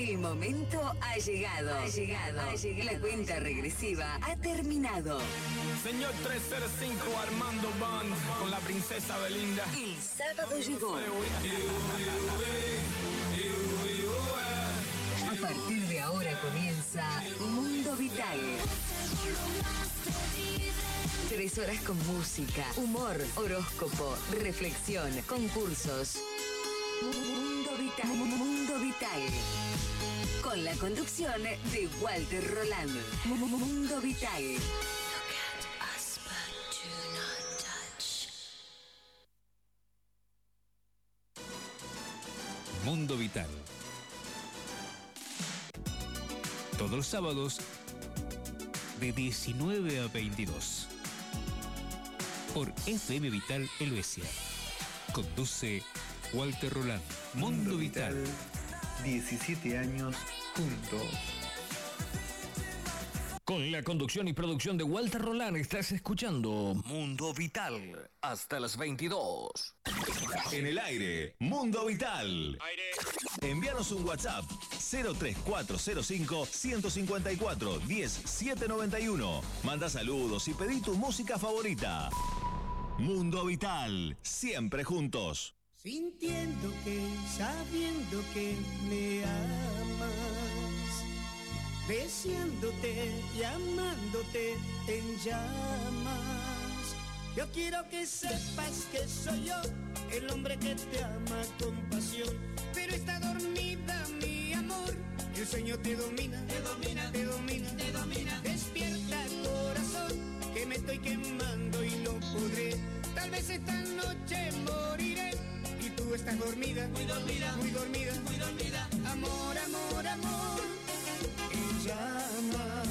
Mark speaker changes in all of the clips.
Speaker 1: El momento ha llegado. Ha llegado. Ha llegado. La cuenta regresiva ha terminado.
Speaker 2: Señor 305 Armando Band con la princesa Belinda.
Speaker 1: El sábado llegó. A partir de ahora comienza Mundo Vital. Tres horas con música, humor, horóscopo, reflexión, concursos. Mundo Vital. Mundo Vital. Con la conducción de Walter Roland. Mundo Vital.
Speaker 3: Mundo Vital. Todos los sábados de 19 a 22. Por FM Vital Helvecia. Conduce Walter Roland. Mundo Vital.
Speaker 4: 17 años juntos.
Speaker 5: Con la conducción y producción de Walter Roland estás escuchando Mundo Vital hasta las 22.
Speaker 6: En el aire, Mundo Vital. Envíanos un WhatsApp 03405 154 10791. Manda saludos y pedí tu música favorita. Mundo Vital, siempre juntos.
Speaker 7: Sintiendo que, sabiendo que me amas, deseándote y amándote en llamas. Yo quiero que sepas que soy yo, el hombre que te ama con pasión, pero está dormida mi amor. El sueño te domina, te domina, te domina, te domina. Despierta corazón, que me estoy quemando y no podré. Tal vez esta noche moriré tú estás dormida, muy dormida, muy dormida, muy dormida. Amor, amor, amor, en llamas.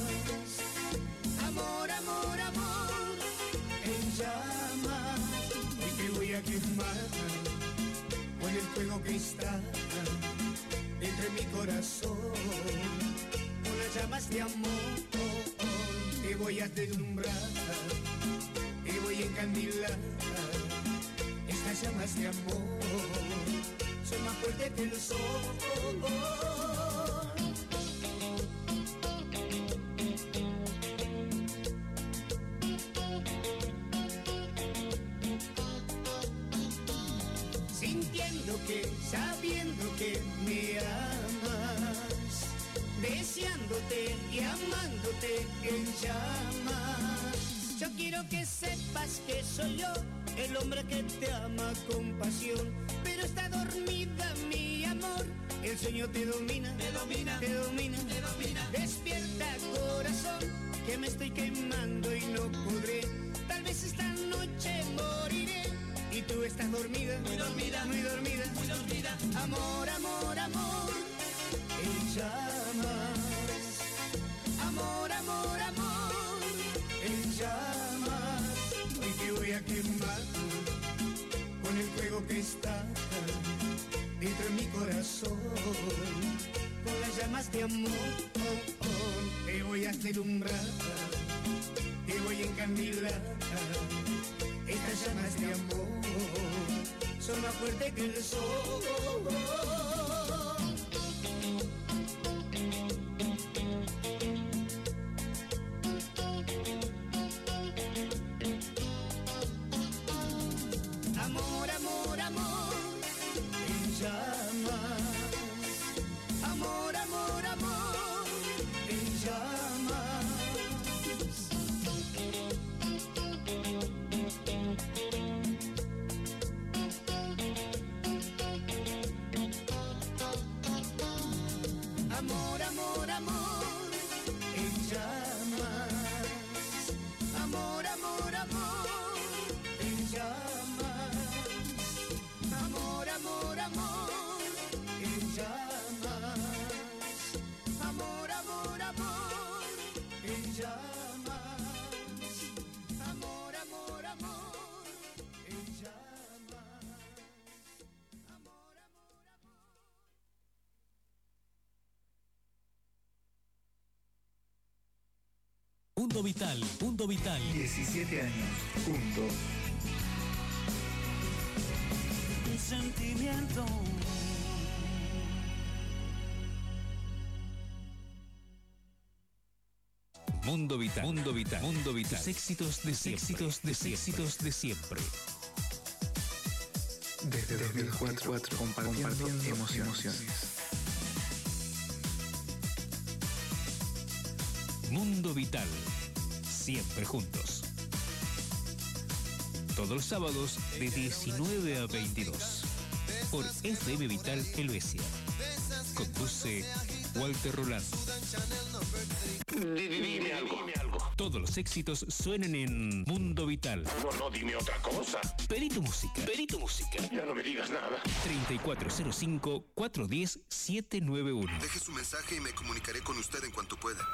Speaker 7: Amor, amor, amor, en llamas. Y te voy a quemar con el fuego que está entre mi corazón. Con las llamas de amor, te voy a deslumbrar, te voy a encandilar estas llamas de amor son más fuertes que el sol. Sintiendo que, sabiendo que me amas, deseándote y amándote en llamas. Yo quiero que sepas que soy yo el hombre que te ama con pasión, pero está dormida mi amor. El sueño te domina, te domina, te domina, te domina. Despierta corazón, que me estoy quemando y no podré. Tal vez esta noche moriré y tú estás dormida, muy dormida, muy dormida, muy dormida. Amor, amor, amor, en llamas. Amor, amor, amor, llamas. Hoy te voy a quemar con el fuego que está dentro de mi corazón. Con las llamas de amor, te voy a deslumbrar, te voy a encandilar. Estas llamas de amor son más fuertes que el sol.
Speaker 3: Mundo Vital, Mundo Vital.
Speaker 4: 17 años juntos.
Speaker 8: Un sentimiento.
Speaker 3: Mundo Vital, Mundo Vital, Mundo Vital. Éxitos de siempre. éxitos de éxitos de siempre.
Speaker 4: Desde 2004, compartiendo, emociones.
Speaker 3: Mundo Vital. Siempre juntos. Todos los sábados de 19 a 22. Por FM Vital Helvecia. Conduce Walter Roland.
Speaker 9: Dime algo.
Speaker 3: Todos los éxitos suenan en Mundo Vital.
Speaker 9: No, no, dime otra cosa.
Speaker 3: Perito Música. Perito Música.
Speaker 9: Ya no me digas nada.
Speaker 3: 3405-410-791.
Speaker 10: Deje su mensaje y me comunicaré con usted en cuanto pueda.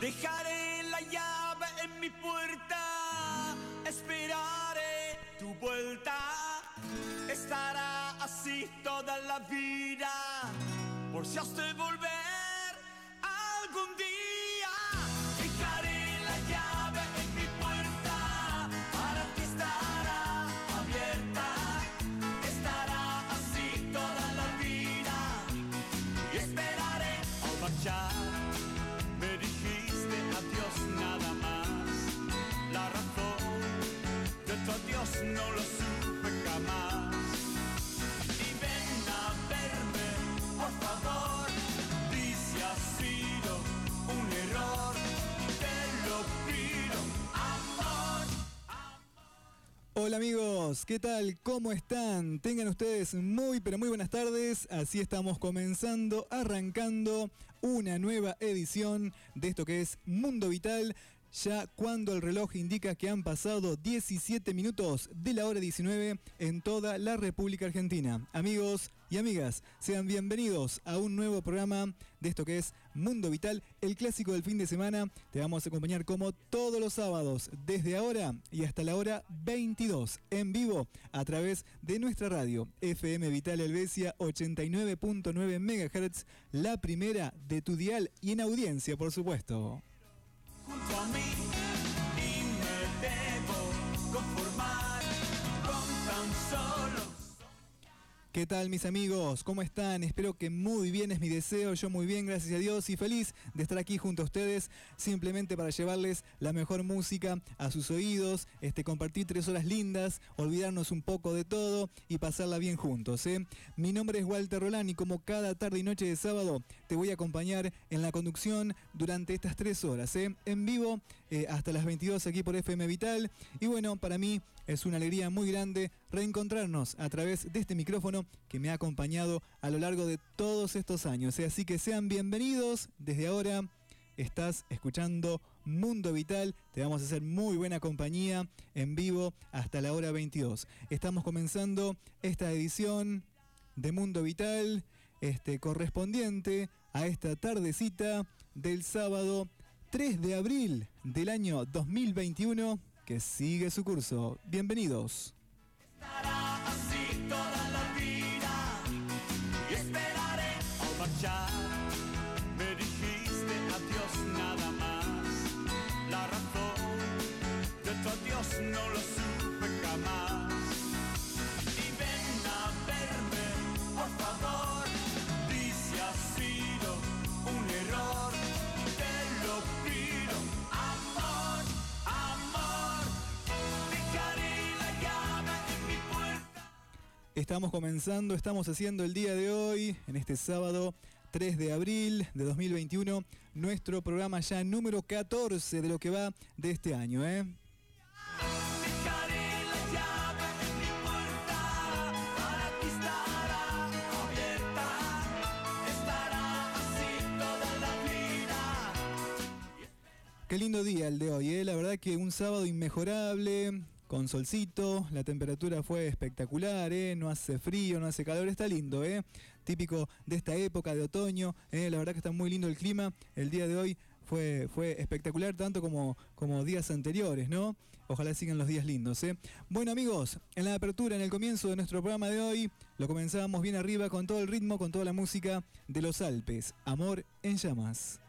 Speaker 8: Dejaré la llave en mi puerta, esperaré tu vuelta. Estará así toda la vida, por si has de volver algún día.
Speaker 11: Hola amigos, ¿qué tal? ¿Cómo están? Tengan ustedes muy pero muy buenas tardes. Así estamos comenzando, arrancando una nueva edición de esto que es Mundo Vital. Ya cuando el reloj indica que han pasado 17 minutos de la hora 19 en toda la República Argentina. Amigos y amigas, sean bienvenidos a un nuevo programa de esto que es Mundo Vital, el clásico del fin de semana. Te vamos a acompañar como todos los sábados, desde ahora y hasta la hora 22, en vivo, a través de nuestra radio, FM Vital Helvecia 89.9 MHz, la primera de tu dial y en audiencia, por supuesto.
Speaker 8: Junto a
Speaker 11: ¿Qué tal mis amigos? ¿Cómo están? Espero que muy bien es mi deseo, yo muy bien, gracias a Dios y feliz de estar aquí junto a ustedes, simplemente para llevarles la mejor música a sus oídos, este, compartir tres horas lindas, olvidarnos un poco de todo y pasarla bien juntos. ¿eh? Mi nombre es Walter Rolán y como cada tarde y noche de sábado te voy a acompañar en la conducción durante estas tres horas, ¿eh? en vivo eh, hasta las 22 aquí por FM Vital. Y bueno, para mí es una alegría muy grande reencontrarnos a través de este micrófono que me ha acompañado a lo largo de todos estos años. ¿eh? Así que sean bienvenidos desde ahora. Estás escuchando Mundo Vital, te vamos a hacer muy buena compañía en vivo hasta la hora 22. Estamos comenzando esta edición de Mundo Vital, este correspondiente a esta tardecita del sábado 3 de abril del año 2021 que sigue su curso. Bienvenidos.
Speaker 8: Estará así toda la vida y esperaré al marchar. Me dijiste adiós nada más. La razón de tu adiós no lo supe jamás. Y ven a verme, por favor. Dice ha sido un error.
Speaker 11: Estamos comenzando, estamos haciendo el día de hoy, en este sábado 3 de abril de 2021, nuestro programa ya número 14 de lo que va de este año. ¿eh? Qué lindo día el de hoy, ¿eh? la verdad que un sábado inmejorable, con solcito, la temperatura fue espectacular, ¿eh? no hace frío, no hace calor, está lindo, ¿eh? típico de esta época de otoño, ¿eh? la verdad que está muy lindo el clima, el día de hoy fue, fue espectacular tanto como, como días anteriores, ¿no? Ojalá sigan los días lindos, ¿eh? Bueno amigos, en la apertura, en el comienzo de nuestro programa de hoy, lo comenzábamos bien arriba con todo el ritmo, con toda la música de los Alpes. Amor en llamas.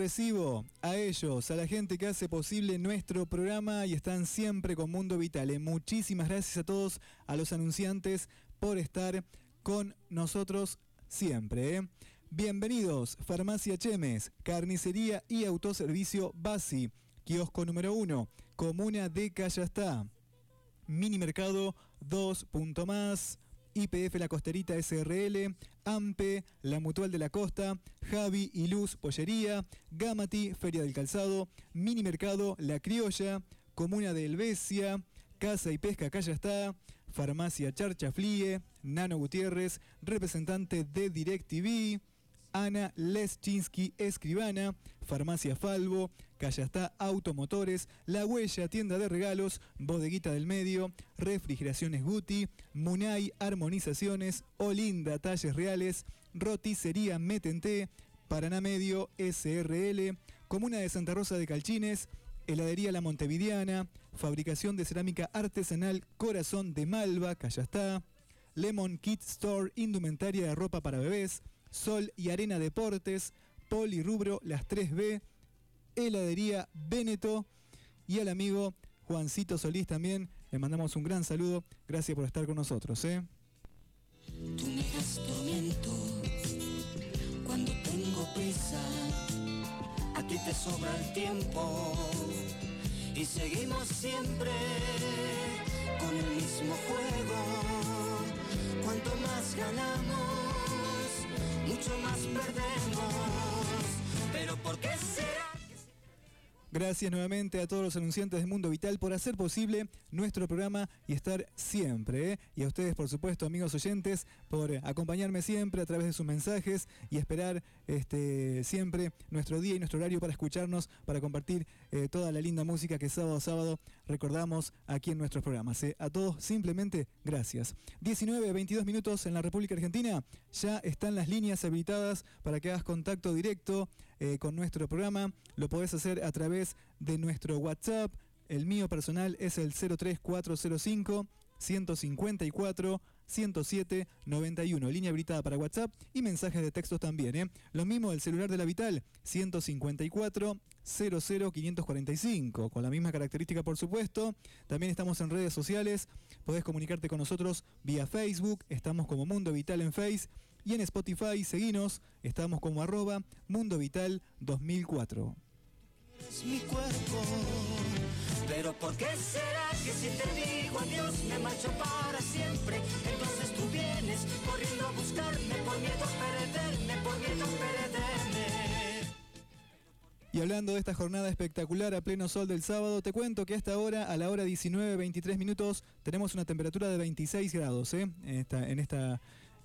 Speaker 11: Recibo a ellos, a la gente que hace posible nuestro programa y están siempre con Mundo Vital. ¿eh? Muchísimas gracias a todos, a los anunciantes, por estar con nosotros siempre. ¿eh? Bienvenidos, Farmacia Chemes, Carnicería y Autoservicio Basi, Kiosco número 1, Comuna de Callastá, Mini Mercado 2. Punto más, IPF La Costerita SRL, AMPE, La Mutual de la Costa, Javi y Luz Pollería, Gamati, Feria del Calzado, Mini Mercado La Criolla, Comuna de Helvecia, Casa y Pesca Callastá, Farmacia Charchaflie, Nano Gutiérrez, representante de DirecTV, Ana Leschinski Escribana, Farmacia Falvo, Callastá Automotores, La Huella Tienda de Regalos, Bodeguita del Medio, Refrigeraciones Guti, Munay Armonizaciones, Olinda Talles Reales, Roticería Metente, Paraná Medio SRL, Comuna de Santa Rosa de Calchines, Heladería La Montevideana, Fabricación de Cerámica Artesanal Corazón de Malva, Callastá, Lemon Kit Store, Indumentaria de Ropa para Bebés, Sol y Arena Deportes, Polirrubro Las 3B, Heladería Beneto y al amigo Juancito Solís también. Le mandamos un gran saludo. Gracias por estar con nosotros. ¿eh?
Speaker 12: Tú me das tormento cuando tengo prisa. A ti te sobra el tiempo y seguimos siempre con el mismo juego. Cuanto más ganamos, mucho más perdemos. Pero ¿por qué será?
Speaker 11: Gracias nuevamente a todos los anunciantes de Mundo Vital por hacer posible nuestro programa y estar siempre. ¿eh? Y a ustedes, por supuesto, amigos oyentes, por acompañarme siempre a través de sus mensajes y esperar este, siempre nuestro día y nuestro horario para escucharnos, para compartir eh, toda la linda música que sábado a sábado recordamos aquí en nuestros programas. ¿eh? A todos, simplemente, gracias. 19, 22 minutos en la República Argentina. Ya están las líneas habilitadas para que hagas contacto directo eh, con nuestro programa. Lo podés hacer a través de nuestro WhatsApp. El mío personal es el 03405 154 107 91. Línea habilitada para WhatsApp y mensajes de textos también. ¿eh? Lo mismo del celular de la Vital 154 00 545. Con la misma característica, por supuesto. También estamos en redes sociales. Podés comunicarte con nosotros vía Facebook. Estamos como Mundo Vital en Face. Y en Spotify, seguinos, estamos como arroba Mundo Vital 2004.
Speaker 12: Es mi cuerpo. Pero ¿por qué será que si te digo adiós me marcho para siempre? Entonces tú vienes corriendo a buscarme por miedo a perderme, por miedo a perderme.
Speaker 11: Y hablando de esta jornada espectacular a pleno sol del sábado, te cuento que hasta ahora, a la hora 19.23 minutos, tenemos una temperatura de 26 grados ¿eh? en esta, en esta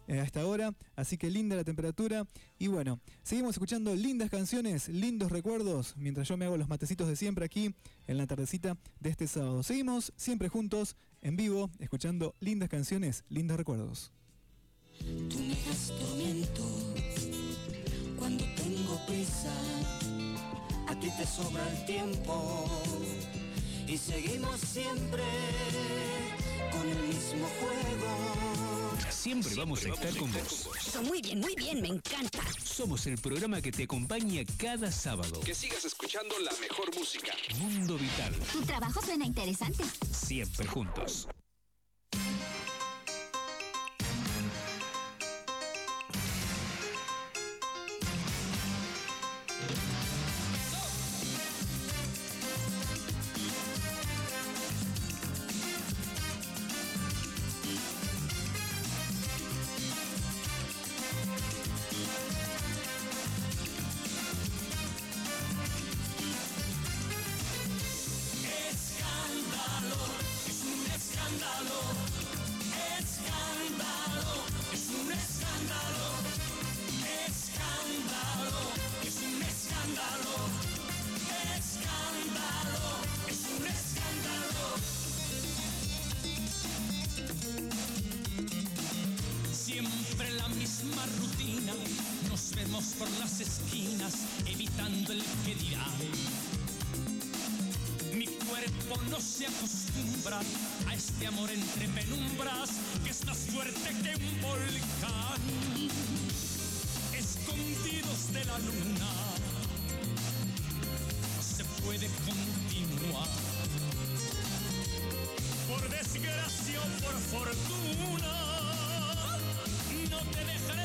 Speaker 11: eh, a esta hora, así que linda la temperatura. Y bueno, seguimos escuchando lindas canciones, lindos recuerdos, mientras yo me hago los matecitos de siempre aquí en la tardecita de este sábado. Seguimos siempre juntos, en vivo, escuchando lindas canciones, lindos recuerdos.
Speaker 12: Cuando tengo prisa. A ti te sobra el tiempo y seguimos siempre con el mismo juego.
Speaker 3: Siempre vamos a estar con vos.
Speaker 13: Eso, muy bien, muy bien, me encanta.
Speaker 3: Somos el programa que te acompaña cada sábado.
Speaker 14: Que sigas escuchando la mejor música.
Speaker 3: Mundo Vital.
Speaker 13: Tu trabajo suena interesante.
Speaker 3: Siempre juntos.
Speaker 12: Por las esquinas evitando el que dirá.
Speaker 15: Mi cuerpo no se acostumbra a este amor entre penumbras que es más fuerte que un volcán. Escondidos de la luna, no se puede continuar. Por desgracia o por fortuna, no te dejaré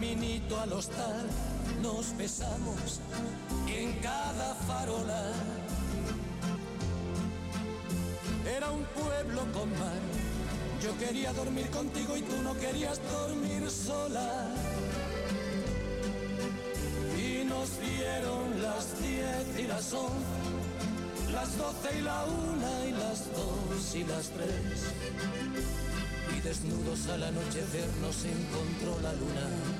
Speaker 16: Caminito al hostal nos besamos en cada farola. Era un pueblo con mar. Yo quería dormir contigo y tú no querías dormir sola. Y nos dieron las diez y las once las doce y la una y las dos y las tres. Y desnudos al anochecer nos encontró la luna.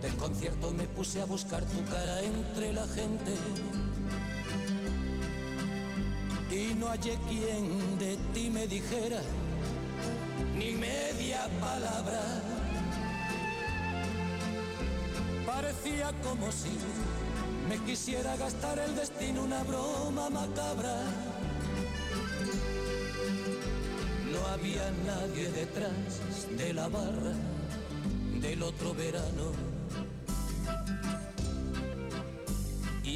Speaker 16: del concierto me puse a buscar tu cara entre la gente y no hallé quien de ti me dijera ni media palabra. Parecía como si me quisiera gastar el destino una broma macabra. No había nadie detrás de la barra del otro verano.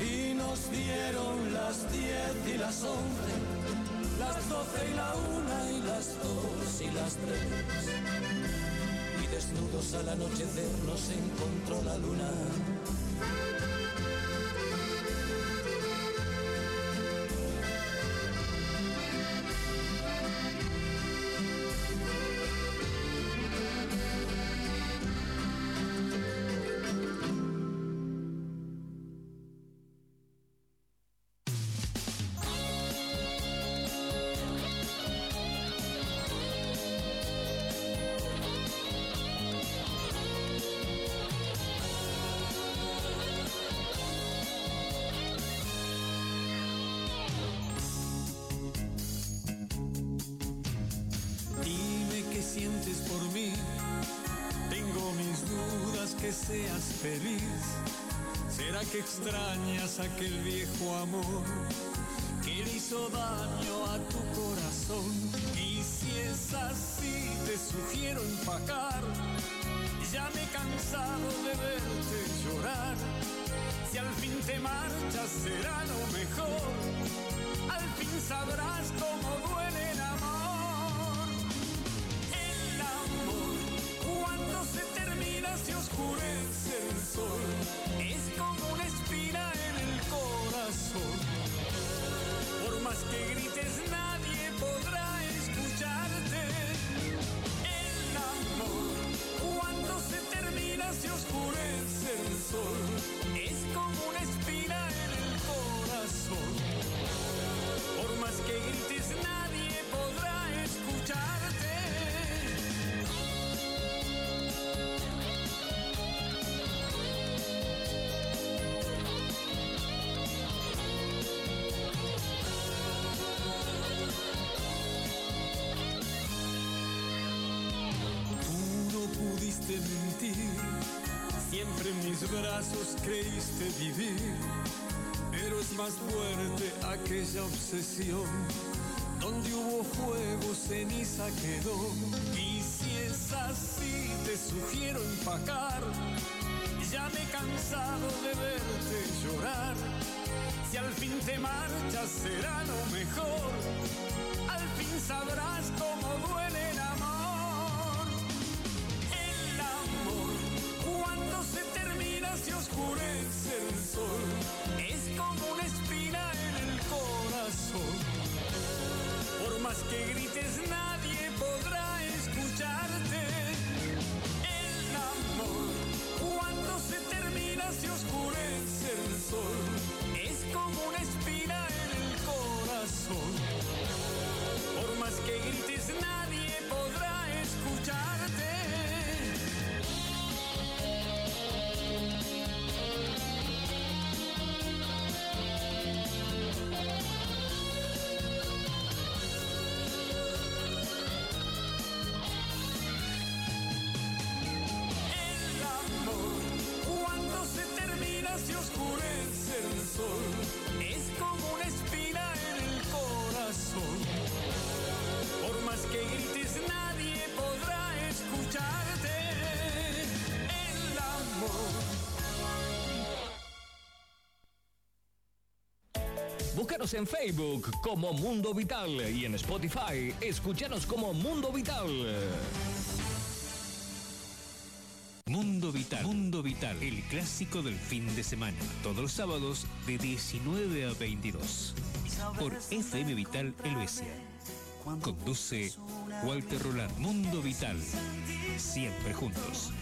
Speaker 16: y nos dieron las diez y las once, las doce y la una y las dos y las tres. Y desnudos al anochecer nos encontró la luna.
Speaker 17: Feliz. ¿Será que extrañas aquel viejo amor que le hizo daño a tu corazón? Y si es así, te sugiero empacar. Ya me he cansado de verte llorar. Si al fin te marchas será lo mejor. Al fin sabrás cómo duele el amor. El amor se oscurece el
Speaker 18: sol, es como una espina en el corazón. Por más que grites, nadie podrá escucharte. El amor, cuando se termina, se oscurece el sol, es como una espina en el corazón creíste vivir, pero es más fuerte aquella obsesión. Donde hubo fuego, ceniza quedó. Y si es así, te sugiero empacar. Ya me he cansado de verte llorar. Si al fin te marchas, será lo mejor. Al fin sabrás en
Speaker 5: Facebook como Mundo Vital y en Spotify escúchanos como Mundo Vital.
Speaker 19: Mundo Vital. Mundo Vital, el clásico del fin de semana. Todos los sábados de 19 a 22. Por FM Vital Helvecia. Conduce Walter Roland. Mundo Vital. Siempre juntos.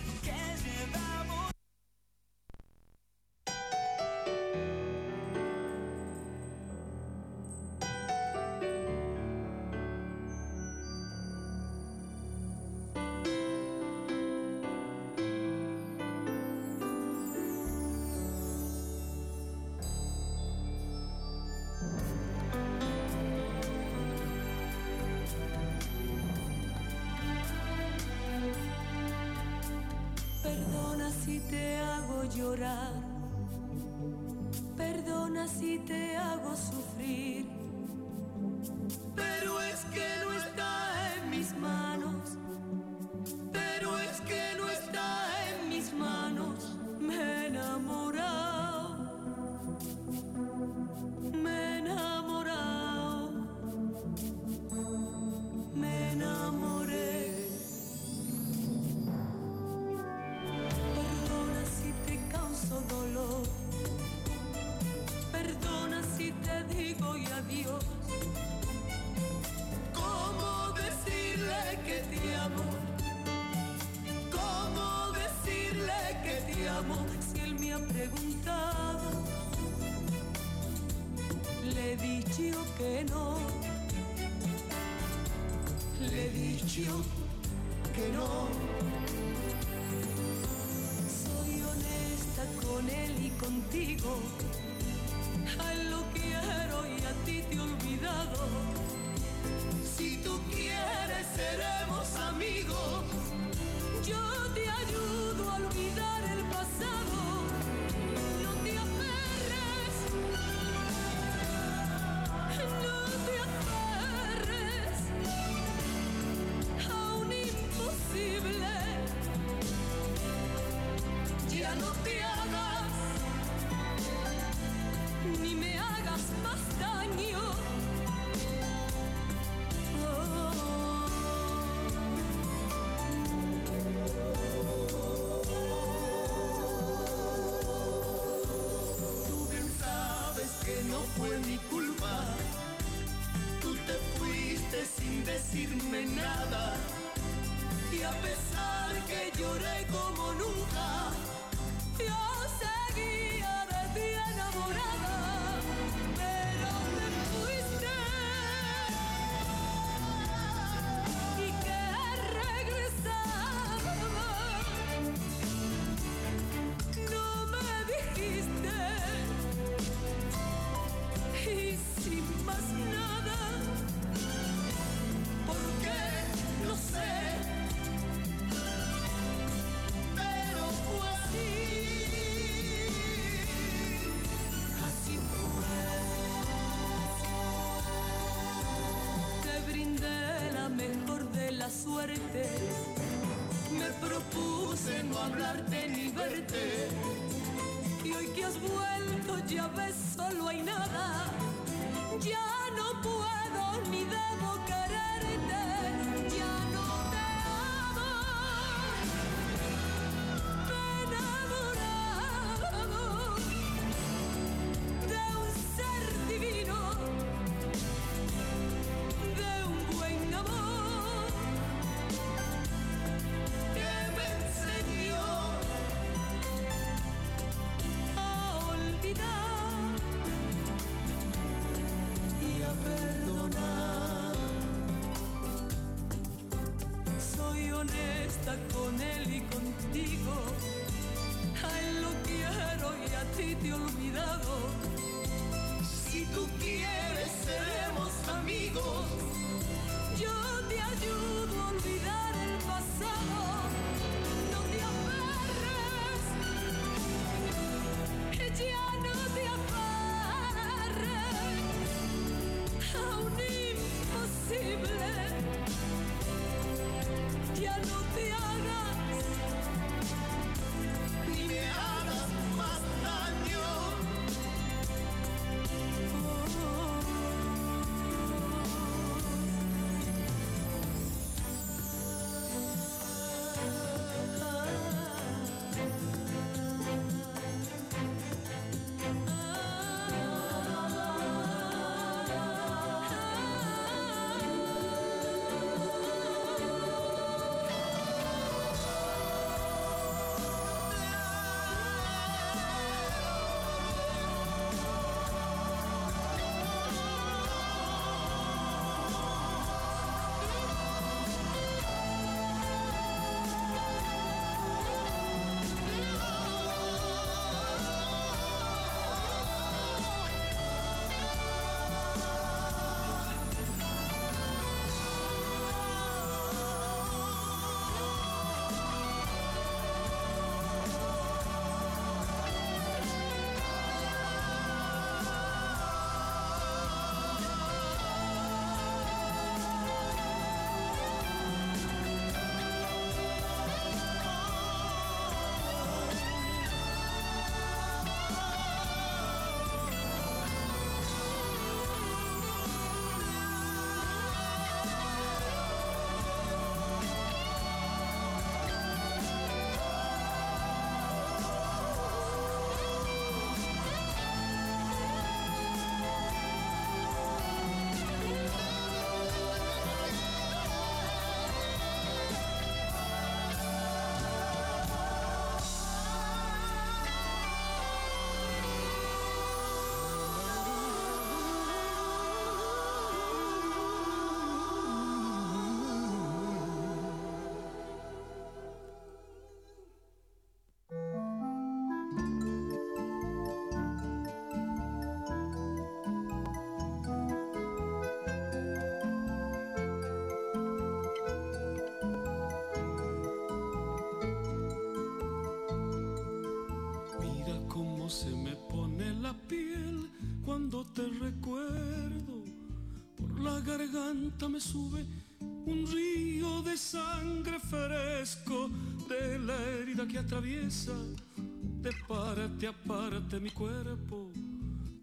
Speaker 20: me
Speaker 17: sube un río de sangre fresco de la herida que atraviesa de parte a parte mi cuerpo.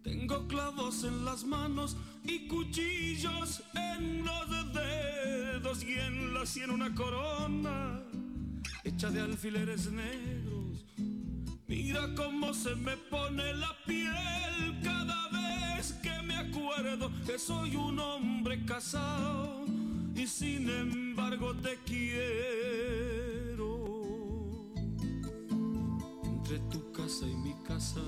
Speaker 17: Tengo clavos en las manos y cuchillos en los dedos y en la sien una corona hecha de alfileres negros. Mira cómo se me pone la piel acuerdo que soy un hombre casado y sin embargo te quiero. Entre tu casa y mi casa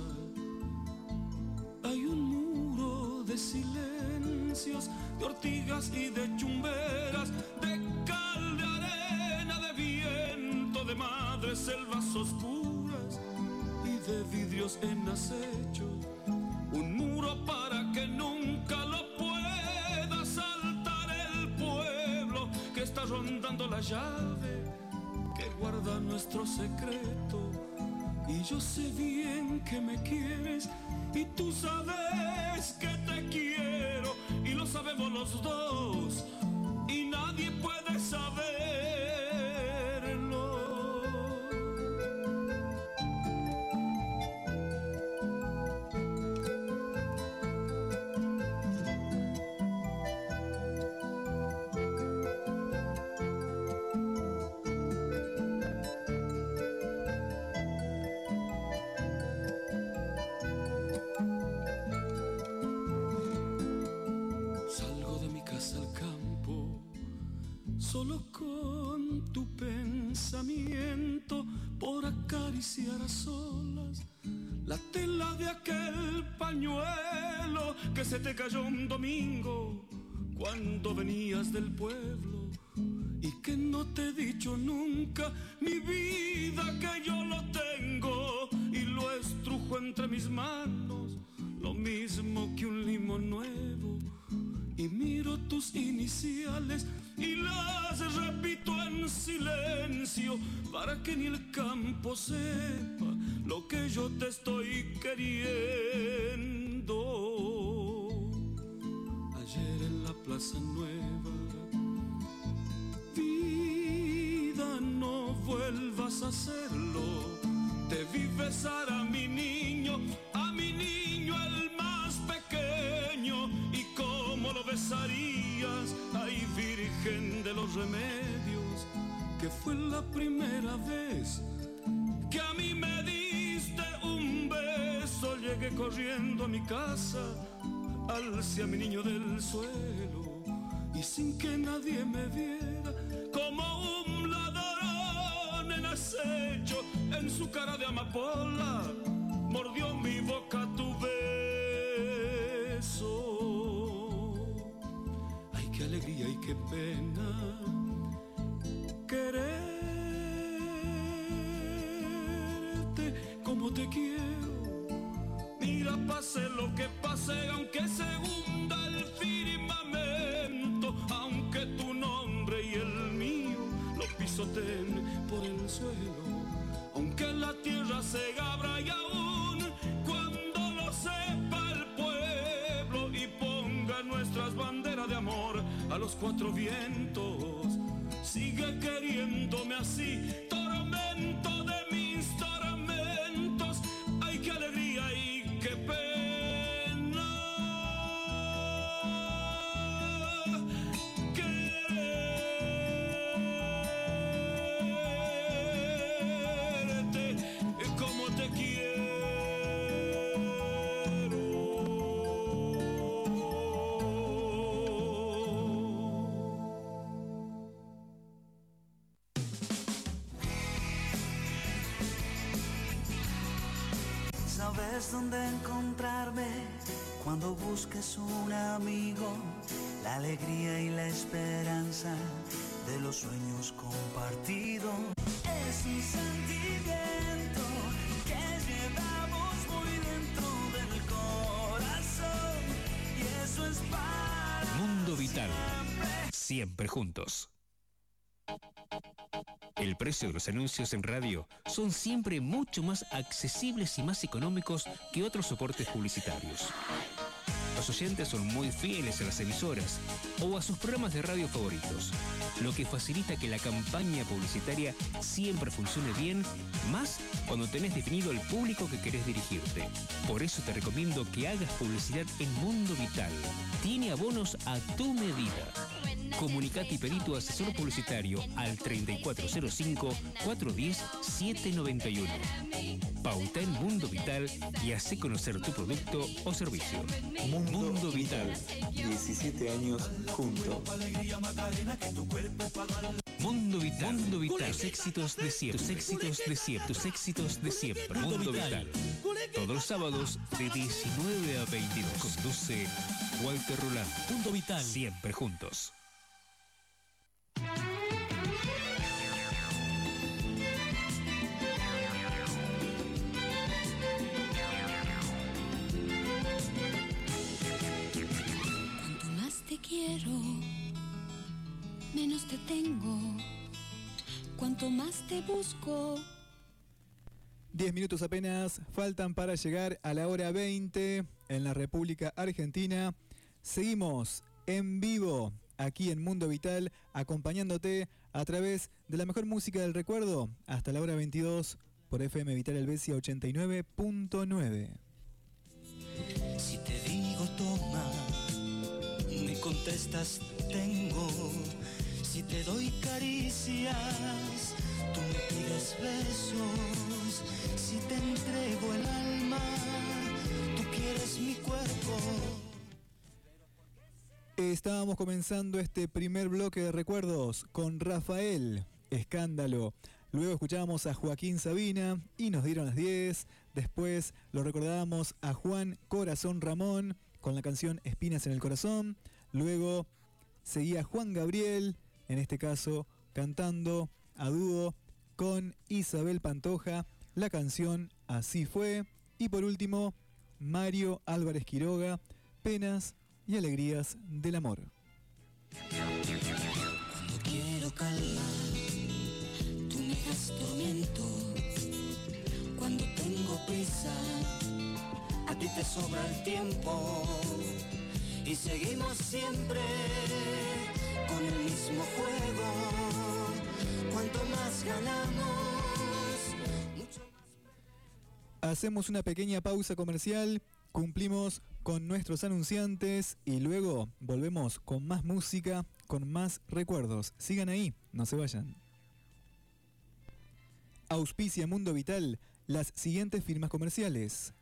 Speaker 17: hay un muro de silencios, de ortigas y de chumberas, de cal, de arena, de viento, de madres selvas oscuras y de vidrios en acecho. Un muro para llave que guarda nuestro secreto. Y yo sé bien que me quieres y tú sabes que te quiero y lo sabemos los dos y nadie puede saberlo. Te cayó un domingo cuando venías del pueblo y que no te he dicho nunca mi vida que yo lo tengo y lo estrujo entre mis manos lo mismo que un limón nuevo. Y miro tus iniciales y las repito en silencio para que ni el campo sepa Nueva, vida, no vuelvas a hacerlo. Te vi besar a mi niño, a mi niño el más pequeño. Y cómo lo besarías, ay Virgen de los Remedios, que fue la primera vez que a mí me diste un beso, llegué corriendo a mi casa, alcé a mi niño del suelo y sin que nadie me viera, como un ladrón en acecho, en su cara de amapola, mordió mi boca cuatro vientos, sigue queriéndome así,
Speaker 12: Sabes dónde encontrarme cuando busques un amigo, la alegría y la esperanza de los sueños compartidos. Es un sentimiento que llevamos muy dentro del corazón y eso es para
Speaker 3: Mundo Vital. Siempre juntos. El precio de los anuncios en radio son siempre mucho más accesibles y más económicos que otros soportes publicitarios. Los oyentes son muy fieles a las emisoras o a sus programas de radio favoritos, lo que facilita que la campaña publicitaria siempre funcione bien, más cuando tenés definido el público que querés dirigirte. Por eso te recomiendo que hagas publicidad en Mundo Vital. Tiene abonos a tu medida. Comunicate y pedí tu asesor publicitario al 3405-410-791. Pauta en Mundo Vital y hace conocer tu producto o servicio. Vital.
Speaker 4: 17 años juntos.
Speaker 3: Mundo Vital. Mundo Vital. Tus éxitos de siempre. Tus éxitos de siempre. Tus éxitos de siempre. Mundo Vital. Todos los sábados de 19 a 22. Conduce Walter Roland.
Speaker 5: Punto Vital.
Speaker 3: Siempre juntos.
Speaker 21: Quiero, menos te tengo. Cuanto más te busco,
Speaker 11: 10 minutos apenas faltan para llegar a la hora 20 en la República Argentina. Seguimos en vivo aquí en Mundo Vital acompañándote a través de la mejor música del recuerdo hasta la hora 22 por FM Vital Helvecia 89.9.
Speaker 12: Si te digo toma, contestas tengo. Si te doy caricias, tú me pides besos. Si te entrego el alma, tú quieres mi cuerpo.
Speaker 11: Estábamos comenzando este primer bloque de recuerdos con Rafael, Escándalo. Luego escuchábamos a Joaquín Sabina y nos dieron las 10. Después lo recordábamos a Juan Corazón Ramón con la canción Espinas en el Corazón. Luego seguía Juan Gabriel, en este caso cantando a dúo con Isabel Pantoja la canción Así fue. Y por último, Mario Álvarez Quiroga, Penas y Alegrías del Amor.
Speaker 12: Cuando quiero calma, me. Cuando tengo prisa, a ti te sobra el tiempo. Y seguimos siempre con el mismo juego. Cuanto más ganamos, mucho
Speaker 11: Hacemos una pequeña pausa comercial, cumplimos con nuestros anunciantes y luego volvemos con más música, con más recuerdos. Sigan ahí, no se vayan. Auspicia Mundo Vital las siguientes firmas comerciales.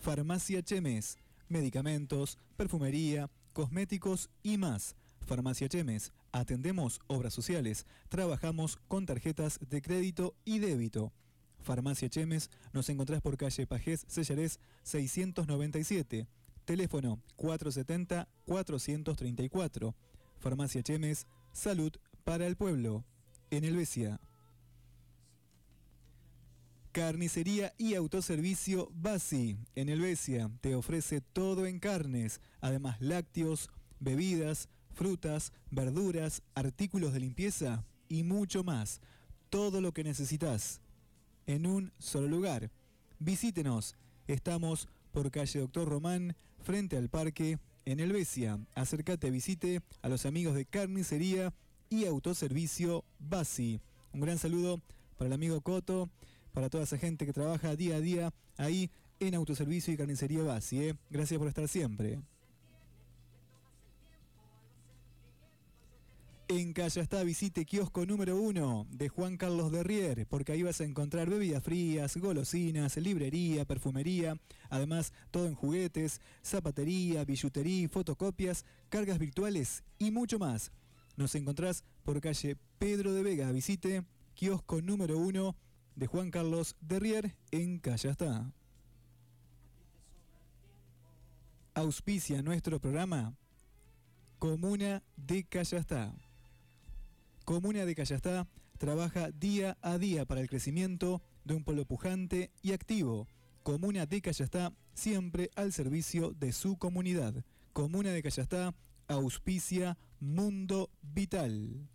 Speaker 11: Farmacia Chemes, medicamentos, perfumería, cosméticos y más. Farmacia Chemes, atendemos obras sociales, trabajamos con tarjetas de crédito y débito. Farmacia Chemes, nos encontrás por calle Pajés Sellarés 697, teléfono 470-434. Farmacia Chemes, salud para el pueblo. En Helvecia. Carnicería y autoservicio Basi en Helvecia te ofrece todo en carnes, además lácteos, bebidas, frutas, verduras, artículos de limpieza y mucho más. Todo lo que necesitas en un solo lugar. Visítenos. Estamos por calle Doctor Román, frente al parque, en Helvecia. Acércate, visite a los amigos de Carnicería y Autoservicio Basi. Un gran saludo para el amigo Coto, para toda esa gente que trabaja día a día ahí en Autoservicio y Carnicería Basi. ¿eh? Gracias por estar siempre. En Callastá visite kiosco número uno de Juan Carlos Derrier, porque ahí vas a encontrar bebidas frías, golosinas, librería, perfumería, además todo en juguetes, zapatería, billutería, fotocopias, cargas virtuales y mucho más. Nos encontrás por calle Pedro de Vega. Visite kiosco número uno de Juan Carlos Derrier en Callastá. Auspicia nuestro programa Comuna de Callastá. Comuna de Callastá trabaja día a día para el crecimiento de un pueblo pujante y activo. Comuna de Callastá siempre al servicio de su comunidad. Comuna de Callastá auspicia Mundo Vital.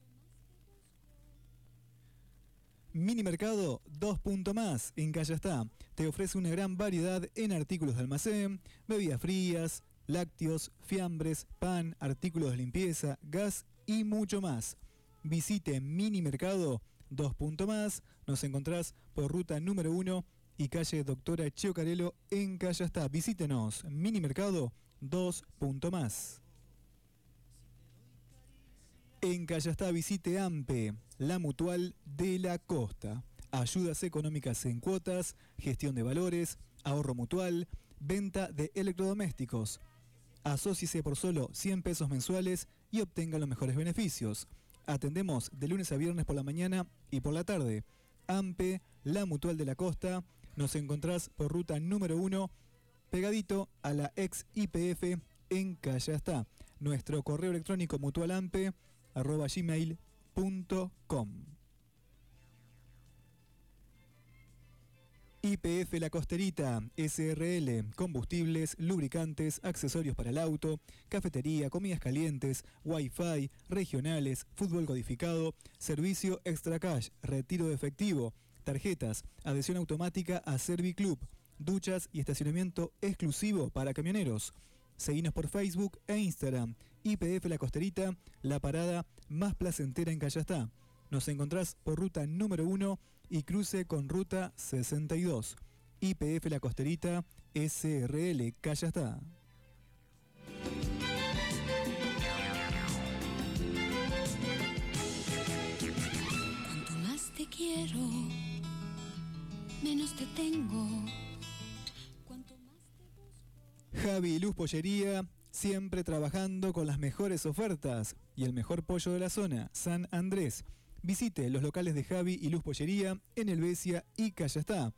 Speaker 11: Mini Mercado 2 Punto Más en Callastá te ofrece una gran variedad en artículos de almacén, bebidas frías, lácteos, fiambres, pan, artículos de limpieza, gas y mucho más. Visite Mini Mercado 2 Punto Más, nos encontrás por ruta número 1 y calle Doctora Cheo Carelo en Callastá. Visítenos, Mini Mercado 2 Punto Más. En Callastá visite AMPE, la mutual de la costa. Ayudas económicas en cuotas, gestión de valores, ahorro mutual, venta de electrodomésticos. Asóciese por solo 100 pesos mensuales y obtenga los mejores beneficios. Atendemos de lunes a viernes por la mañana y por la tarde. AMPE, la mutual de la costa, Nos encontrás por ruta número 1, pegadito a la ex IPF en Callastá. Nuestro correo electrónico mutualampe arroba gmail.com. IPF La Costerita, SRL, combustibles, lubricantes, accesorios para el auto, cafetería, comidas calientes, wifi, regionales, fútbol codificado, servicio extra cash, retiro de efectivo, tarjetas, adhesión automática a Serviclub, duchas y estacionamiento exclusivo para camioneros. Seguinos por Facebook e Instagram. IPF La Costerita, la parada más placentera en Callastá. Nos encontrás por ruta número 1 y cruce con ruta 62. IPF La Costerita, SRL, Callastá.
Speaker 21: Cuanto más te quiero, menos te tengo.
Speaker 11: Y Luz Pollería, siempre trabajando con las mejores ofertas y el mejor pollo de la zona, San Andrés. Visite los locales de Javi y Luz Pollería en Helvecia y Callastá.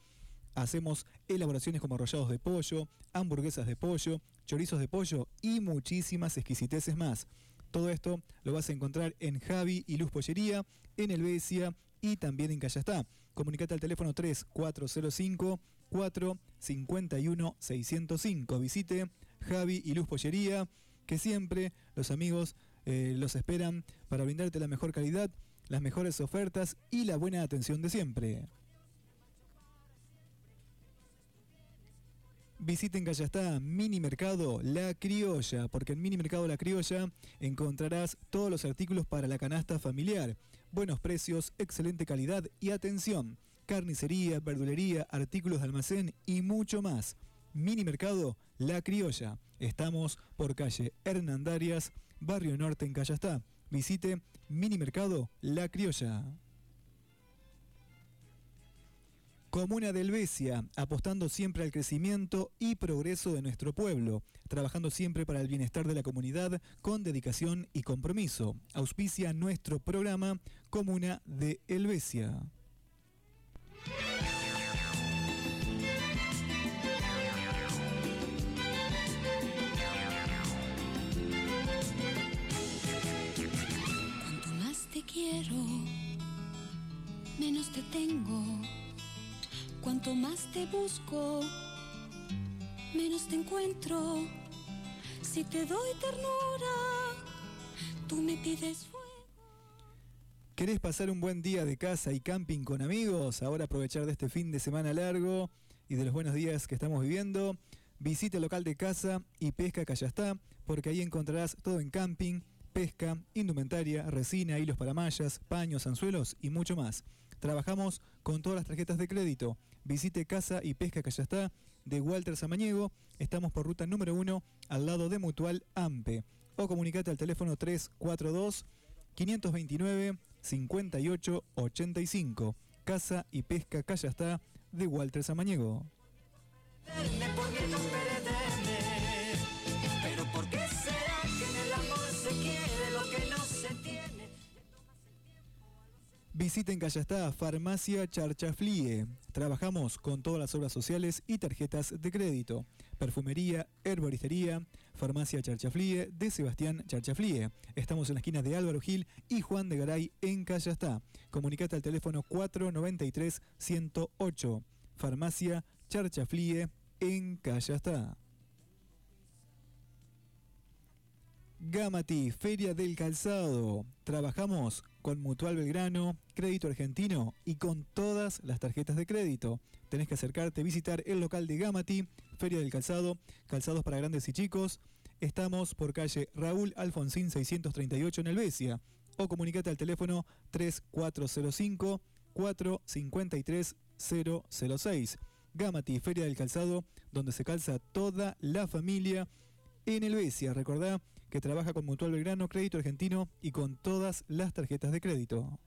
Speaker 11: Hacemos elaboraciones como arrollados de pollo, hamburguesas de pollo, chorizos de pollo y muchísimas exquisiteces más. Todo esto lo vas a encontrar en Javi y Luz Pollería, en Helvecia y también en Callastá. Comunicate al teléfono 3405 451 605. Visite Javi y Luz Pollería, que siempre los amigos eh, los esperan para brindarte la mejor calidad, las mejores ofertas y la buena atención de siempre. Visiten Callastá Mini Mercado La Criolla, porque en Mini Mercado La Criolla encontrarás todos los artículos para la canasta familiar. Buenos precios, excelente calidad y atención. Carnicería, verdulería, artículos de almacén y mucho más. Mini Mercado La Criolla. Estamos por calle Hernandarias, Barrio Norte en Callastá. Visite Mini Mercado La Criolla. Comuna de Helvecia, apostando siempre al crecimiento y progreso de nuestro pueblo, trabajando siempre para el bienestar de la comunidad con dedicación y compromiso. Auspicia nuestro programa Comuna de Helvecia.
Speaker 21: Cuanto más te quiero, menos te tengo. Cuanto más te busco, menos te encuentro. Si te doy ternura, tú me pides.
Speaker 11: ¿Querés pasar un buen día de casa y camping con amigos? Ahora aprovechar de este fin de semana largo y de los buenos días que estamos viviendo. Visita el local de casa y pesca Callastá, porque ahí encontrarás todo en camping, pesca, indumentaria, resina, hilos para mallas, paños, anzuelos y mucho más. Trabajamos con todas las tarjetas de crédito. Visite Casa y Pesca Callastá de Walter Samaniego. Estamos por ruta número 1 al lado de Mutual AMPE. O comunicate al teléfono 342 529 5885. Casa y Pesca Callastá de Walter Samaniego. Visiten Callastá Farmacia Charchaflie. Trabajamos con todas las obras sociales y tarjetas de crédito. Perfumería, herboristería, Farmacia Charchaflie de Sebastián Charchaflie. Estamos en la esquina de Álvaro Gil y Juan de Garay en Callastá. Comunicate al teléfono 493-108. Farmacia Charchaflie en Callastá. Gamati, Feria del Calzado. Trabajamos con Mutual Belgrano, Crédito Argentino y con todas las tarjetas de crédito. Tenés que acercarte, visitar el local de Gamati, Feria del Calzado, calzados para grandes y chicos. Estamos por calle Raúl Alfonsín 638 en Helvecia. O comunicate al teléfono 3405 453 006. Gamati, Feria del Calzado, donde se calza toda la familia en Helvecia. Recordá que trabaja con Mutual Belgrano, Crédito Argentino y con todas las tarjetas de crédito.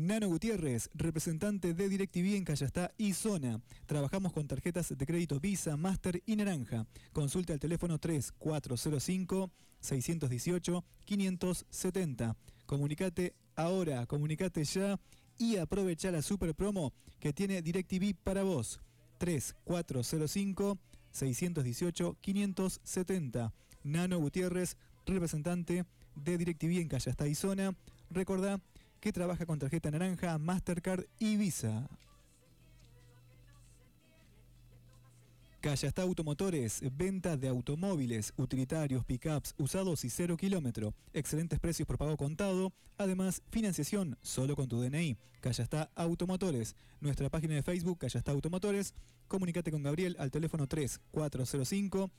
Speaker 11: Nano Gutiérrez, representante de DirecTV en Callastá y Zona. Trabajamos con tarjetas de crédito Visa, Master y Naranja. Consulta al teléfono 3405-618-570. Comunicate ahora, comunicate ya y aprovecha la super promo que tiene DirecTV para vos. 3405 618 570. Nano Gutiérrez, representante de DirecTV en Callastá y Zona. Recordá que trabaja con tarjeta naranja, Mastercard y Visa. Callastá Automotores, venta de automóviles, utilitarios, pickups, usados y cero kilómetro. Excelentes precios por pago contado. Además, financiación solo con tu DNI. Callastá Automotores. Nuestra página de Facebook, Callastá Automotores. Comunicate con Gabriel al teléfono 3405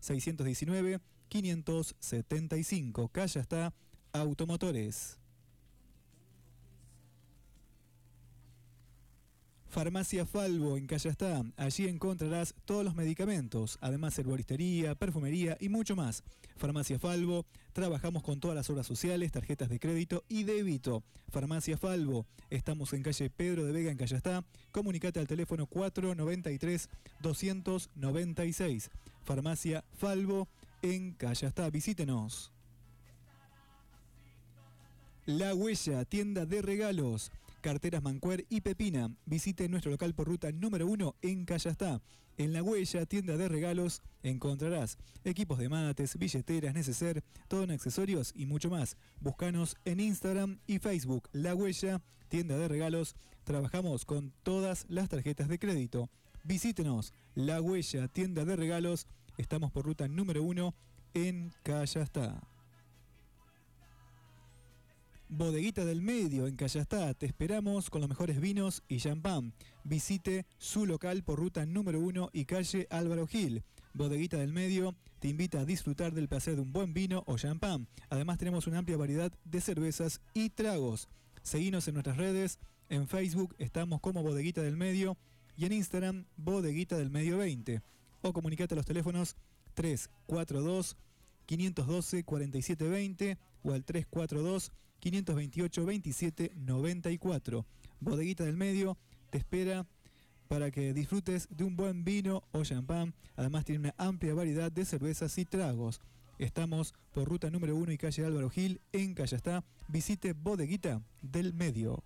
Speaker 11: 619 575. Callastá Automotores. Farmacia Falvo en Callastá. Allí encontrarás todos los medicamentos, además herboristería, perfumería y mucho más. Farmacia Falvo, trabajamos con todas las obras sociales, tarjetas de crédito y débito. Farmacia Falvo, estamos en calle Pedro de Vega en Callastá. Comunicate al teléfono 493 296. Farmacia Falvo en Callastá. Visítenos. La Huella, tienda de regalos. Carteras Mancuer y Pepina. Visite nuestro local por ruta número 1 en Callastá. En La Huella, tienda de regalos, encontrarás equipos de mates, billeteras, neceser, todo en accesorios y mucho más. Búscanos en Instagram y Facebook. La Huella, tienda de regalos. Trabajamos con todas las tarjetas de crédito. Visítenos. La Huella, tienda de regalos. Estamos por ruta número 1 en Callastá. Bodeguita del Medio en Callastá. Te esperamos con los mejores vinos y champán. Visite su local por ruta número 1 y calle Álvaro Gil. Bodeguita del Medio te invita a disfrutar del placer de un buen vino o champán. Además tenemos una amplia variedad de cervezas y tragos. Seguinos en nuestras redes. En Facebook estamos como Bodeguita del Medio y en Instagram Bodeguita del Medio 20. O comunicate a los teléfonos 342 512 4720 o al 342 528 27 94. Bodeguita del Medio te espera para que disfrutes de un buen vino o champán. Además tiene una amplia variedad de cervezas y tragos. Estamos por ruta número 1 y calle Álvaro Gil en Callastá. Visite Bodeguita del Medio.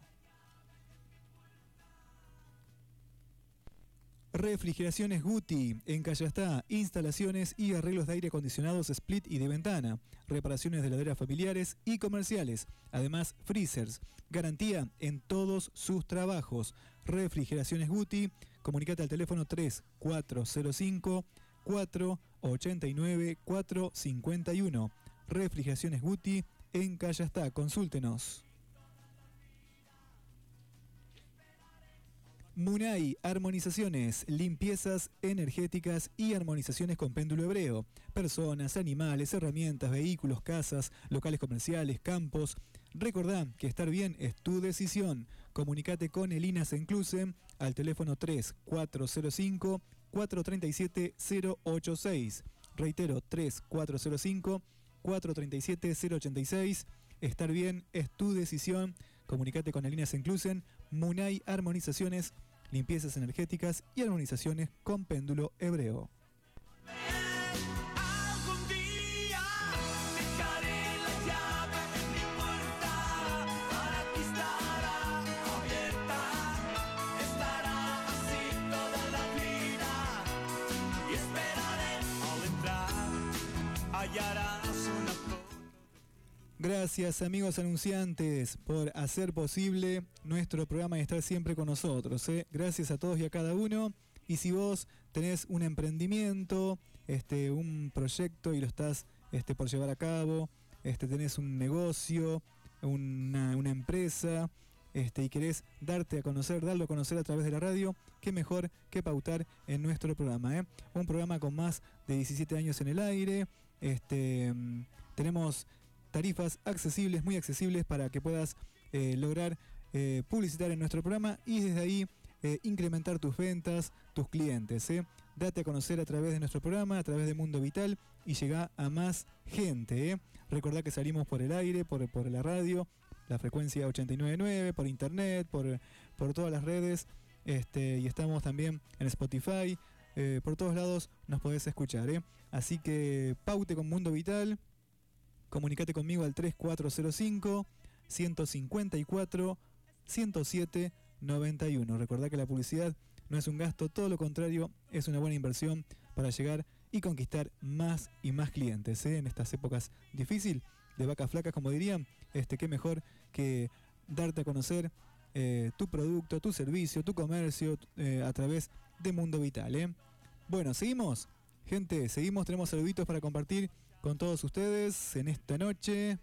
Speaker 11: Refrigeraciones Guti en Callastá, instalaciones y arreglos de aire acondicionados split y de ventana, reparaciones de heladeras familiares y comerciales, además freezers, garantía en todos sus trabajos. Refrigeraciones Guti, comunicate al teléfono 3405 489 451. Refrigeraciones Guti en Callastá, consúltenos. Munay, armonizaciones, limpiezas energéticas y armonizaciones con péndulo hebreo. Personas, animales, herramientas, vehículos, casas, locales comerciales, campos. Recordá que estar bien es tu decisión. Comunicate con Elina Senclusen al teléfono 3405 437 086. Reitero, 3405 437 086. Estar bien es tu decisión. Comunicate con Elina Senclusen, Munay Armonizaciones, limpiezas energéticas y armonizaciones con péndulo hebreo. Gracias amigos anunciantes por hacer posible nuestro programa y estar siempre con nosotros. ¿eh? Gracias a todos y a cada uno. Y si vos tenés un emprendimiento, este, un proyecto y lo estás este, por llevar a cabo, este, tenés un negocio, una, una empresa, este, y querés darte a conocer, darlo a conocer a través de la radio, qué mejor que pautar en nuestro programa. ¿eh? Un programa con más de 17 años en el aire. Este, mm, tenemos tarifas accesibles, muy accesibles para que puedas eh, lograr eh, publicitar en nuestro programa y desde ahí eh, incrementar tus ventas, tus clientes. Date a conocer a través de nuestro programa, a través de Mundo Vital y llega a más gente. Recordá que salimos por el aire, por, por la radio, la frecuencia 899, por internet, por, por todas las redes este, y estamos también en Spotify. por todos lados nos podés escuchar. Así que paute con Mundo Vital comunicate conmigo al 3405 154 10791. Recordá que la publicidad no es un gasto, todo lo contrario, es una buena inversión para llegar y conquistar más y más clientes. ¿eh? En estas épocas difíciles, de vacas flacas, como dirían, este, qué mejor que darte a conocer eh, tu producto, tu servicio, tu comercio eh, a través de Mundo Vital. ¿eh? Bueno, seguimos. Gente, seguimos, tenemos saluditos para compartir con todos ustedes en esta noche.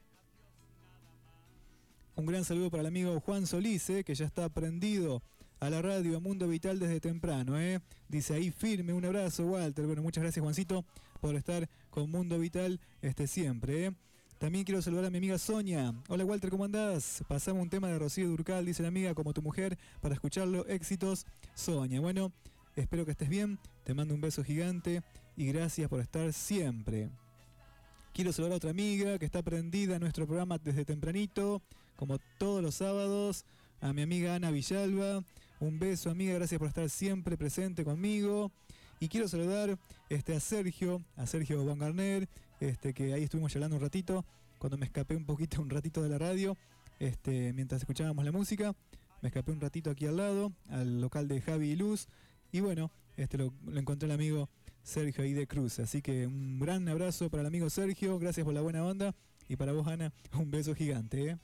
Speaker 11: Un gran saludo para el amigo Juan Solís, que ya está prendido a la radio Mundo Vital desde temprano. ¿eh? Dice ahí firme, un abrazo Walter. Bueno, muchas gracias Juancito por estar con Mundo Vital este, siempre. ¿eh? También quiero saludar a mi amiga Sonia. Hola Walter, ¿cómo andás? Pasamos un tema de Rocío Durcal, dice la amiga, como tu mujer, para escucharlo. Éxitos, Sonia. Bueno, espero que estés bien. Te mando un beso gigante y gracias por estar siempre. Quiero saludar a otra amiga que está prendida a nuestro programa desde tempranito, como todos los sábados, a mi amiga Ana Villalba. Un beso, amiga, gracias por estar siempre presente conmigo. Y quiero saludar este, a Sergio, a Sergio Van Garner, este, que ahí estuvimos charlando un ratito, cuando me escapé un poquito, un ratito de la radio, este, mientras escuchábamos la música. Me escapé un ratito aquí al lado, al local de Javi y Luz. Y bueno, este, lo, lo encontré el amigo Sergio ahí de Cruz. Así que un gran abrazo para el amigo Sergio, gracias por la buena onda. Y para vos, Ana, un beso gigante. ¿eh?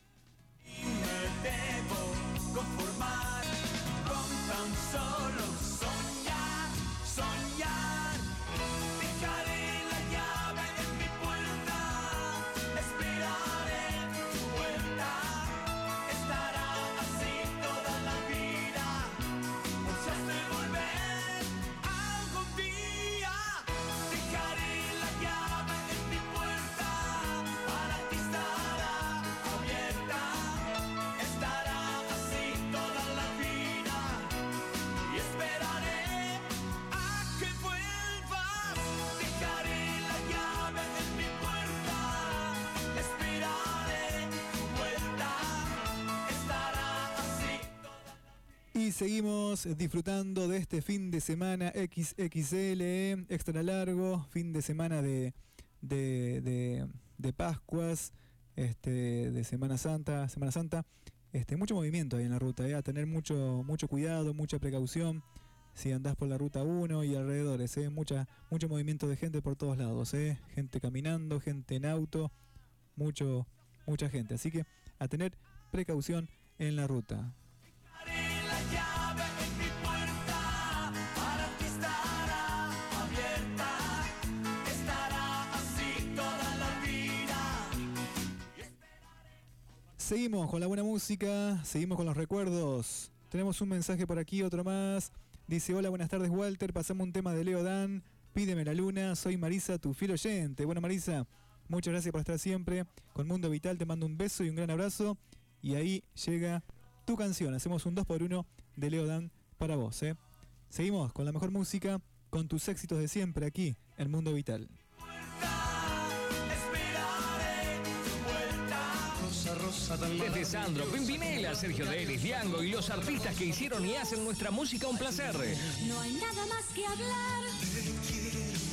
Speaker 16: Y
Speaker 11: seguimos disfrutando de este fin de semana XXL, ¿eh? extra largo, fin de semana de, de, de- Pascuas, este, de Semana Santa, Semana Santa. Este, mucho movimiento ahí en la ruta, ¿eh? a tener mucho, mucho cuidado, mucha precaución. Si andás por la ruta 1 y alrededores, ¿eh? Mucha, mucho movimiento de gente por todos lados, ¿eh? gente caminando, gente en auto, mucho, mucha gente. Así que a tener precaución en la ruta. Seguimos con la buena música, seguimos con los recuerdos. Tenemos un mensaje por aquí, otro más. Dice, hola, buenas tardes Walter, pasamos un tema de Leo Dan, pídeme la luna, soy Marisa, tu fiel oyente. Bueno Marisa, muchas gracias por estar siempre con Mundo Vital, te mando un beso y un gran abrazo. Y ahí llega tu canción, hacemos un 2 por 1 de Leo Dan para vos. ¿eh? Seguimos con la mejor música, con tus éxitos de siempre aquí en Mundo Vital.
Speaker 5: Desde Sandro, Pimpinela, Sergio Denis, Diango y los artistas que hicieron y hacen nuestra música un placer.
Speaker 21: No hay nada más que hablar.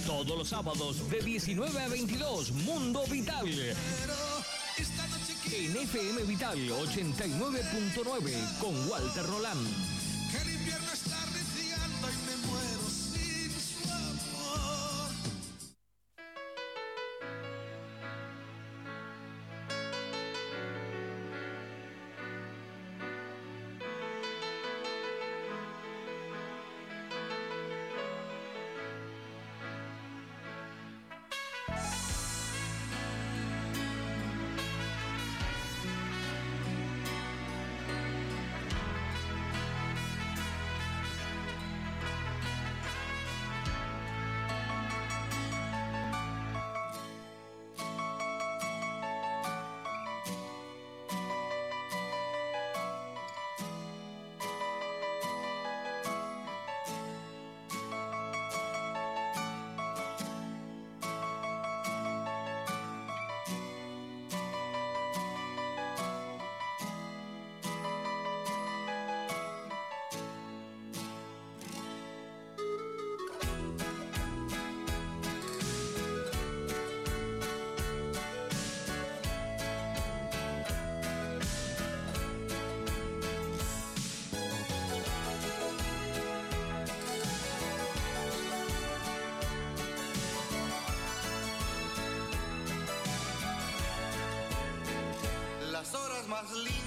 Speaker 5: Todos los sábados de 19 a 22, Mundo Vital. En FM Vital 89.9 con Walter Roland.
Speaker 16: horas
Speaker 22: mais lindas.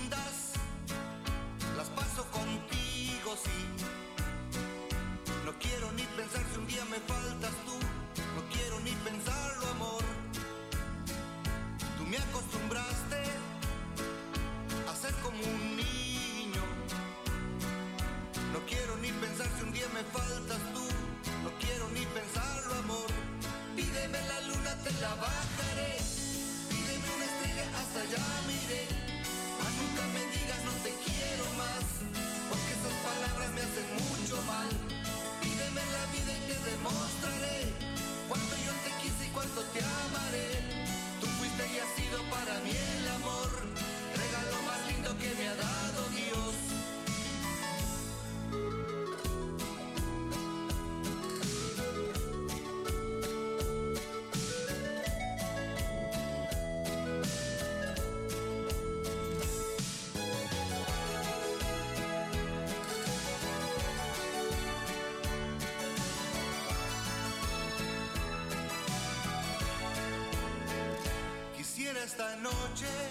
Speaker 22: Esta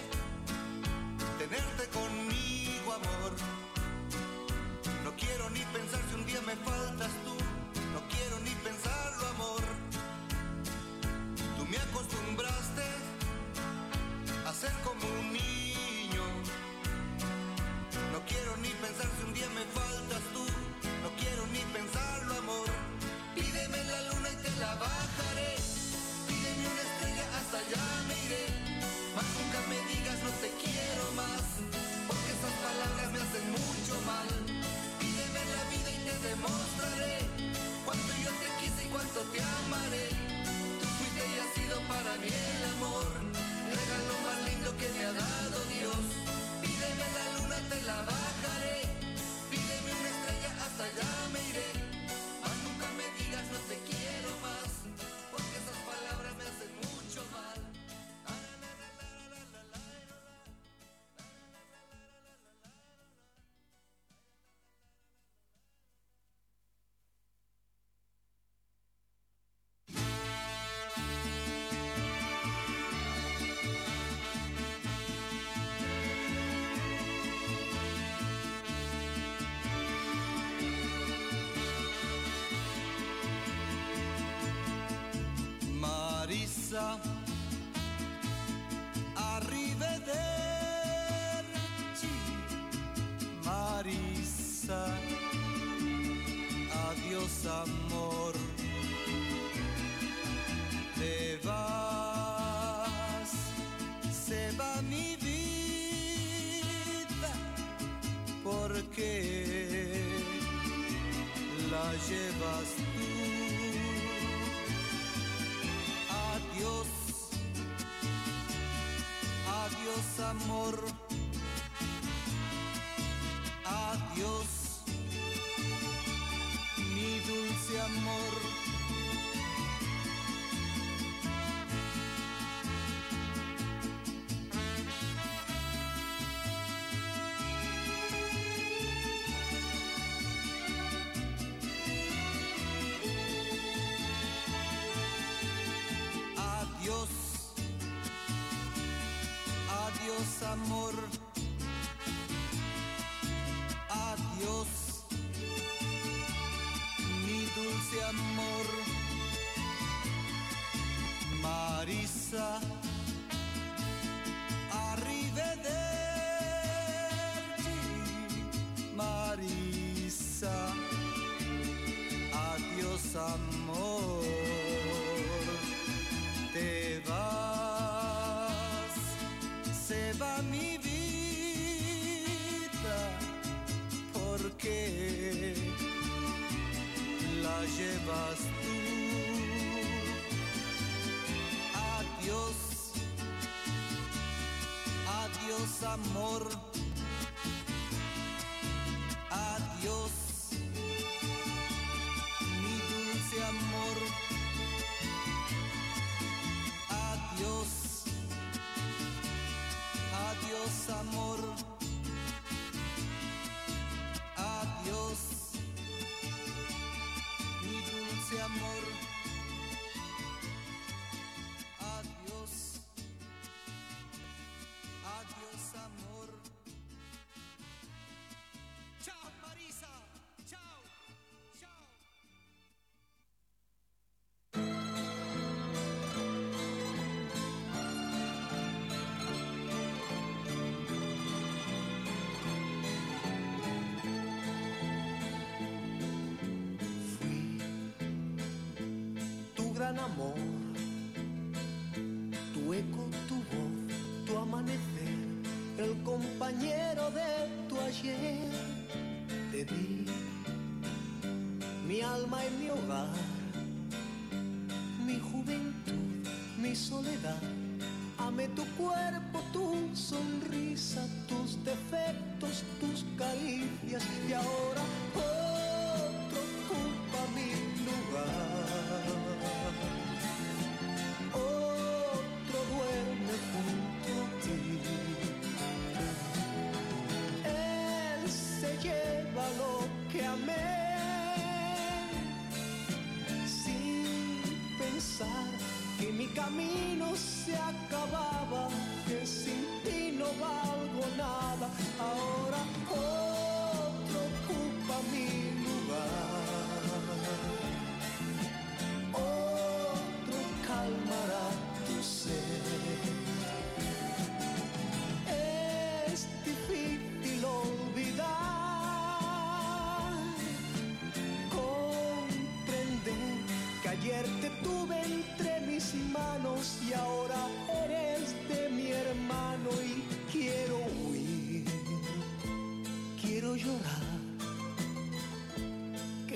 Speaker 22: amor,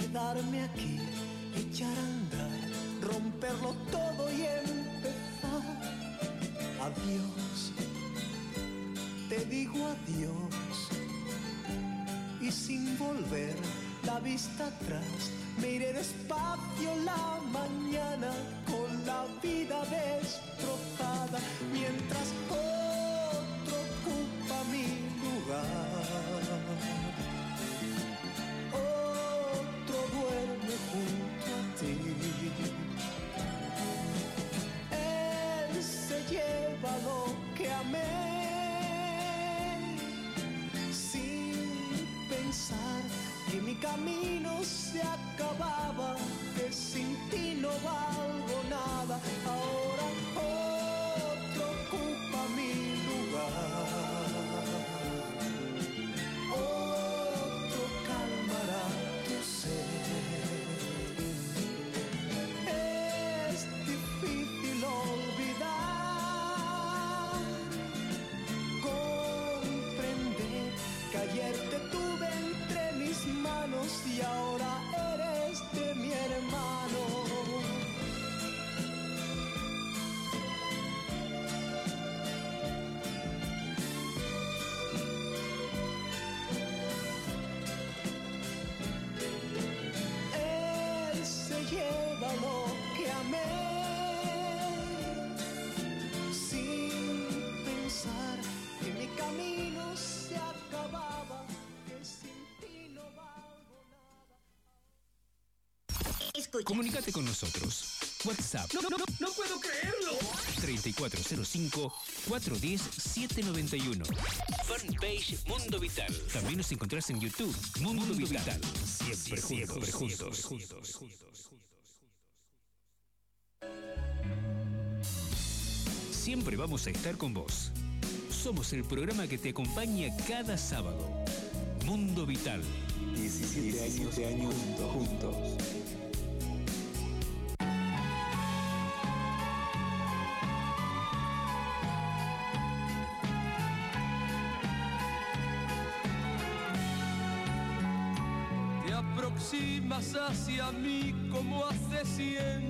Speaker 23: quedarme aquí, echar a andar, romperlo todo y empezar. Adiós, te digo adiós. Y sin volver la vista atrás, me iré despacio la mañana con la vida destrozada mientras
Speaker 3: oh. nosotros. WhatsApp.
Speaker 18: No, no, no, no puedo creerlo.
Speaker 3: 3405-410-791.
Speaker 24: Fanpage Mundo Vital.
Speaker 3: También nos encontrás en YouTube. Mundo, Mundo Vital. Vital. Siempre,
Speaker 24: siempre, siempre
Speaker 3: juntos.
Speaker 24: juntos.
Speaker 3: Siempre vamos a estar con vos. Somos el programa que te acompaña cada sábado. Mundo Vital.
Speaker 4: 17, 17 años juntos.
Speaker 18: juntos. hacia mí como hace siempre.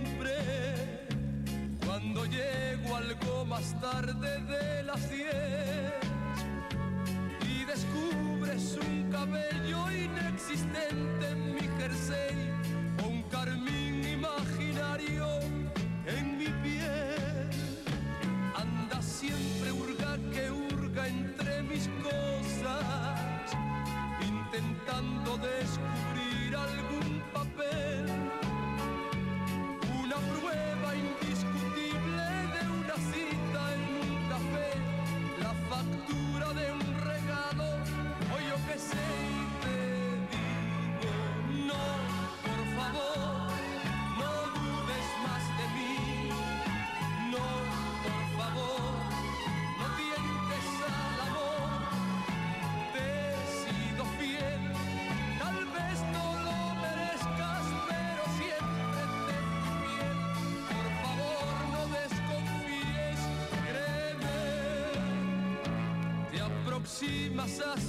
Speaker 18: Aproximas hacia mí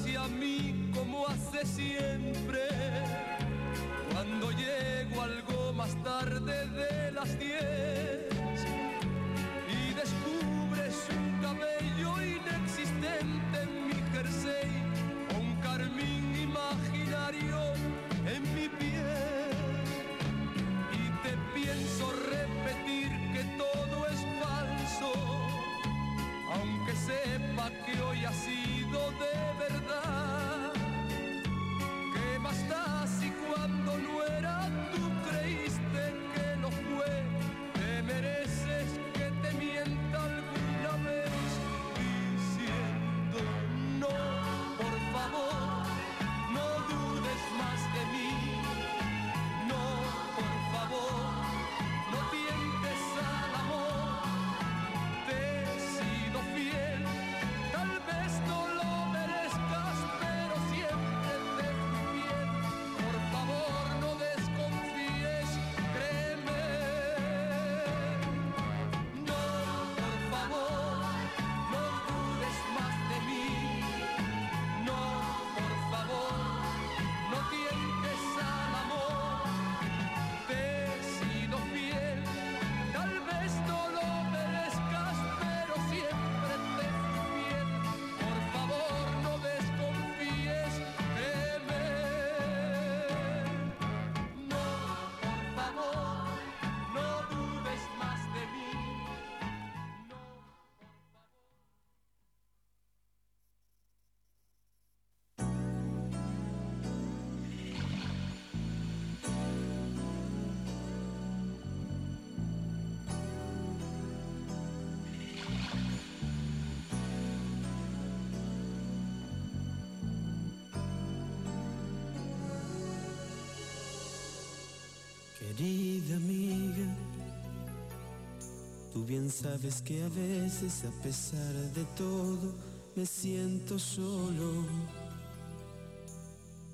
Speaker 25: sabes que a veces a pesar de todo me siento solo.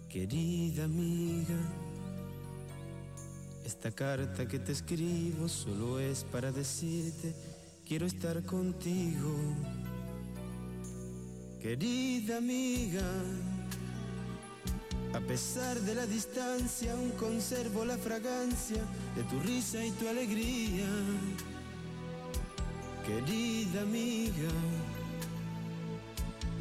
Speaker 25: Querida amiga, esta carta que te escribo solo es para decirte quiero estar contigo. Querida amiga, a pesar de la distancia, aún conservo la fragancia de tu risa y tu alegría. Querida amiga,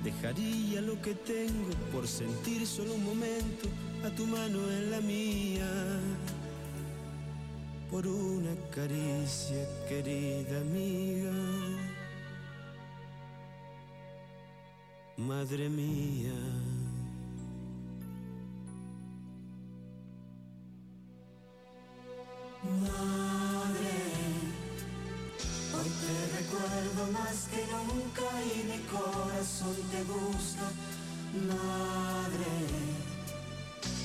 Speaker 25: dejaría lo que tengo por sentir solo un momento a tu mano en la mía. Por una caricia, querida amiga. Madre mía.
Speaker 12: Corazón te busca. Madre,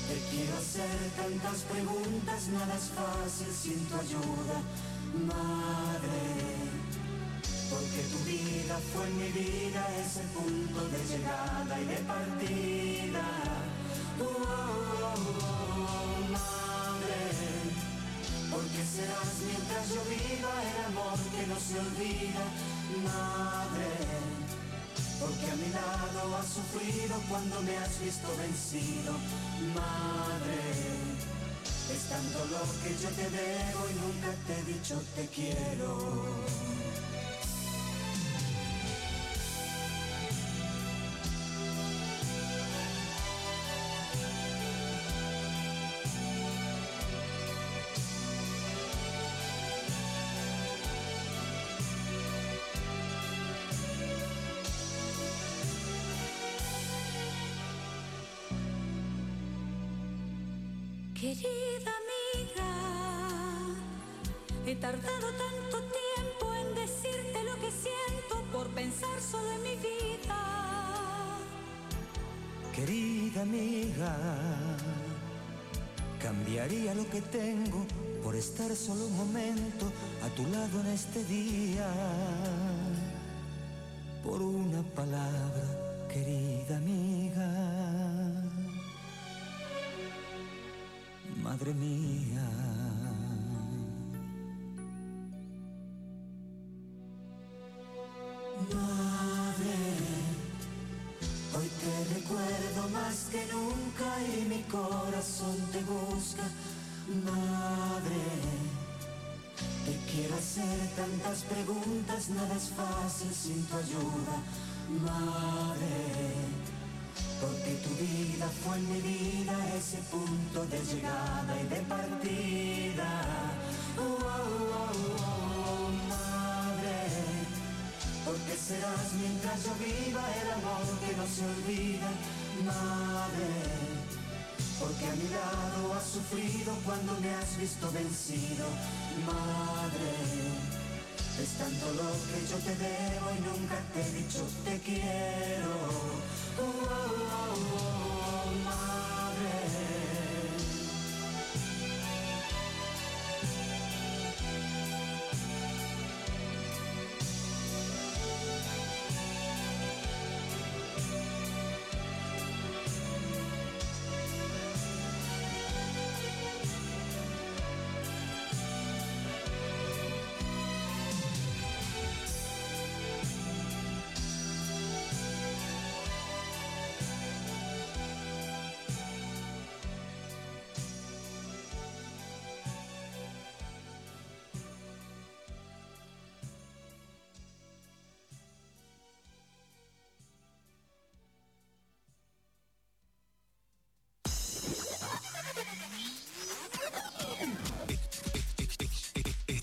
Speaker 12: te quiero hacer tantas preguntas, nada es fácil sin tu ayuda. Madre, porque tu vida fue mi vida, ese punto de llegada y de partida. Oh, oh, oh, madre, porque serás mientras yo viva el amor que no se olvida, madre. Porque a mi lado has sufrido cuando me has visto vencido, madre. Es tanto lo que yo te debo y nunca te he dicho te quiero.
Speaker 26: En
Speaker 12: este día. Es fácil sin tu ayuda, madre. Porque tu vida fue mi vida ese punto de llegada y de partida. Oh, oh, oh, oh, madre. Porque serás mientras yo viva el amor que no se olvida, madre. Porque a mi lado has sufrido cuando me has visto vencido, madre. Es tanto lo que yo te debo y nunca te he dicho te quiero. Oh, oh, oh,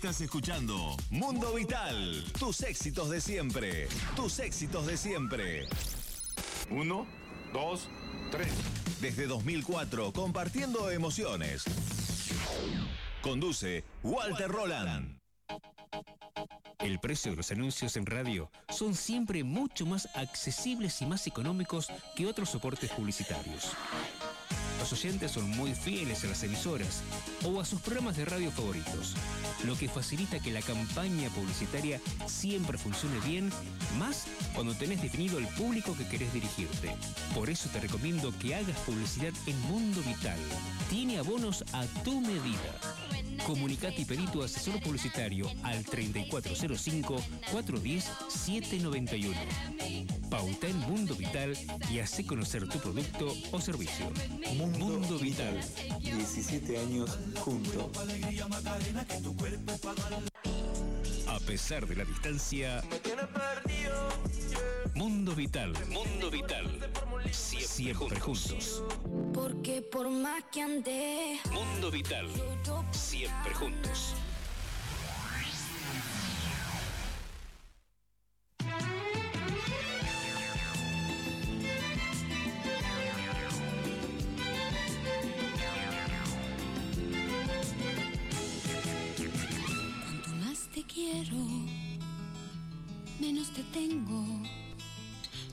Speaker 6: Estás escuchando Mundo Vital, tus éxitos de siempre, tus éxitos de siempre.
Speaker 27: Uno, dos, tres.
Speaker 6: Desde 2004, compartiendo emociones. Conduce Walter Roland.
Speaker 3: El precio de los anuncios en radio son siempre mucho más accesibles y más económicos que otros soportes publicitarios. Los oyentes son muy fieles a las emisoras o a sus programas de radio favoritos, lo que facilita que la campaña publicitaria siempre funcione bien, más cuando tenés definido el público que querés dirigirte. Por eso te recomiendo que hagas publicidad en Mundo Vital. Tiene abonos a tu medida. Comunicate y pedí tu asesor publicitario al 3405-410-791. Pauta en Mundo Vital y hace conocer tu producto o servicio. Mundo, Vital.
Speaker 4: 17 años juntos.
Speaker 3: A pesar de la distancia, Mundo Vital. Mundo Vital. Siempre, siempre juntos.
Speaker 21: Porque por más que ande,
Speaker 3: Mundo Vital. Siempre juntos.
Speaker 21: Quiero, menos te tengo.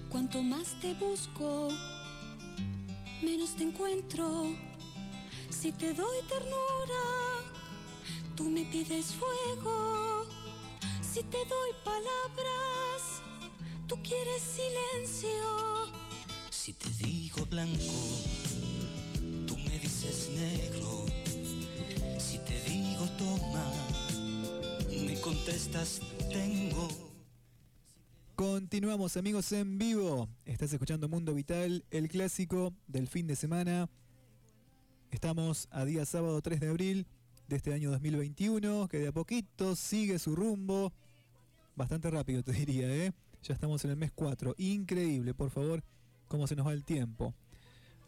Speaker 21: Cuanto más te busco, menos te encuentro. Si te doy ternura, tú me pides fuego. Si te doy palabras, tú quieres silencio.
Speaker 15: Si te digo blanco, tú me dices negro. Si te digo toma, contestas tengo.
Speaker 11: Continuamos amigos en vivo. Estás escuchando Mundo Vital, el clásico del fin de semana. Estamos a día sábado 3 de abril de este año 2021, que de a poquito sigue su rumbo. Bastante rápido te diría, ¿eh? Ya estamos en el mes 4. Increíble, por favor, cómo se nos va el tiempo.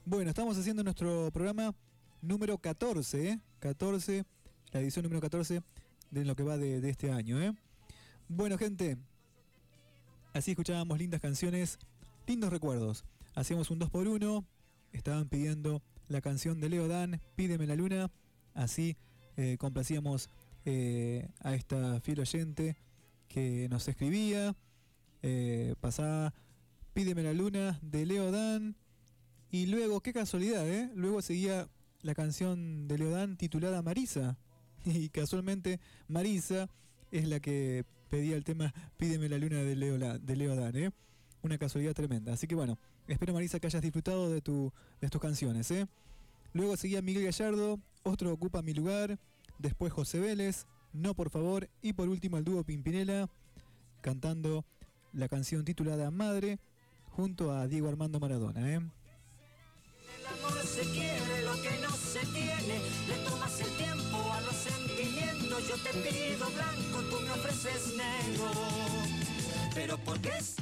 Speaker 11: Bueno, estamos haciendo nuestro programa número 14, ¿eh? 14, la edición número 14 de lo que va de, de este año, ¿eh? Bueno, gente, Así escuchábamos lindas canciones, lindos recuerdos. Hacíamos un 2 por 1 estaban pidiendo la canción de Leo Dan, Pídeme la luna. Así eh, complacíamos eh, a esta fiel oyente que nos escribía. Eh, pasaba Pídeme la luna de Leo Dan. Y luego, qué casualidad. Luego seguía la canción de Leo Dan titulada Marisa. Y casualmente Marisa es la que pedía el tema Pídeme la luna de Leo, La- de Leo Dan, ¿eh? Una casualidad tremenda. Así que bueno, espero Marisa que hayas disfrutado de, tu, de tus canciones, ¿eh? Luego seguía Miguel Gallardo, Otro ocupa mi lugar, después José Vélez, No por favor, y por último el dúo Pimpinela, cantando la canción titulada Madre, junto a Diego Armando Maradona. ¿eh?
Speaker 12: Yo te pido blanco, tú me ofreces negro, pero ¿por qué es?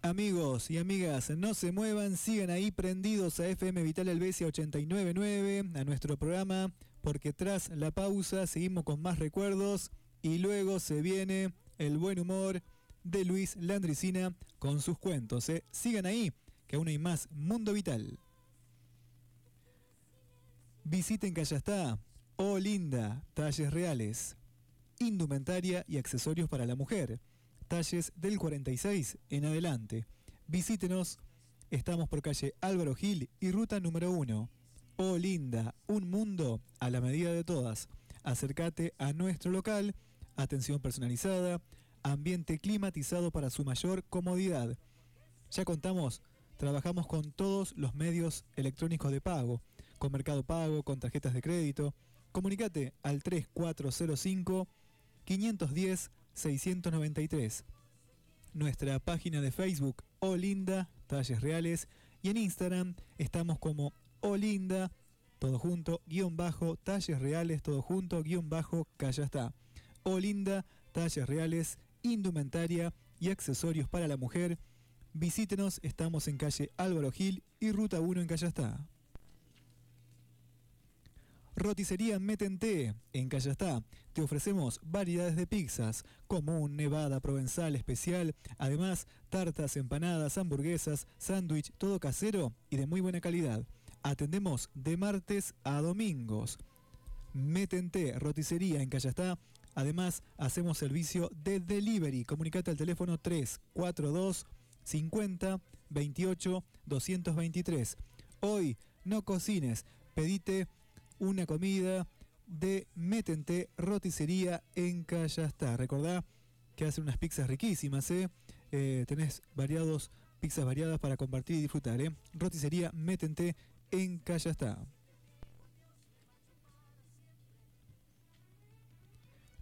Speaker 11: Amigos y amigas, no se muevan, sigan ahí prendidos a FM Vital Helvecia 899, a nuestro programa, porque tras la pausa seguimos con más recuerdos y luego se viene el buen humor de Luis Landricina con sus cuentos. ¿eh? Sigan ahí, que aún hay más Mundo Vital. Visiten Callastá, Oh Linda, talles reales, indumentaria y accesorios para la mujer talles del 46 en adelante. Visítenos, estamos por calle Álvaro Gil y ruta número 1. Oh linda, un mundo a la medida de todas. Acércate a nuestro local, atención personalizada, ambiente climatizado para su mayor comodidad. Ya contamos, trabajamos con todos los medios electrónicos de pago, con Mercado Pago, con tarjetas de crédito. Comunicate al 3405 510 693. Nuestra página de Facebook, Olinda, Talles Reales, y en Instagram estamos como Olinda, todo junto, guion bajo, Talles Reales, todo junto, guion bajo, Calla está. Olinda, Talles Reales, Indumentaria y accesorios para la mujer. Visítenos, estamos en calle Álvaro Gil y ruta 1 en Callastá. Roticería Metente, en Callastá. Te ofrecemos variedades de pizzas, común, nevada, provenzal, especial. Además, tartas, empanadas, hamburguesas, sándwich, todo casero y de muy buena calidad. Atendemos de martes a domingos. Metente, roticería en Callastá. Además, hacemos servicio de delivery. Comunicate al teléfono 342 50 28 223. Hoy no cocines, pedite una comida de Metente Roticería en Callastá. Recordá que hacen unas pizzas riquísimas, ¿eh? ¿eh? tenés variados, pizzas variadas para compartir y disfrutar, ¿eh? Roticería Metente en Callastá.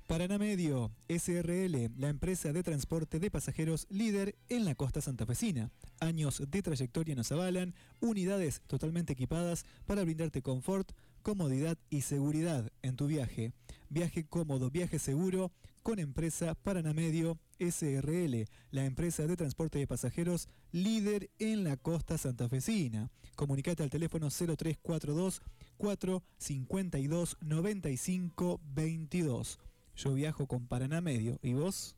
Speaker 11: Paraná Medio, SRL, la empresa de transporte de pasajeros líder en la costa santafesina. Años de trayectoria nos avalan, unidades totalmente equipadas para brindarte confort, comodidad y seguridad en tu viaje. Viaje cómodo, viaje seguro con empresa Paranamedio SRL, la empresa de transporte de pasajeros líder en la costa santafesina. Comunicate al teléfono 0342 452 95 22. Yo viajo con Paranamedio. ¿Y vos?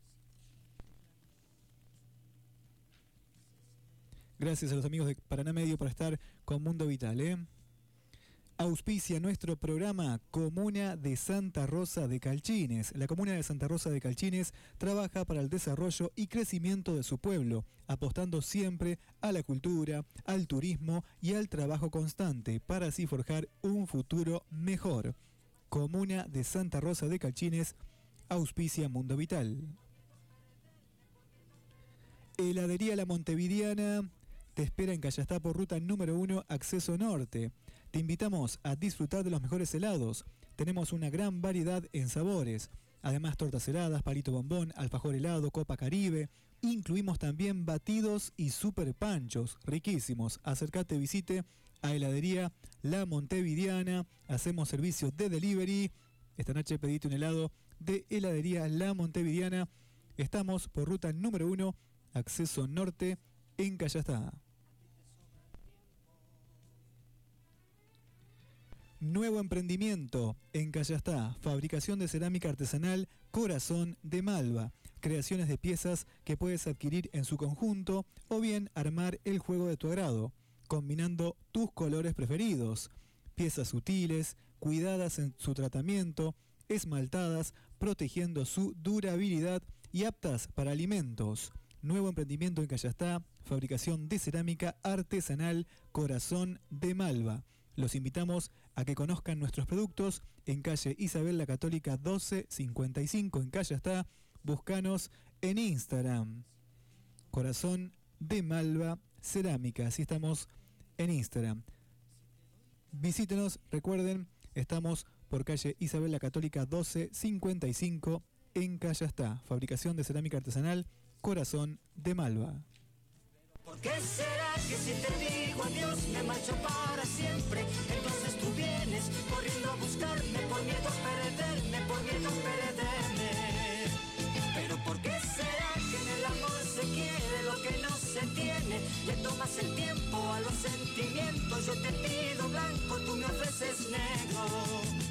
Speaker 11: Gracias a los amigos de Paranamedio por estar con Mundo Vital, ¿eh? Auspicia nuestro programa Comuna de Santa Rosa de Calchines. La Comuna de Santa Rosa de Calchines trabaja para el desarrollo y crecimiento de su pueblo, apostando siempre a la cultura, al turismo y al trabajo constante para así forjar un futuro mejor. Comuna de Santa Rosa de Calchines, auspicia Mundo Vital. Heladería La Montevidiana te espera en Callastá por ruta número 1, acceso norte. Te invitamos a disfrutar de los mejores helados. Tenemos una gran variedad en sabores. Además, tortas heladas, palito bombón, alfajor helado, copa caribe. Incluimos también batidos y super panchos, riquísimos. Acércate, visite a heladería La Montevidiana. Hacemos servicio de delivery. Esta noche pedite un helado de heladería La Montevidiana. Estamos por ruta número 1, acceso norte en Callastá. Nuevo emprendimiento en Callastá, fabricación de cerámica artesanal Corazón de Malva, creaciones de piezas que puedes adquirir en su conjunto o bien armar el juego de tu agrado, combinando tus colores preferidos, piezas sutiles, cuidadas en su tratamiento, esmaltadas, protegiendo su durabilidad y aptas para alimentos. Nuevo emprendimiento en Callastá, fabricación de cerámica artesanal Corazón de Malva. Los invitamos a que conozcan nuestros productos en calle Isabel la Católica 1255 en calle está. Búscanos en Instagram. Corazón de Malva Cerámica. Así estamos en Instagram. Visítenos, recuerden, estamos por calle Isabel la Católica 1255 en Callastá. Fabricación de cerámica artesanal, corazón de Malva.
Speaker 12: Le tomas el tiempo a los sentimientos, yo te pido blanco, tú me ofreces negro.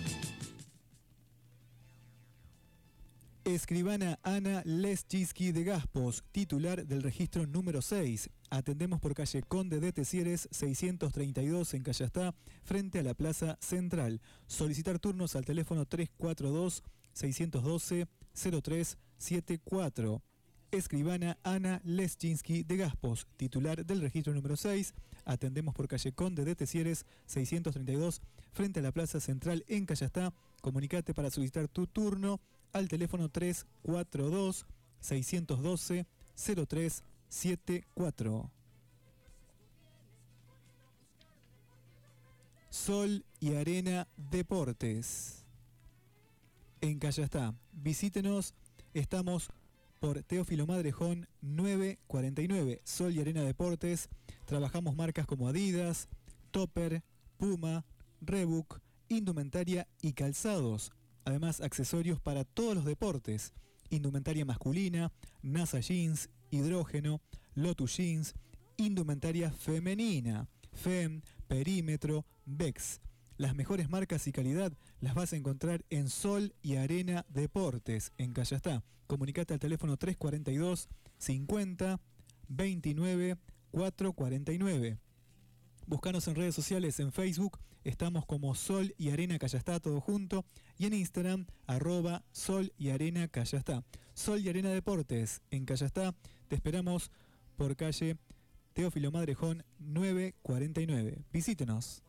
Speaker 11: Escribana Ana Leschisky de Gaspos, titular del registro número 6. Atendemos por calle Conde de Tesieres 632 en Callastá, frente a la Plaza Central. Solicitar turnos al teléfono 342-612-0374. Escribana Ana Leschinski de Gaspos, titular del registro número 6. Atendemos por calle Conde de Tesieres 632, frente a la Plaza Central en Callastá. Comunicate para solicitar tu turno al teléfono 342-612-0374. Sol y Arena Deportes. En Callastá. Visítenos. Estamos por Teófilo Madrejón 949. Sol y Arena Deportes. Trabajamos marcas como Adidas, Topper, Puma, Reebok, indumentaria y calzados. Además, accesorios para todos los deportes. Indumentaria masculina, NASA Jeans, Hidrógeno, Lotus Jeans, indumentaria femenina, FEM, Perímetro, Vex. Las mejores marcas y calidad las vas a encontrar en Sol y Arena Deportes, en Callastá. Comunicate al teléfono 342 50 29 449. Búscanos en redes sociales, en Facebook, estamos como Sol y Arena Callastá, todo junto, y en Instagram, arroba Sol y Arena Callastá. Sol y Arena Deportes, en Callastá, te esperamos por calle Teófilo Madrejón 949. Visítenos.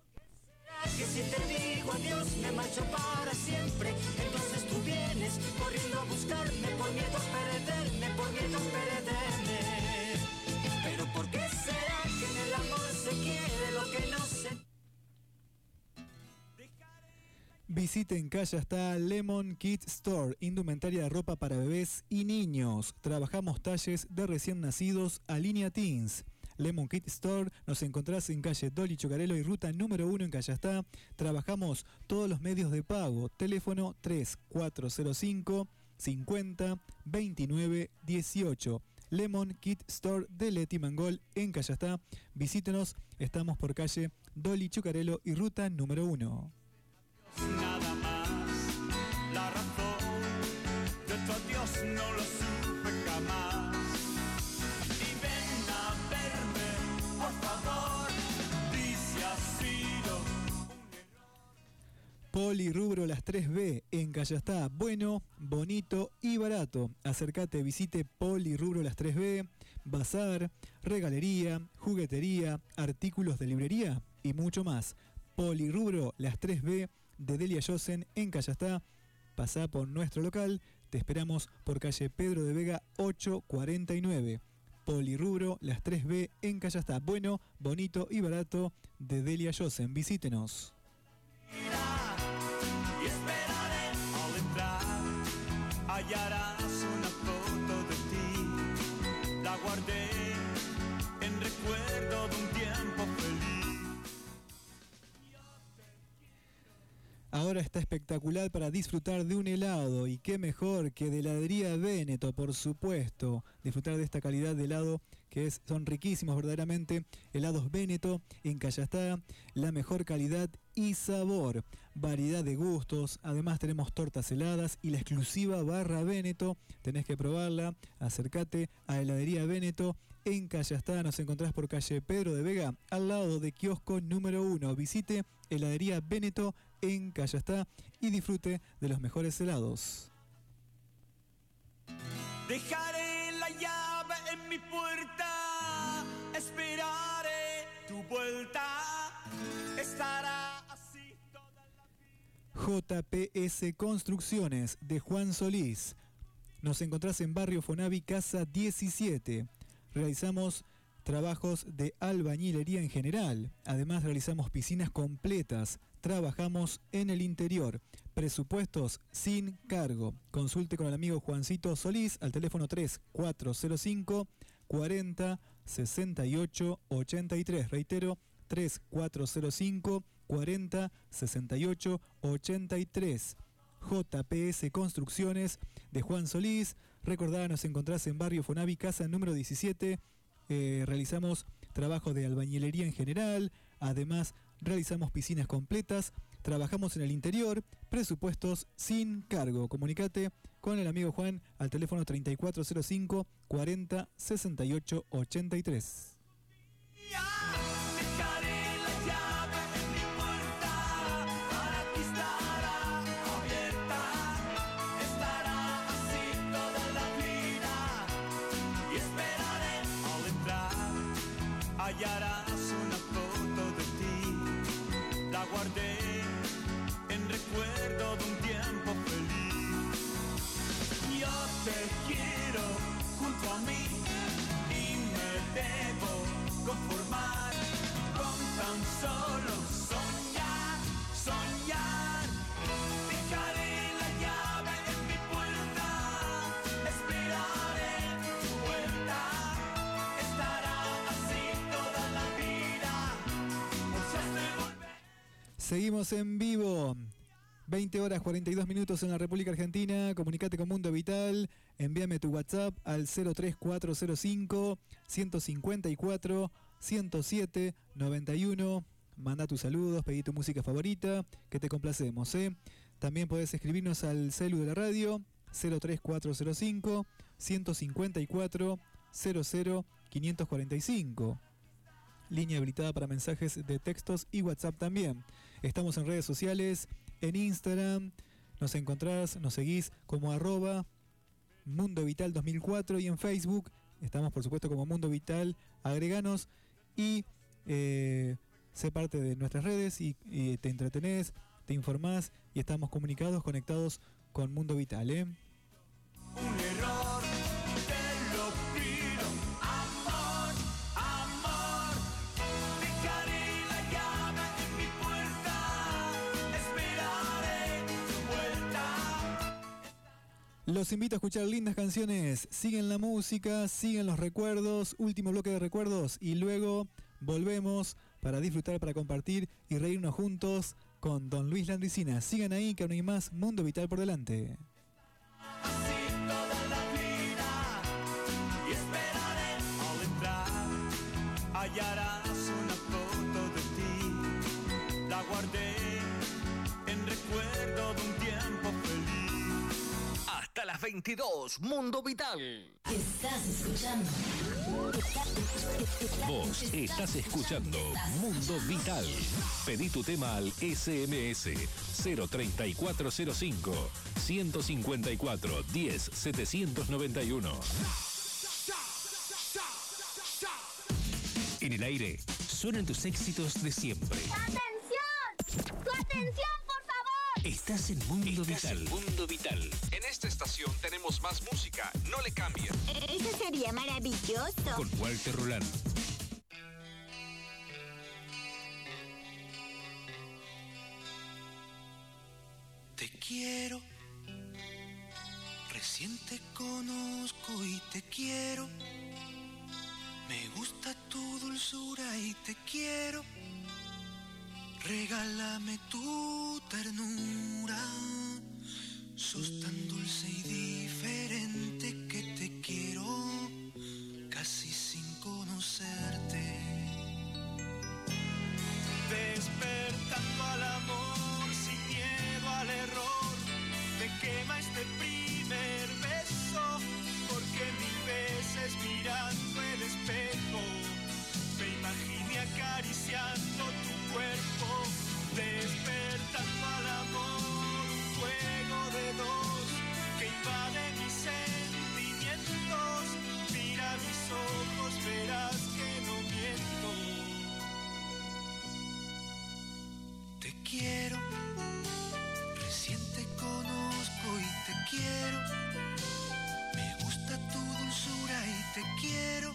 Speaker 12: Que si te digo adiós me marcho para siempre Entonces tú vienes corriendo a buscarme Por miedo a perderme, por miedo a perderme Pero ¿por qué será que en el amor se quiere lo que no se
Speaker 11: Visite en Calle está Lemon Kid Store, indumentaria de ropa para bebés y niños. Trabajamos talles de recién nacidos a línea Teens. Lemon Kit Store. Nos encontrás en calle Dolly Chocarelo y ruta número 1 en Callastá. Trabajamos todos los medios de pago. Teléfono 3405 50 29 18. Lemon Kit Store de Leti Mangol en Callastá. Visítenos, estamos por calle Dolly Chucarelo y ruta número 1.
Speaker 16: Nada más, la
Speaker 11: Polirrubro Las 3B en Callastá. Bueno, bonito y barato. Acércate, visite Polirrubro Las 3B, bazar, regalería, juguetería, artículos de librería y mucho más. Polirrubro Las 3B de Delia Yosen en Callastá. Pasá por nuestro local. Te esperamos por calle Pedro de Vega 849. Polirrubro Las 3B en Callastá. Bueno, bonito y barato de Delia Yosen. Visítenos. Ahora está espectacular para disfrutar de un helado y qué mejor que de heladería Véneto, por supuesto. Disfrutar de esta calidad de helado que es, son riquísimos verdaderamente. Helados Véneto en Callastá, la mejor calidad y sabor. Variedad de gustos, además tenemos tortas heladas y la exclusiva barra Véneto. Tenés que probarla, acércate a heladería Véneto. En Callastá nos encontrás por calle Pedro de Vega, al lado de kiosco número 1. Visite heladería Véneto en Callastá y disfrute de los mejores helados.
Speaker 16: Dejaré la llave en mi puerta, esperaré tu vuelta. Estará así.
Speaker 11: JPS Construcciones de Juan Solís. Nos encontrás en Barrio Fonavi, Casa 17. Realizamos trabajos de albañilería en general. Además realizamos piscinas completas. Trabajamos en el interior. Presupuestos sin cargo. Consulte con el amigo Juancito Solís al teléfono 3405 40 68 83. Reitero, 3405 40 68 83. JPS Construcciones de Juan Solís. Recordá, nos encontrás en Barrio Fonavi, casa número 17. Eh, realizamos trabajo de albañilería en general. Además, realizamos piscinas completas. Trabajamos en el interior. Presupuestos sin cargo. Comunicate con el amigo Juan al teléfono 3405 40 68 83.
Speaker 8: Junto a mí y me debo conformar con tan solo soñar, soñar. Dejaré la llave en mi puerta, esperaré tu vuelta. Estará así toda la vida, por si has de volver.
Speaker 11: Seguimos en vivo. 20 horas 42 minutos en la República Argentina. Comunicate con Mundo Vital. Envíame tu WhatsApp al 03405 154 107 91. Manda tus saludos, pedí tu música favorita, que te complacemos. ¿eh? También podés escribirnos al celu de la radio 03405 154 00 545 línea habilitada para mensajes de textos y WhatsApp también. Estamos en redes sociales, en Instagram, nos encontrás, nos seguís como arroba Mundo Vital 2004 y en Facebook estamos por supuesto como Mundo Vital, agreganos y eh, sé parte de nuestras redes y, te entretenés, te informás y estamos comunicados, conectados con Mundo Vital. ¿eh? Los invito a escuchar lindas canciones, siguen la música, siguen los recuerdos, último bloque de recuerdos y luego volvemos para disfrutar, para compartir y reírnos juntos con Don Luis Landricina. Sigan ahí que aún hay más Mundo Vital por delante.
Speaker 5: 22, Mundo Vital.
Speaker 21: Estás escuchando.
Speaker 28: Vos estás escuchando Mundo Vital. Pedí tu tema al SMS 03405 154 10 791.
Speaker 3: En el aire suenan tus éxitos de siempre.
Speaker 13: ¡Atención! ¡Tu atención!
Speaker 3: Estás en Mundo Vital.
Speaker 14: Mundo Vital. En esta estación tenemos más música. No le cambien.
Speaker 13: Eso sería maravilloso.
Speaker 3: Con Walter Roland.
Speaker 8: Te quiero, recién te conozco y te quiero. Me gusta tu dulzura y te quiero. Regálame tu ternura. Sos tan dulce y diferente que te quiero casi sin conocerte. Despertando al amor sin miedo al error. Me quema este primer beso porque mil veces mirando el espejo me imaginé acariciando tu cuerpo despertando al amor, un juego de dos que invade mis sentimientos. Mira mis ojos, verás que no miento. Te quiero, recién te conozco y te quiero. Me gusta tu dulzura y te quiero.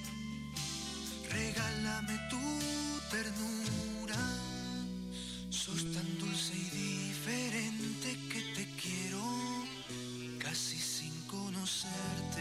Speaker 8: Regálame tu ternura. Sos tan dulce y diferente que te quiero casi sin conocerte.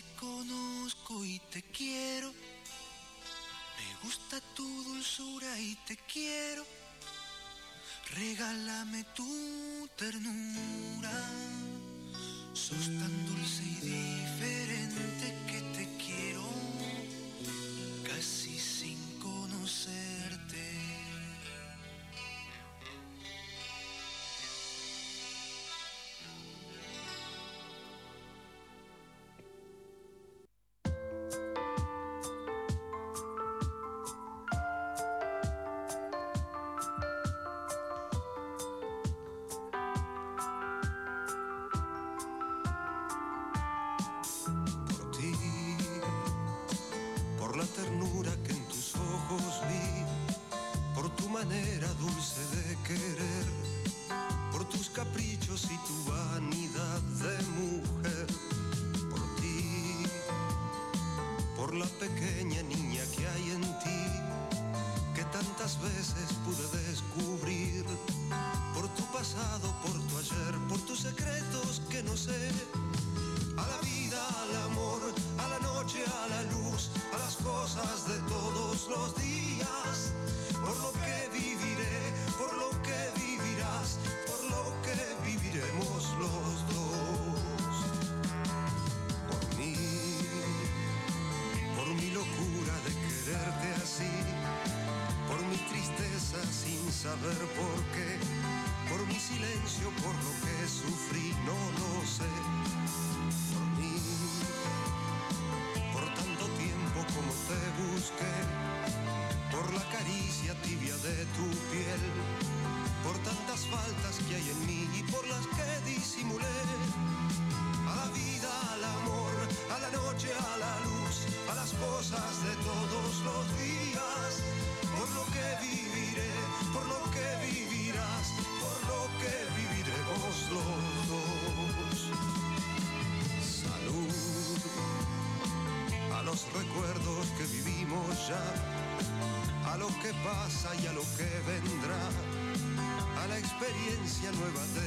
Speaker 29: te conozco y te quiero. Me gusta tu dulzura y te quiero. Regálame tu ternura. Sos tan dulce y diferente. experiencia nueva.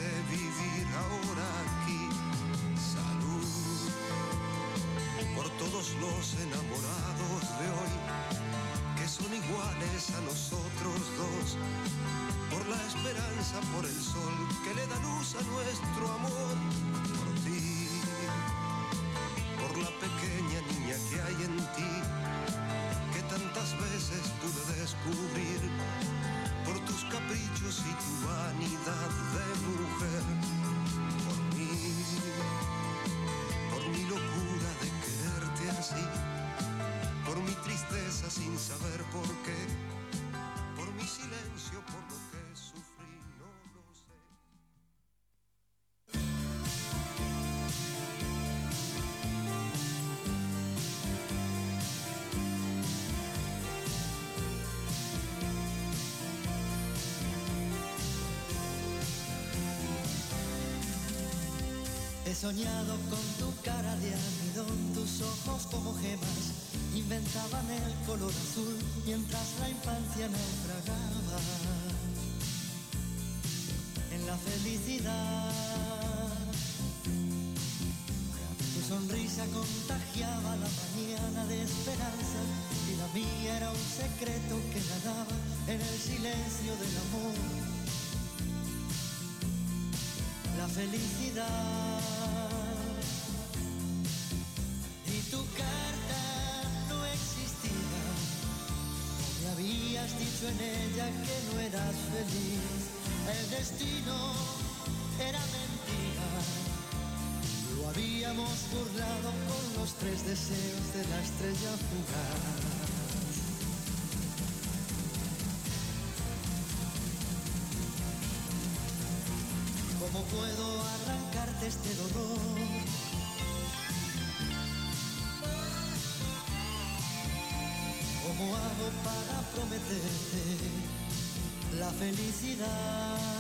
Speaker 30: soñado con tu cara de almidón, tus ojos como gemas inventaban el color azul mientras la infancia naufragaba en la felicidad. Tu sonrisa contagiaba la mañana de esperanza y la mía era un secreto que nadaba en el silencio del amor. La felicidad. burlado con los tres deseos de la estrella fugaz. ¿Cómo puedo arrancarte este dolor? ¿Cómo hago para prometerte la felicidad?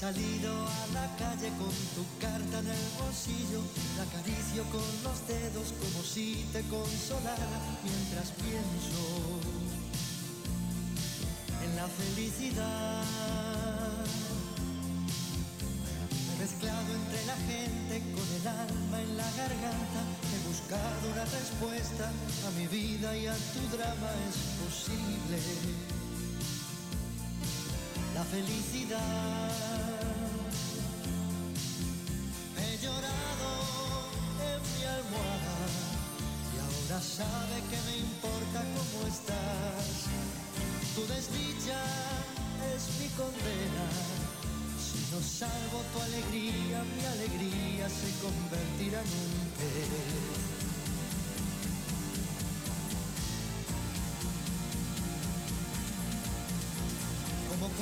Speaker 30: Salido a la calle con tu carta en el bolsillo, la acaricio con los dedos como si te consolara mientras pienso en la felicidad. Me he mezclado entre la gente con el alma en la garganta, he buscado una respuesta a mi vida y a tu drama es posible la felicidad.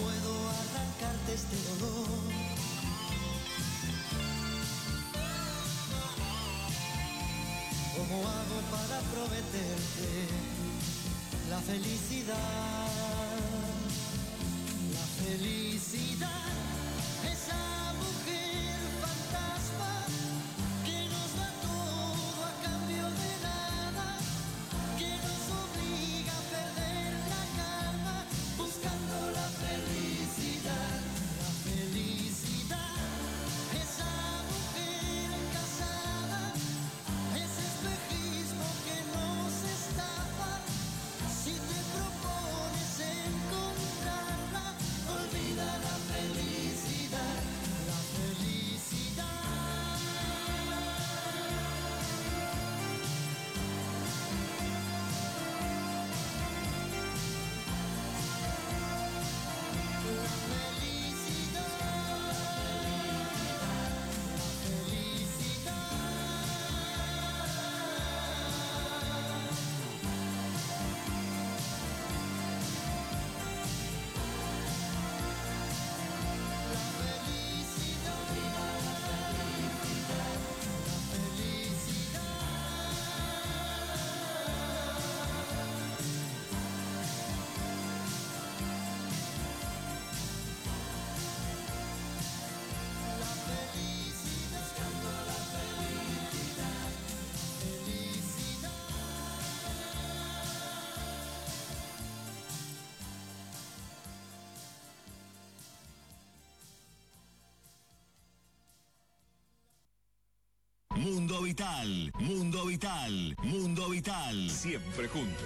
Speaker 30: Puedo arrancarte este dolor? ¿Cómo hago para prometerte la felicidad?
Speaker 6: Mundo Vital, Mundo Vital, Mundo Vital. Siempre juntos.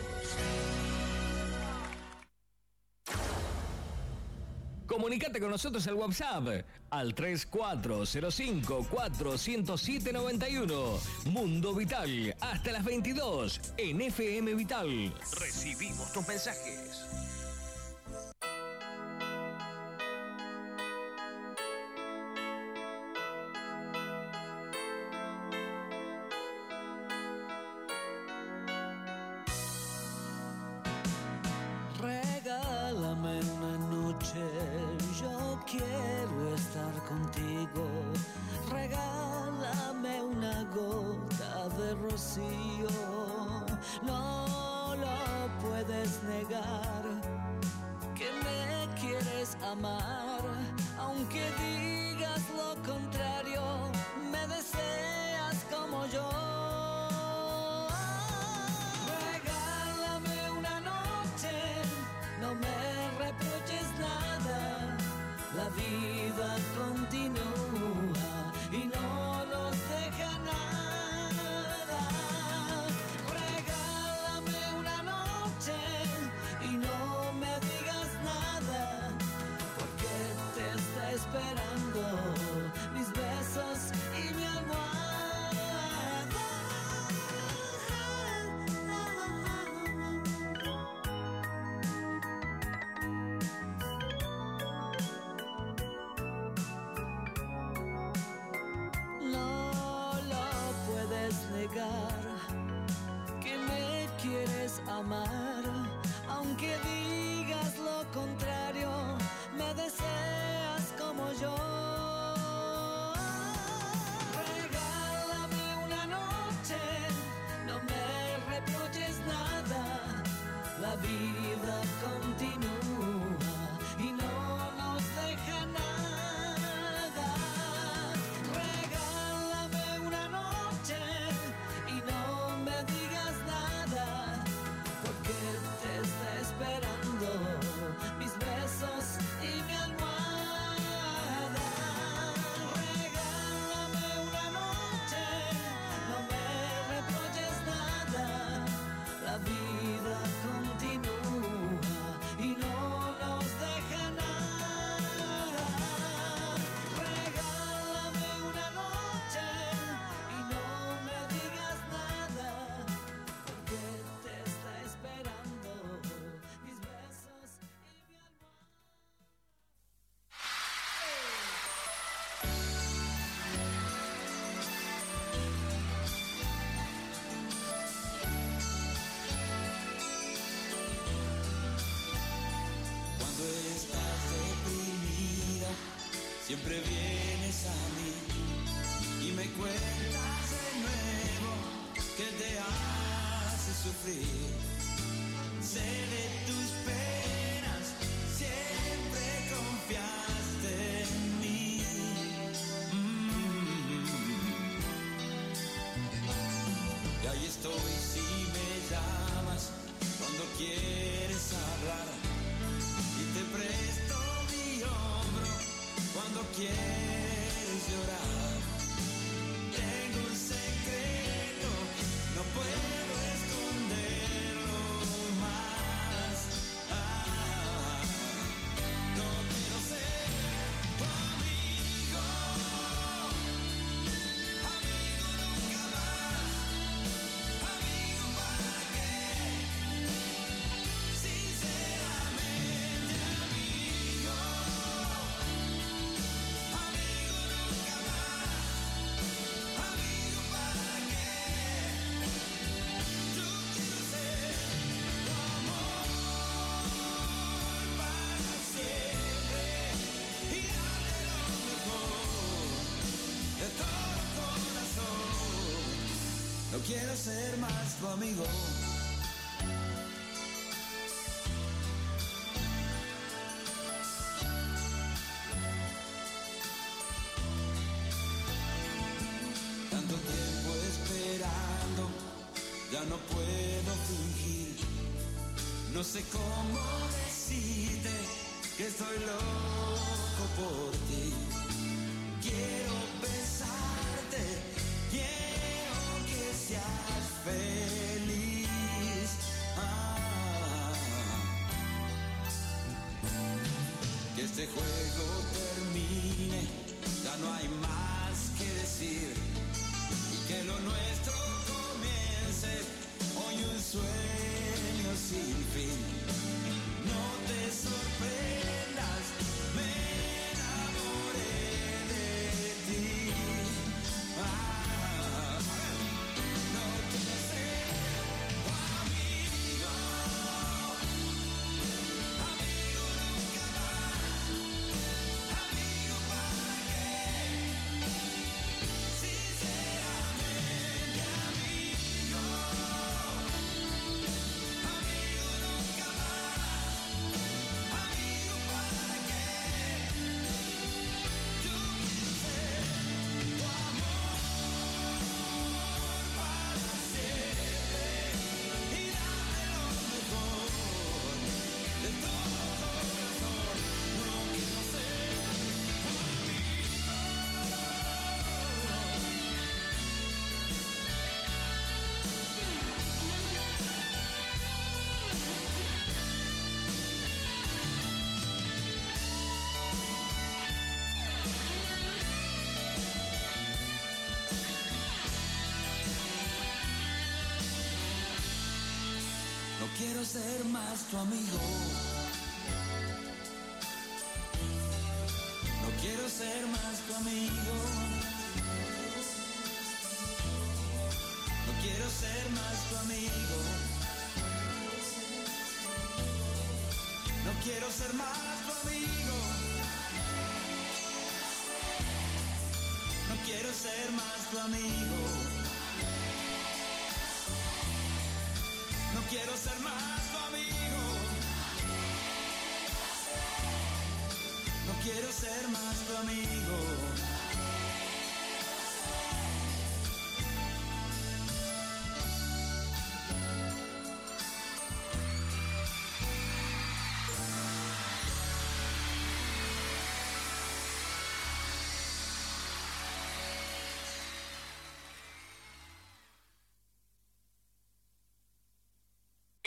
Speaker 5: Comunicate con nosotros al WhatsApp al 3405-40791. Mundo Vital, hasta las 22 en FM Vital. Recibimos tus mensajes.
Speaker 8: ser más tu amigo. ser más tu amigo. No quiero ser más tu amigo. No quiero ser más tu amigo. No quiero ser más tu amigo. No quiero ser más tu amigo. Quiero ser más tu amigo.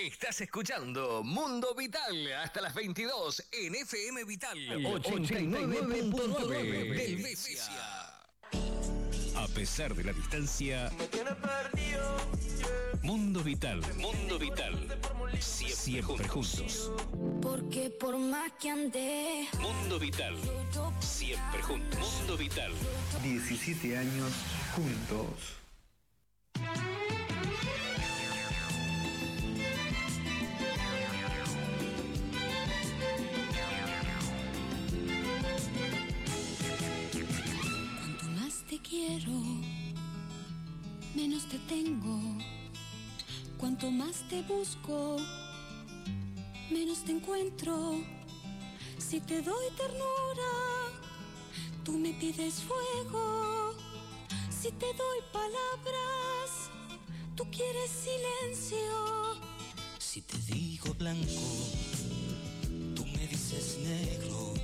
Speaker 5: Estás escuchando Mundo Vital hasta las 22 en FM Vital 89.9 del Besia.
Speaker 3: A pesar de la distancia, Mundo Vital, Mundo Vital, siempre, juntos.
Speaker 31: Porque por más que ande,
Speaker 3: Mundo Vital, siempre juntos. Mundo Vital.
Speaker 4: 17 años juntos.
Speaker 31: Si te doy ternura, tú me pides fuego. Si te doy palabras, tú quieres silencio.
Speaker 12: Si te digo blanco, tú me dices negro.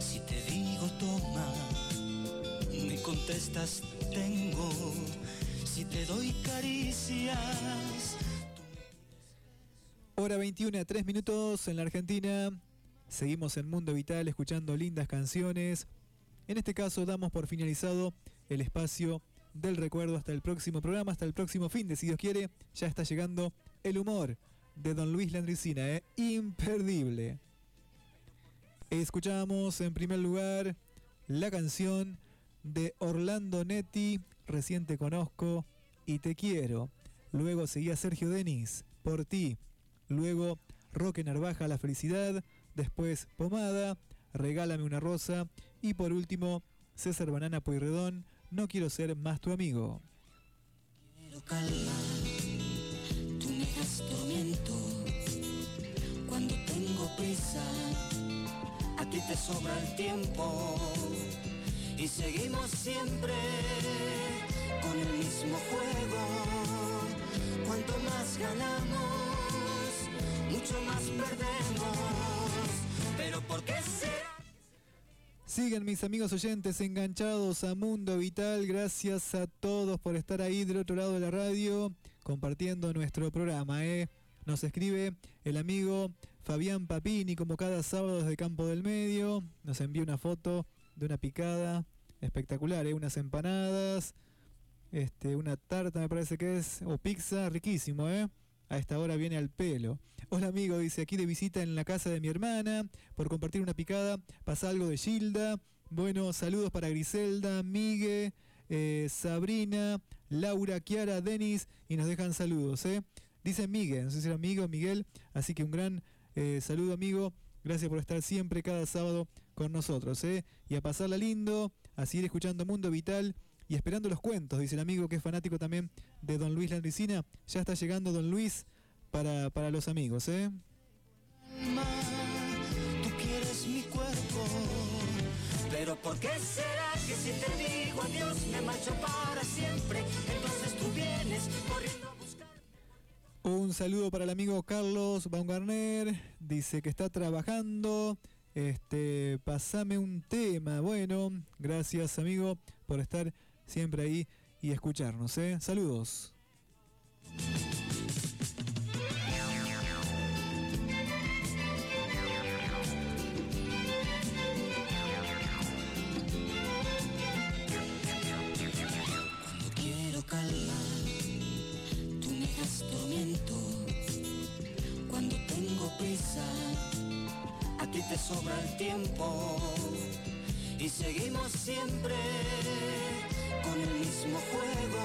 Speaker 12: Si te digo toma, me contestas tengo. Si te doy caricias,
Speaker 11: Hora 21 a 3 minutos en la Argentina. Seguimos en Mundo Vital escuchando lindas canciones. En este caso damos por finalizado el espacio del recuerdo hasta el próximo programa, hasta el próximo fin de si Dios quiere. Ya está llegando el humor de Don Luis Landricina, ¿eh? imperdible. Escuchamos en primer lugar la canción de Orlando Netti, Recién te conozco y te quiero. Luego seguía Sergio Denis, Por ti. Luego Roque Narvaja, La Felicidad. Después Pomada, Regálame una rosa. Y por último César Banana Pueyrredón, No quiero ser más tu amigo.
Speaker 12: quiero calma. Tú me das cuando tengo prisa. A ti te sobra el tiempo y seguimos siempre con el mismo juego. Cuanto más ganamos, mucho más perdemos. Pero ¿por qué será?
Speaker 11: Siguen mis amigos oyentes enganchados a Mundo Vital. Gracias a todos por estar ahí del otro lado de la radio compartiendo nuestro programa. ¿eh? Nos escribe el amigo Fabián Papini como cada sábado desde Campo del Medio. Nos envía una foto de una picada espectacular, ¿eh? unas empanadas, este, una tarta me parece que es, o pizza, riquísimo, ¿eh? A esta hora viene al pelo. Hola amigo, dice aquí de visita en la casa de mi hermana, por compartir una picada, pasa algo de Gilda. Bueno, saludos para Griselda, Migue, eh, Sabrina, Laura, Kiara, Denis, y nos dejan saludos, ¿eh? Dice Migue, no sé si era amigo Miguel, así que un gran eh, saludo amigo, gracias por estar siempre cada sábado con nosotros, ¿eh? Y a pasarla lindo, a seguir escuchando Mundo Vital y esperando los cuentos, dice el amigo que es fanático también de Don Luis Landricina. Ya está llegando Don Luis para, para los amigos, ¿eh?
Speaker 12: Tú quieres mi cuerpo, pero ¿por qué será que si te digo adiós me marcho para siempre? Entonces tú vienes corriendo.
Speaker 11: Un saludo para el amigo Carlos Baumgartner, dice que está trabajando. Este, pasame un tema. Bueno, gracias amigo por estar siempre ahí y escucharnos, ¿eh? Saludos.
Speaker 12: Calma, tú me das tormento. Cuando tengo prisa, a ti te sobra el tiempo. Y seguimos siempre con el mismo juego.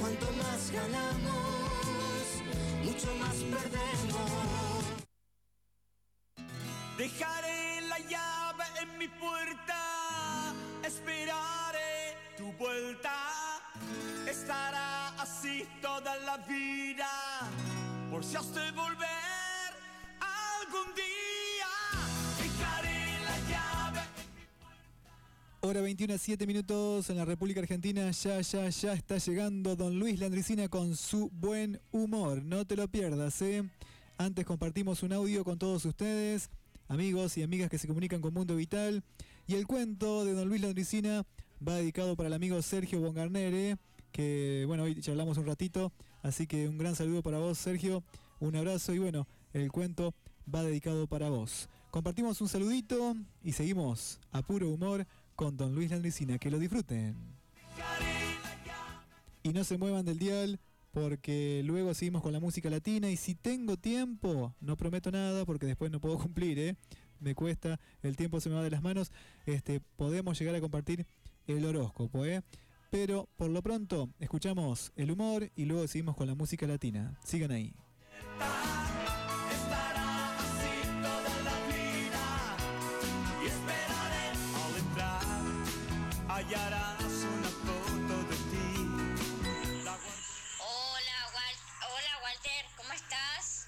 Speaker 12: Cuanto más ganamos, mucho más perdemos.
Speaker 8: Dejaré la llave en mi puerta, esperaré
Speaker 16: estará así toda la vida, por si has de volver algún día, dejaré la llave.
Speaker 11: Hora 21 7 minutos en la República Argentina, ya, ya, ya está llegando don Luis Landricina con su buen humor, no te lo pierdas, ¿eh? Antes compartimos un audio con todos ustedes, amigos y amigas que se comunican con Mundo Vital. Y el cuento de Don Luis Landricina va dedicado para el amigo Sergio Bongarnere, ¿eh? Que bueno, hoy charlamos un ratito. Así que un gran saludo para vos, Sergio. Un abrazo y bueno, el cuento va dedicado para vos. Compartimos un saludito y seguimos a puro humor con Don Luis Landricina. Que lo disfruten. Y no se muevan del dial porque luego seguimos con la música latina y si tengo tiempo, no prometo nada porque después no puedo cumplir, ¿eh? me cuesta, el tiempo se me va de las manos, este, podemos llegar a compartir el horóscopo, ¿eh? Pero por lo pronto escuchamos el humor y luego seguimos con la música latina. Sigan ahí.
Speaker 32: Hola, Wal- Hola Walter, ¿cómo estás?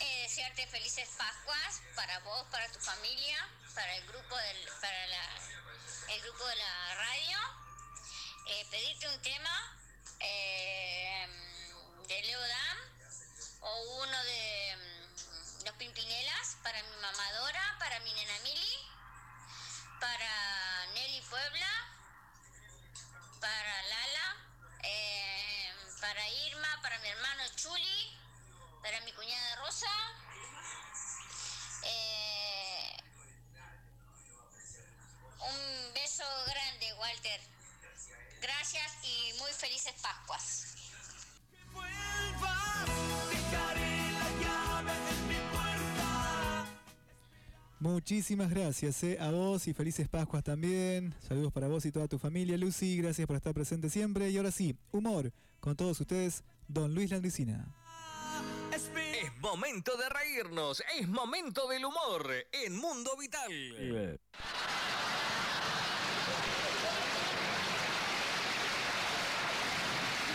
Speaker 32: Eh, desearte felices Pascuas para vos, para tu familia, para el grupo del, para la- el grupo de la radio. Eh, pedirte un tema eh, de Leo Dan o uno de mm, los Pimpinelas para mi mamadora, para mi nena Mili, para Nelly Puebla, para Lala, eh, para Irma, para mi hermano Chuli, para mi cuñada Rosa. un beso grande, Walter. Gracias y muy felices Pascuas.
Speaker 11: Muchísimas gracias eh, a vos y felices Pascuas también. Saludos para vos y toda tu familia, Lucy. Gracias por estar presente siempre. Y ahora sí, humor con todos ustedes, Don Luis Landricina.
Speaker 5: Es momento de reírnos, es momento del humor en Mundo Vital.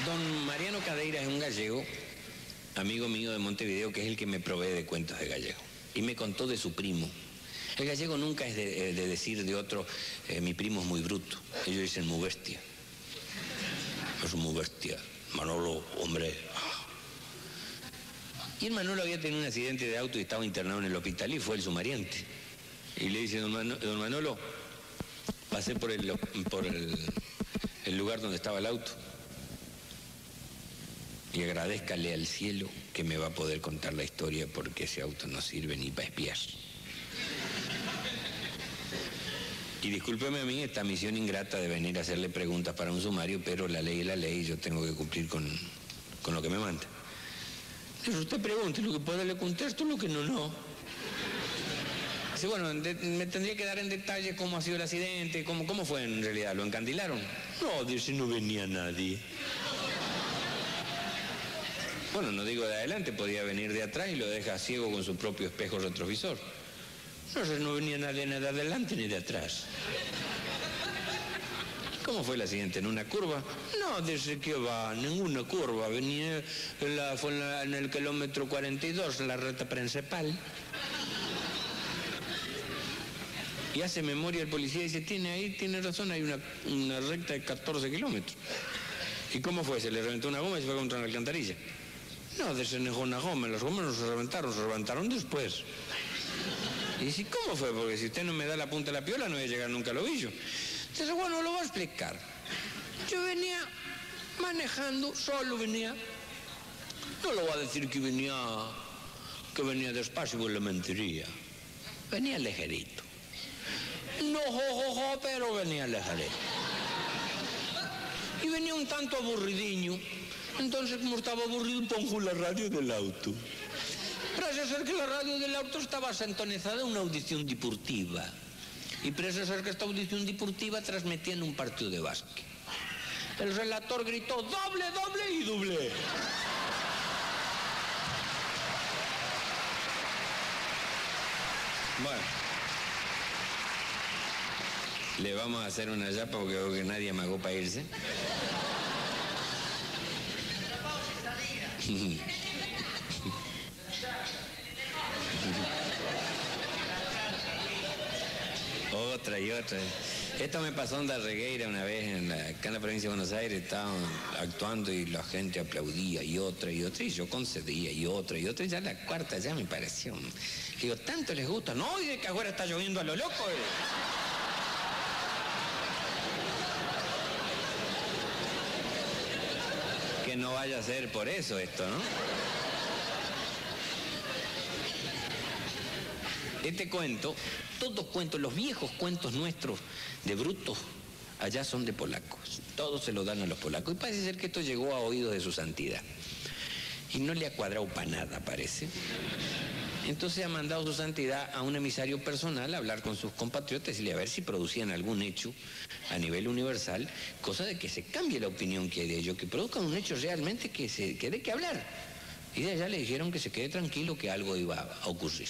Speaker 33: Don Mariano Cadeira es un gallego, amigo mío de Montevideo, que es el que me provee de cuentos de gallego. Y me contó de su primo. El gallego nunca es de, eh, de decir de otro, eh, mi primo es muy bruto. Ellos dicen muy bestia. Es muy bestia. Manolo, hombre. Y el Manolo había tenido un accidente de auto y estaba internado en el hospital y fue el sumariante. Y le dice, don, Mano- don Manolo, pasé por, por el lugar donde estaba el auto y agradezcale al cielo que me va a poder contar la historia porque ese auto no sirve ni para espiar. Y discúlpeme a mí esta misión ingrata de venir a hacerle preguntas para un sumario, pero la ley es la ley y yo tengo que cumplir con, con lo que me manda. Pero usted pregunte, lo que puede le contesto, lo que no, no. Dice, bueno, me tendría que dar en detalle cómo ha sido el accidente, cómo, cómo fue en realidad, ¿lo encandilaron? No, dice, no venía nadie. Bueno, no digo de adelante, podía venir de atrás y lo deja ciego con su propio espejo retrovisor. No no venía nadie de adelante ni de atrás. ¿Cómo fue el accidente? ¿En una curva? No, dice que va, ninguna curva. Venía, en en el kilómetro 42, en la recta principal. Y hace memoria el policía y dice, tiene ahí, tiene razón, hay una, una recta de 14 kilómetros. ¿Y cómo fue? ¿Se le reventó una goma y se fue contra una alcantarilla? No, desenejó una goma, las gomas no se reventaron, se reventaron después. Y dice, ¿cómo fue? Porque si usted no me da la punta de la piola no voy a llegar nunca al ovillo. Entonces, bueno, lo voy a explicar. Yo venía manejando, solo venía. No le voy a decir que venía, que venía despacio, pues le mentiría. Venía ligerito. No, jo, jo, jo, pero venía ligerito. Y venía un tanto aburridiño. Entonces, como estaba aburrido, pongo la radio del auto. Parece ser que la radio del auto estaba sintonizada en una audición deportiva. Y parece ser que esta audición deportiva transmitía en un partido de básquet. El relator gritó, doble, doble y doble. Bueno. Le vamos a hacer una yapa porque veo que nadie amagó para irse. otra y otra. Esto me pasó en Darregueira una vez, en la, acá en la provincia de Buenos Aires, estaban actuando y la gente aplaudía y otra y otra, y yo concedía y otra y otra, y ya la cuarta ya me pareció. Digo, ¿tanto les gusta? No, y que ahora está lloviendo a lo loco. Eh. No vaya a ser por eso esto, ¿no? Este cuento, todos cuentos, los viejos cuentos nuestros de brutos, allá son de polacos. Todos se lo dan a los polacos. Y parece ser que esto llegó a oídos de su santidad. Y no le ha cuadrado para nada, parece. Entonces ha mandado su santidad a un emisario personal a hablar con sus compatriotas y a ver si producían algún hecho a nivel universal, cosa de que se cambie la opinión que hay de ellos, que produzcan un hecho realmente que, se, que que hablar. Y de allá le dijeron que se quede tranquilo que algo iba a ocurrir.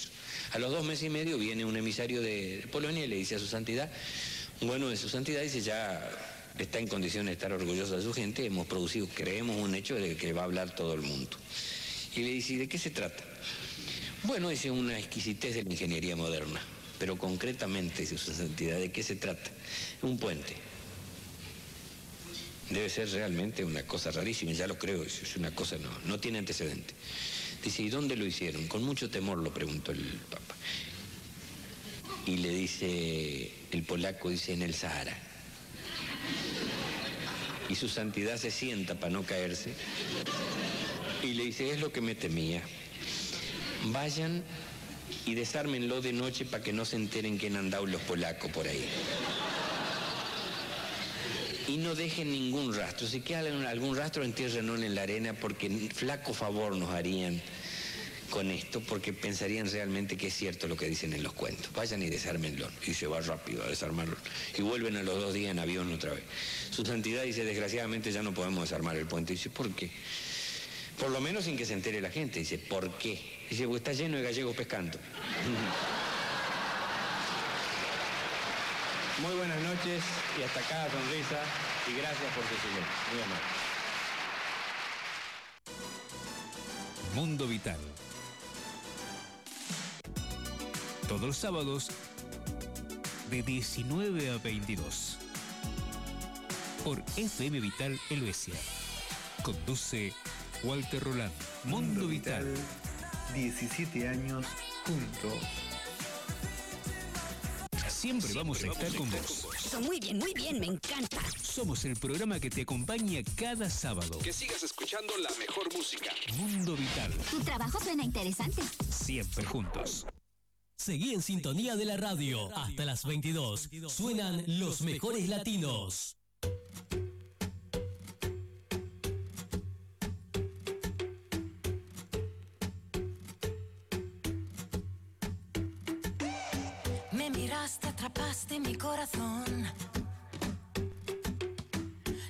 Speaker 33: A los dos meses y medio viene un emisario de Polonia y le dice a su santidad, bueno, de su santidad dice ya está en condiciones de estar orgulloso de su gente, hemos producido, creemos un hecho de que va a hablar todo el mundo. Y le dice, ¿y de qué se trata? Bueno, dice una exquisitez de la ingeniería moderna, pero concretamente, su santidad, ¿de qué se trata? Un puente. Debe ser realmente una cosa rarísima, ya lo creo, es una cosa, no, no tiene antecedente. Dice, ¿y dónde lo hicieron? Con mucho temor lo preguntó el Papa. Y le dice, el polaco dice, en el Sahara. Y su santidad se sienta para no caerse. Y le dice, es lo que me temía. Vayan y desármenlo de noche para que no se enteren que han andado los polacos por ahí. Y no dejen ningún rastro. Si queda algún rastro, entiérrenlo en la arena porque flaco favor nos harían con esto porque pensarían realmente que es cierto lo que dicen en los cuentos. Vayan y desármenlo. Y se va rápido a desarmarlo. Y vuelven a los dos días en avión otra vez. Su santidad dice, desgraciadamente ya no podemos desarmar el puente. Dice, ¿por qué? Por lo menos sin que se entere la gente. Dice, ¿por qué? Dice, porque está lleno de gallegos pescando. Muy buenas noches y hasta cada sonrisa y gracias por su silencio. Muy amable.
Speaker 3: Mundo Vital. Todos los sábados de 19 a 22. Por FM Vital Helvecia. Conduce Walter Roland. Mundo Vital.
Speaker 4: 17 años juntos.
Speaker 3: Siempre vamos a estar con vos.
Speaker 34: Eso, muy bien, muy bien, me encanta.
Speaker 3: Somos el programa que te acompaña cada sábado.
Speaker 35: Que sigas escuchando la mejor música.
Speaker 3: Mundo Vital.
Speaker 13: Tu trabajo suena interesante.
Speaker 3: Siempre juntos.
Speaker 36: Seguí en sintonía de la radio. Hasta las 22. Suenan los mejores latinos.
Speaker 21: Atrapaste mi corazón.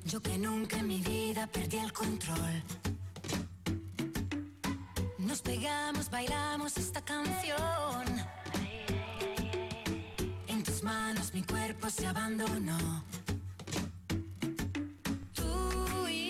Speaker 21: Yo que nunca en mi vida perdí el control. Nos pegamos, bailamos esta canción. En tus manos mi cuerpo se abandonó. Tú y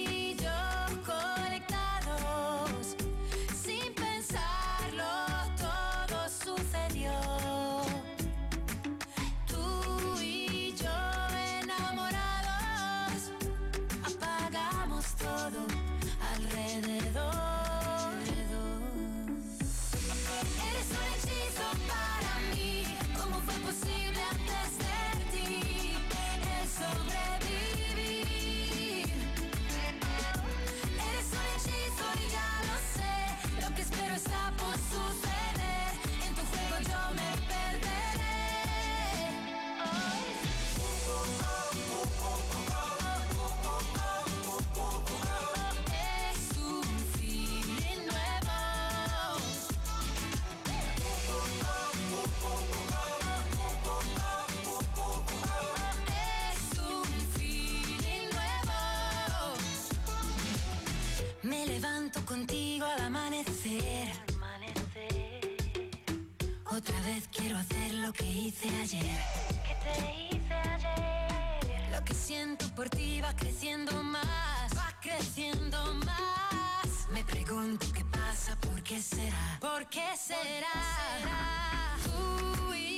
Speaker 21: lo que hice ayer. ¿Qué te hice ayer? Lo que siento por ti va creciendo más, va creciendo más. Me pregunto qué pasa, por qué será, por qué será. Y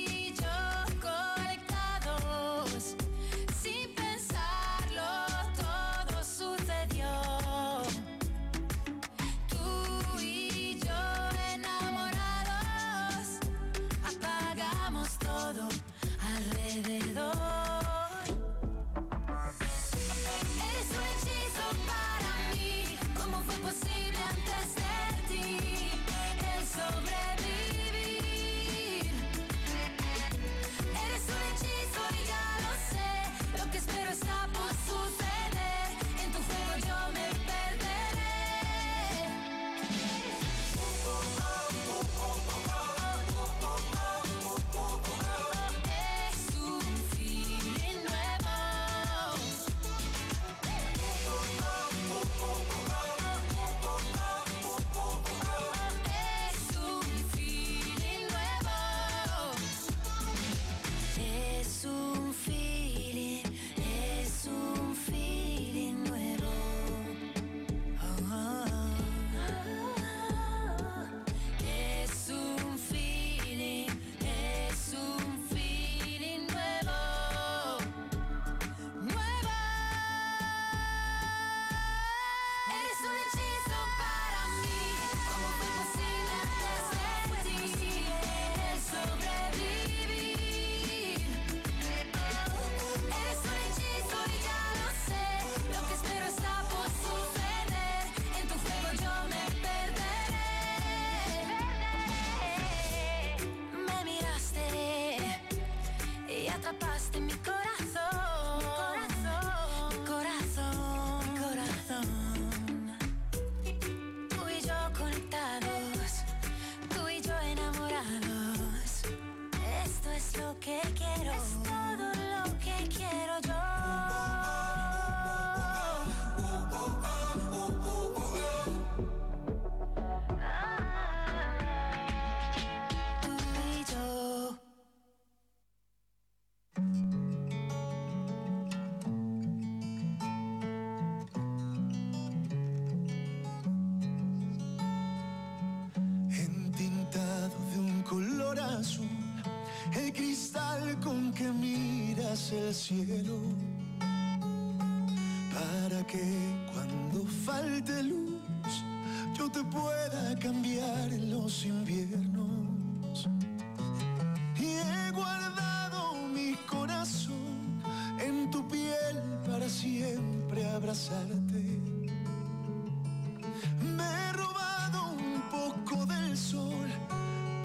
Speaker 21: yo conectados,
Speaker 29: que miras el cielo, para que cuando falte luz yo te pueda cambiar en los inviernos. Y he guardado mi corazón en tu piel para siempre abrazarte. Me he robado un poco del sol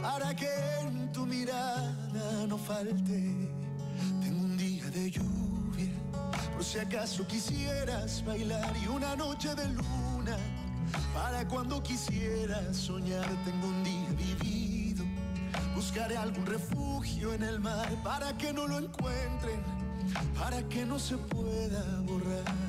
Speaker 29: para que en tu mirada no falte. si acaso quisieras bailar y una noche de luna, para cuando quisieras soñar tengo un día vivido. Buscaré algún refugio en el mar para que no lo encuentren, para que no se pueda borrar.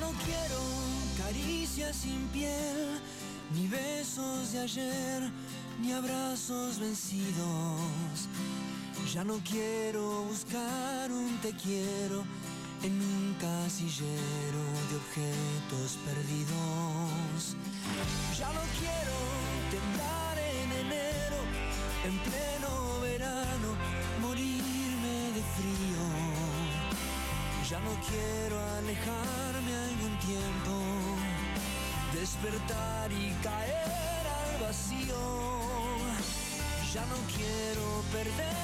Speaker 23: no quiero caricias sin piel, ni besos de ayer, ni abrazos vencidos. Ya no quiero buscar un te quiero en un casillero de objetos perdidos. Ya no quiero temblar en enero, en pleno verano, morirme de frío. Ya no quiero alejar despertar y caer al vacío. Ya no quiero perder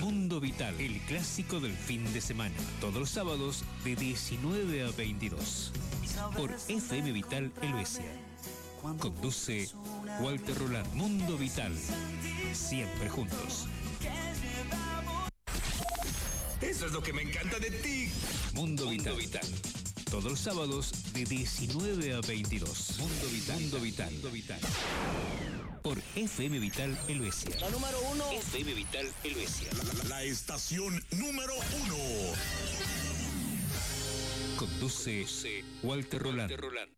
Speaker 3: Mundo Vital, el clásico del fin de semana. Todos los sábados de 19 a 22. Por FM Vital Helvecia. Conduce Walter Roland. Mundo Vital. Siempre juntos.
Speaker 27: Eso es lo que me encanta de ti.
Speaker 3: Mundo, Vital. Vital. Todos los sábados de 19 a 22. Mundo Vital. Mundo Vital. Mundo Vital por FM Vital Helvecia.
Speaker 8: La número uno.
Speaker 3: FM Vital Helvecia.
Speaker 27: La, la, la estación número uno.
Speaker 3: Conduce Walter Roland.
Speaker 30: Walter Roland.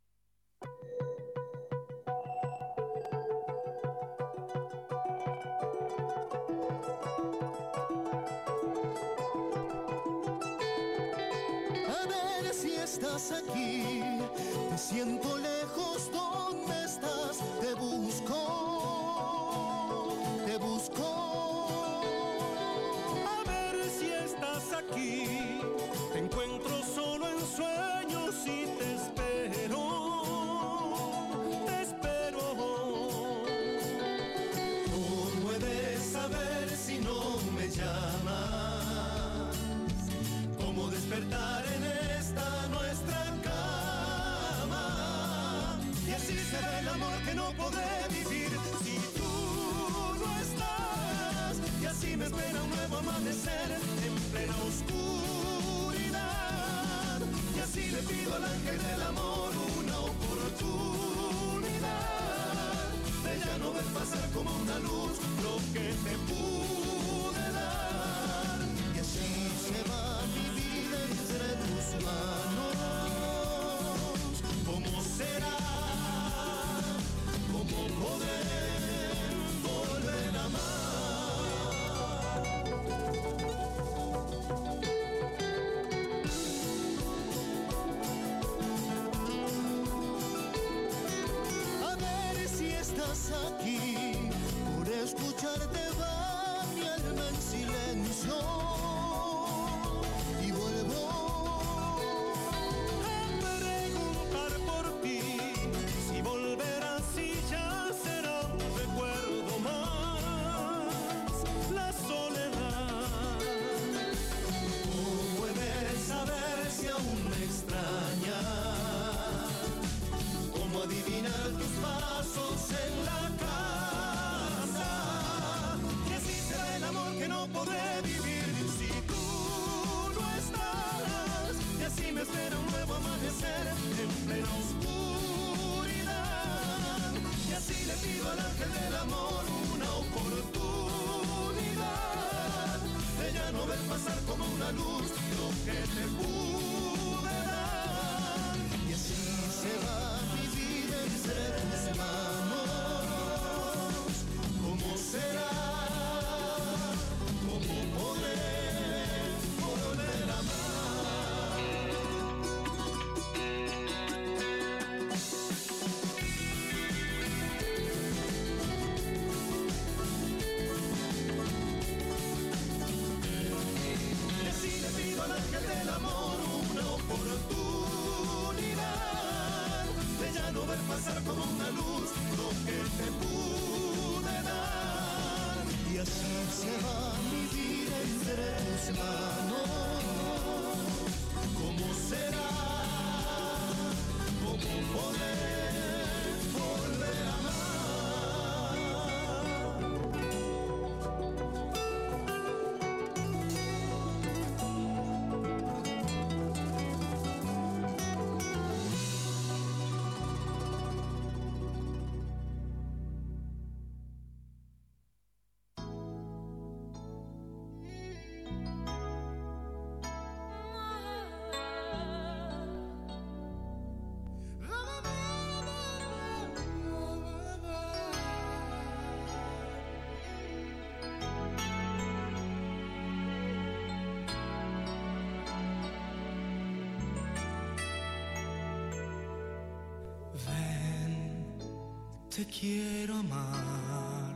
Speaker 30: te
Speaker 26: quiero amar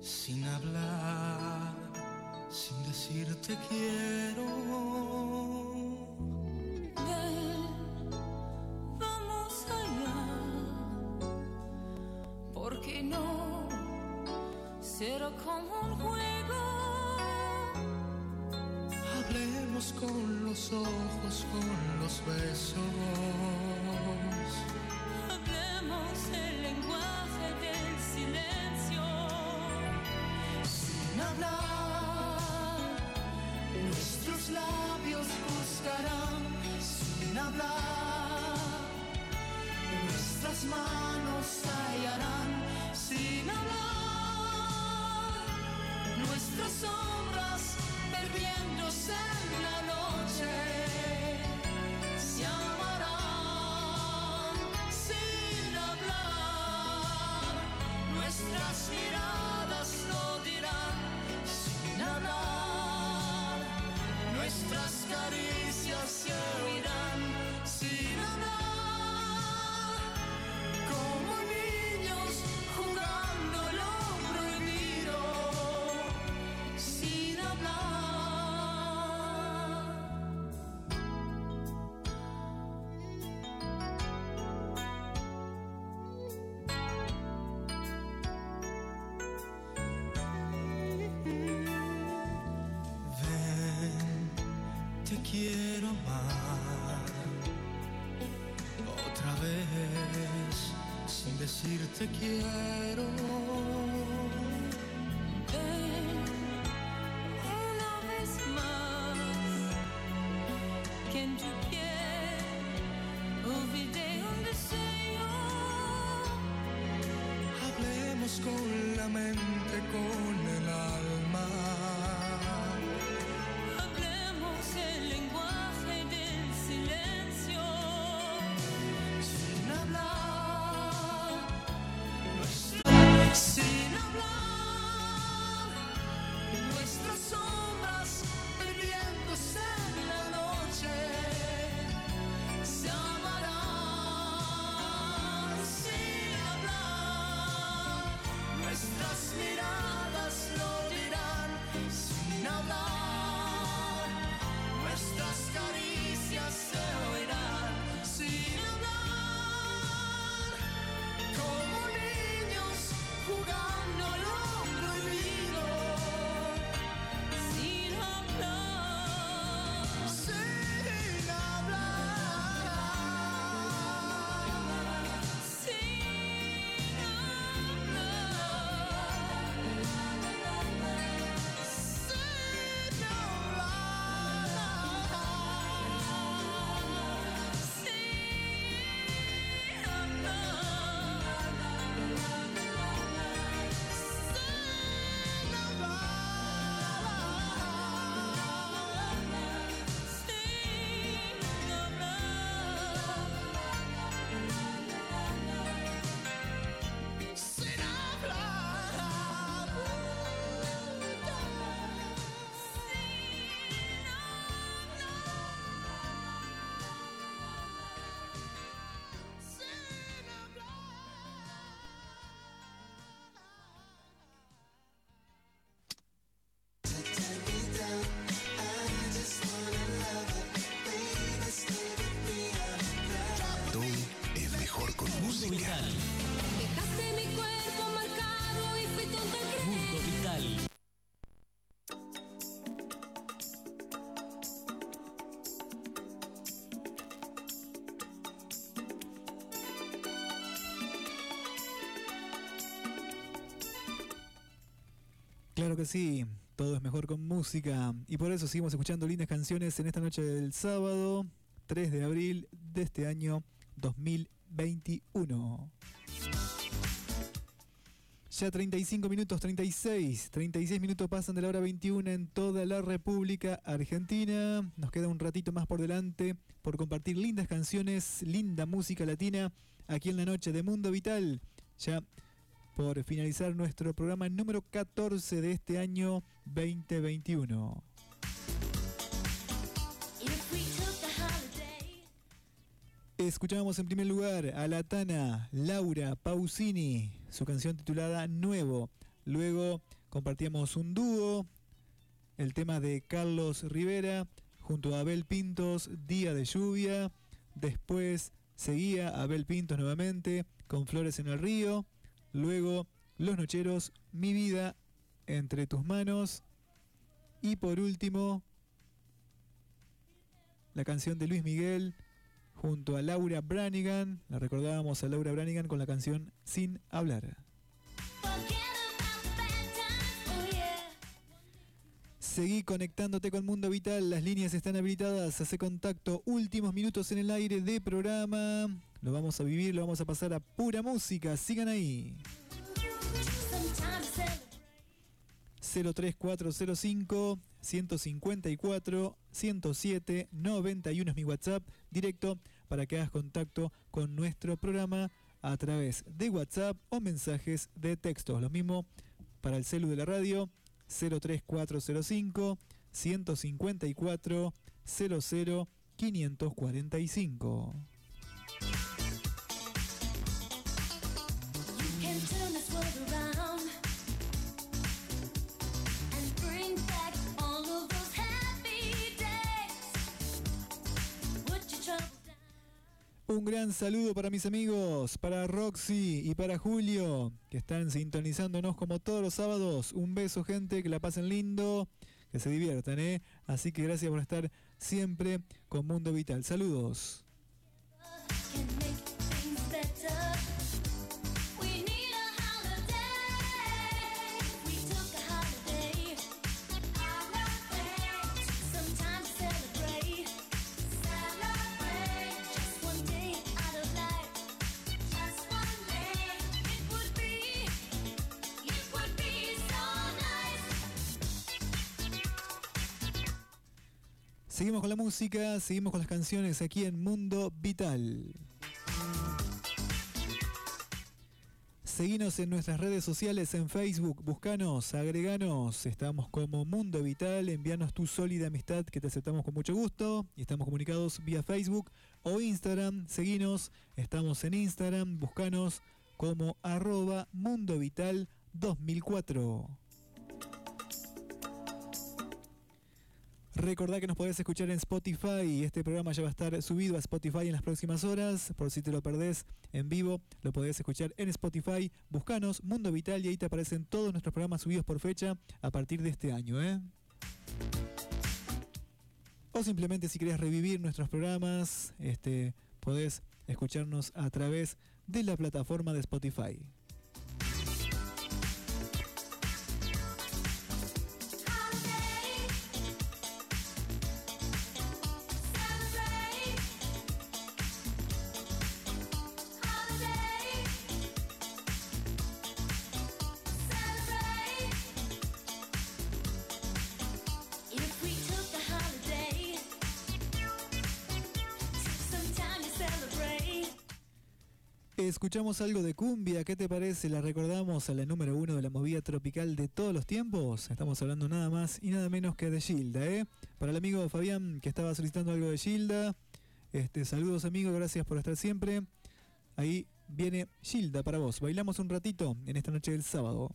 Speaker 26: sin hablar, sin decir te quiero.
Speaker 19: Ven, vamos allá, porque no será como un juego.
Speaker 26: Hablemos con los ojos, con los besos Nuestros labios buscarán sin hablar, nuestras manos
Speaker 19: Yeah.
Speaker 11: Claro que sí, todo es mejor con música y por eso seguimos escuchando lindas canciones en esta noche del sábado 3 de abril de este año 2021. Ya 35 minutos, 36, 36 minutos pasan de la hora 21 en toda la República Argentina. Nos queda un ratito más por delante por compartir lindas canciones, linda música latina aquí en la noche de Mundo Vital. Ya por finalizar nuestro programa número 14 de este año 2021. Escuchamos en primer lugar a la Tana Laura Pausini, su canción titulada Nuevo. Luego compartíamos un dúo, el tema de Carlos Rivera junto a Abel Pintos, Día de Lluvia. Después seguía Abel Pintos nuevamente con Flores en el Río. Luego Los Nocheros, Mi Vida entre tus manos. Y por último, la canción de Luis Miguel junto a Laura Branigan. La recordábamos a Laura Branigan con la canción Sin hablar. Seguí conectándote con Mundo Vital, las líneas están habilitadas, hace contacto, últimos minutos en el aire de programa. Lo vamos a vivir, lo vamos a pasar a pura música, sigan ahí. 03405 154 107 91 es mi WhatsApp directo para que hagas contacto con nuestro programa a través de WhatsApp o mensajes de texto. Lo mismo para el celu de la radio 03405 154 00 545. Un gran saludo para mis amigos, para Roxy y para Julio, que están sintonizándonos como todos los sábados. Un beso, gente, que la pasen lindo, que se diviertan, ¿eh? Así que gracias por estar siempre con Mundo Vital. Saludos. Seguimos con la música, seguimos con las canciones aquí en Mundo Vital. Seguinos en nuestras redes sociales en Facebook, buscanos, agreganos, estamos como Mundo Vital, envíanos tu sólida amistad que te aceptamos con mucho gusto y estamos comunicados vía Facebook o Instagram, seguinos, estamos en Instagram, buscanos como arroba Mundo Vital 2004. Recordá que nos podés escuchar en Spotify y este programa ya va a estar subido a Spotify en las próximas horas. Por si te lo perdés en vivo, lo podés escuchar en Spotify. Buscanos Mundo Vital y ahí te aparecen todos nuestros programas subidos por fecha a partir de este año. ¿eh? O simplemente si querés revivir nuestros programas, este, podés escucharnos a través de la plataforma de Spotify. Escuchamos algo de cumbia, ¿qué te parece? La recordamos a la número uno de la movida tropical de todos los tiempos. Estamos hablando nada más y nada menos que de Gilda, ¿eh? Para el amigo Fabián que estaba solicitando algo de Gilda, este, saludos amigo, gracias por estar siempre. Ahí viene Gilda para vos. Bailamos un ratito en esta noche del sábado.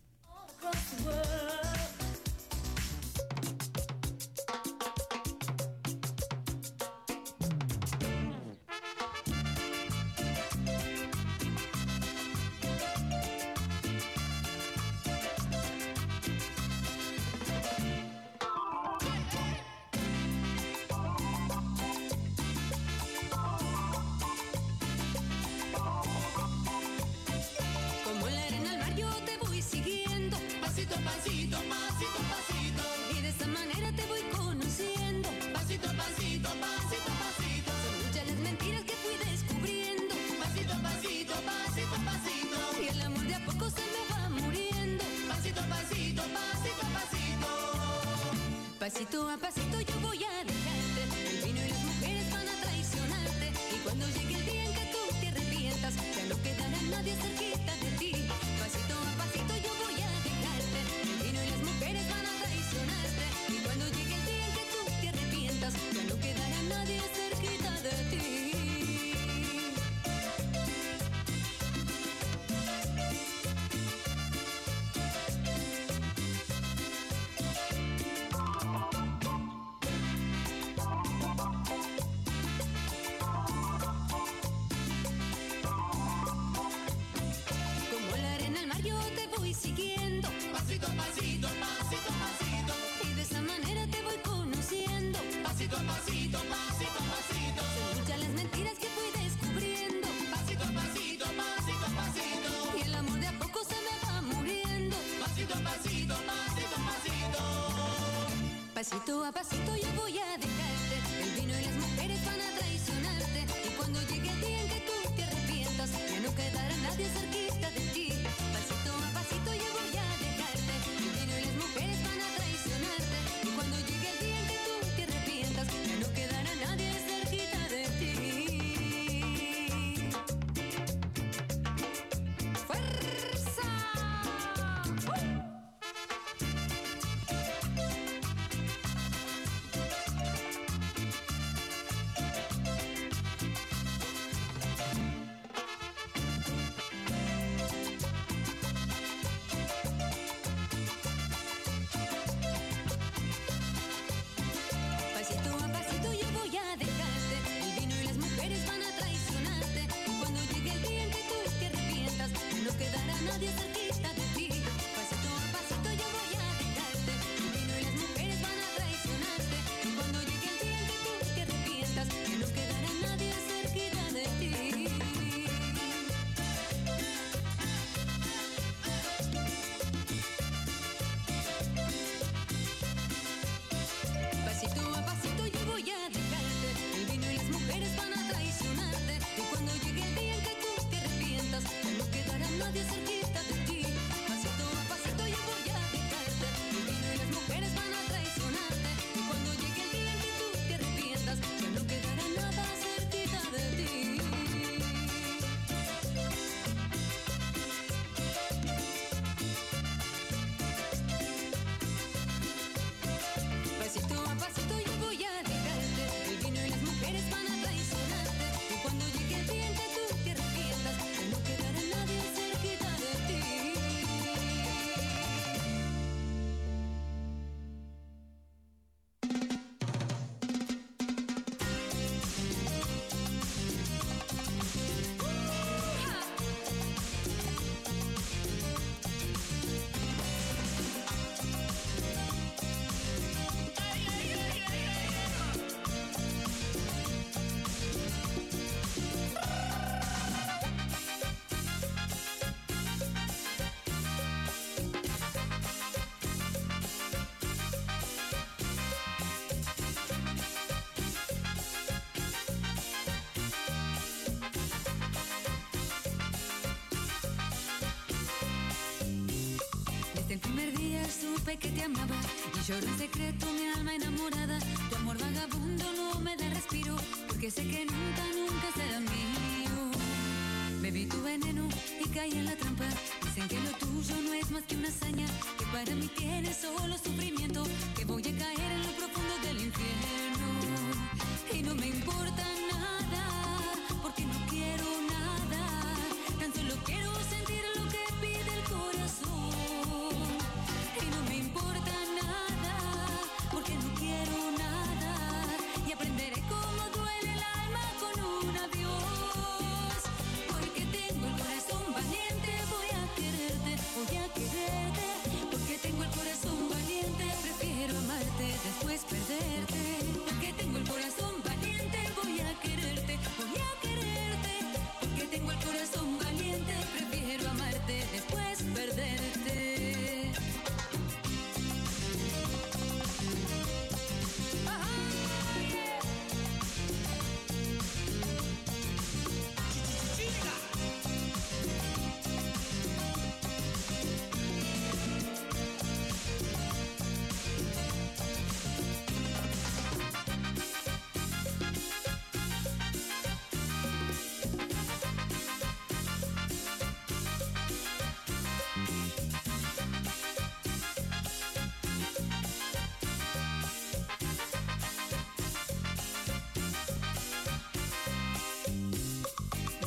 Speaker 37: Pasito a pasito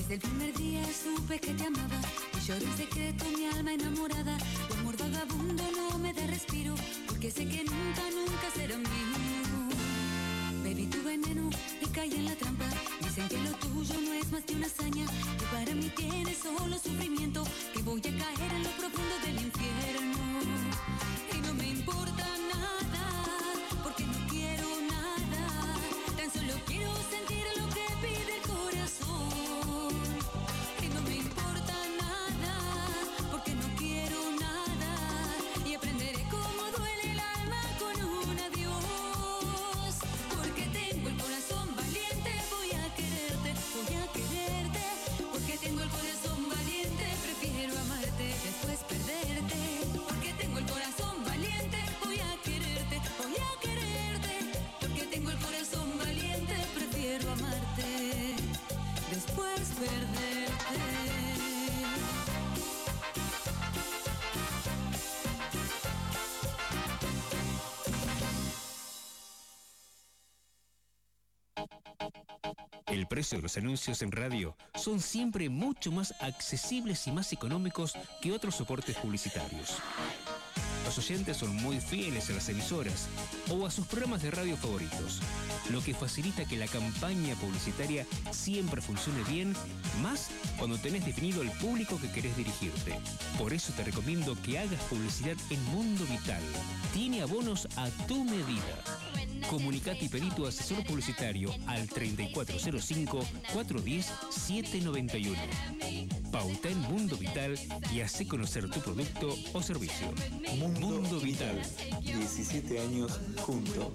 Speaker 21: Desde el primer día supe que te amaba y
Speaker 38: lloré en secreto mi alma enamorada. Tu amor vagabundo no me da respiro porque sé que nunca, nunca será mío. Bebí tu veneno y caí en la trampa. Dicen que lo tuyo no es más que una hazaña. Que para mí tiene solo sufrimiento. Que voy a caer en lo profundo del infierno. Y no me importa El
Speaker 3: precio de los anuncios en radio son siempre mucho más accesibles y más económicos que otros soportes publicitarios. Los oyentes son muy fieles a las emisoras o a sus programas de radio favoritos, lo que facilita que la campaña publicitaria siempre funcione bien, más cuando tenés definido el público que querés dirigirte. Por eso te recomiendo que hagas publicidad en Mundo Vital. Tiene abonos a tu medida. Comunicate y pedí tu asesor publicitario al 3405-410-791. Pauta en Mundo Vital y hace conocer tu producto o servicio. Mundo, Vital.
Speaker 4: 17 años juntos.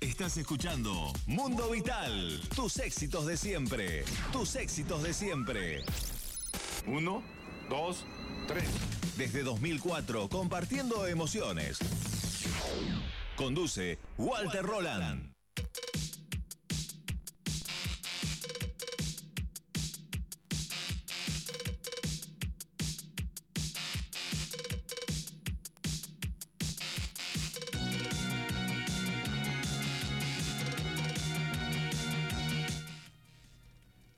Speaker 6: Estás escuchando Mundo Vital. Tus éxitos de siempre. Tus éxitos de siempre.
Speaker 2: Uno, dos, tres.
Speaker 6: Desde 2004, compartiendo emociones. Conduce Walter Roland.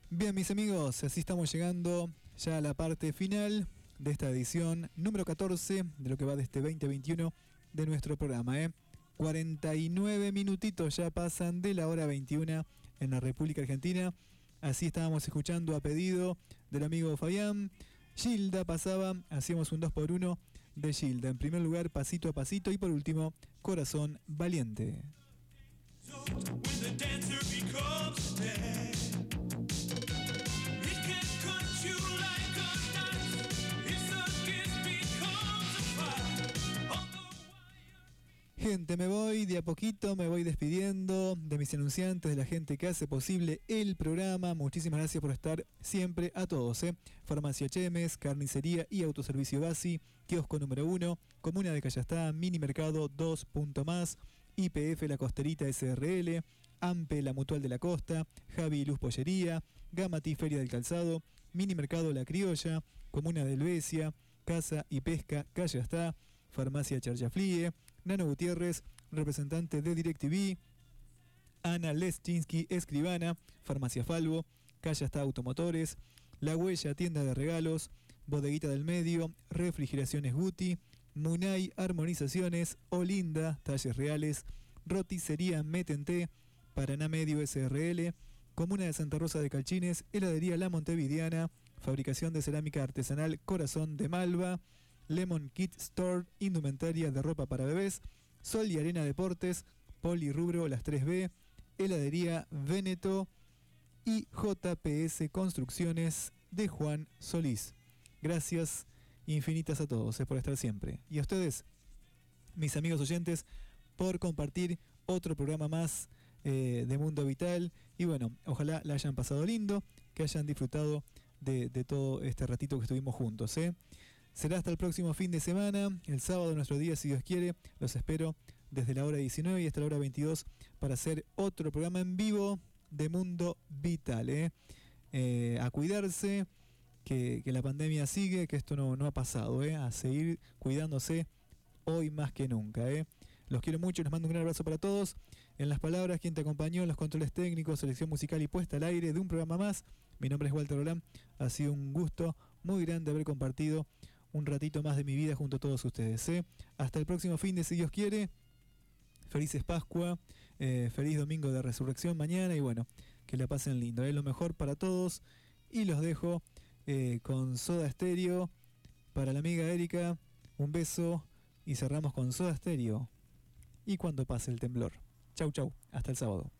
Speaker 11: Bien, mis amigos, así estamos llegando ya la parte final de esta edición número 14 de lo que va de este 2021 de nuestro programa. ¿eh? 49 minutitos ya pasan de la hora 21 en la República Argentina. Así estábamos escuchando a pedido del amigo Fabián. Gilda pasaba, hacíamos un 2 por 1 de Gilda. En primer lugar, pasito a pasito y por último, corazón valiente. Me voy de a poquito, me voy despidiendo de mis anunciantes, de la gente que hace posible el programa. Muchísimas gracias por estar siempre a todos. ¿eh? Farmacia Chemes, Carnicería y Autoservicio Basi, Kiosco número 1, Comuna de Callastá, Mini Mercado 2. Punto más, IPF La Costerita SRL, AMPE La Mutual de la Costa, Javi Luz Pollería, Gamati Feria del Calzado, Mini Mercado La Criolla, Comuna del Besia, Casa y Pesca Callastá, Farmacia Charchaflie, Nano Gutiérrez, representante de DirecTV, Ana Leschinsky, escribana, Farmacia Falvo, Calle hasta Automotores, La Huella, tienda de regalos, Bodeguita del Medio, Refrigeraciones Guti, Munay Armonizaciones, Olinda, Talles Reales, Roticería Metente, Paraná Medio SRL, Comuna de Santa Rosa de Calchines, Heladería La Montevideana, Fabricación de Cerámica Artesanal Corazón de Malva, Lemon Kit Store, Indumentaria de Ropa para Bebés, Sol y Arena Deportes, Poli Rubro Las 3B, Heladería Veneto y JPS Construcciones de Juan Solís. Gracias infinitas a todos eh, por estar siempre. Y a ustedes, mis amigos oyentes, por compartir otro programa más eh, de Mundo Vital. Y bueno, ojalá la hayan pasado lindo, que hayan disfrutado de, de todo este ratito que estuvimos juntos. ¿eh? Será hasta el próximo fin de semana, el sábado, nuestro día, si Dios quiere. Los espero desde la hora 19 y hasta la hora 22 para hacer otro programa en vivo de Mundo Vital. ¿eh? Eh, a cuidarse, que, que, la pandemia sigue, que esto no, no ha pasado, ¿eh? a seguir cuidándose hoy más que nunca. ¿eh? Los quiero mucho, les mando un gran abrazo para todos. En las palabras, quien te acompañó en los controles técnicos, selección musical y puesta al aire de un programa más. Mi nombre es Walter Olán. Ha sido un gusto muy grande haber compartido un ratito más de mi vida junto a todos ustedes. ¿eh? Hasta el próximo fin de si Dios quiere. Felices Pascua, eh, feliz domingo de resurrección mañana y bueno, que la pasen lindo. Es lo mejor para todos y los dejo eh, con Soda Stereo. Para la amiga Erika, un beso y cerramos con Soda Stereo. Y cuando pase el temblor. Chau, chau. Hasta el sábado.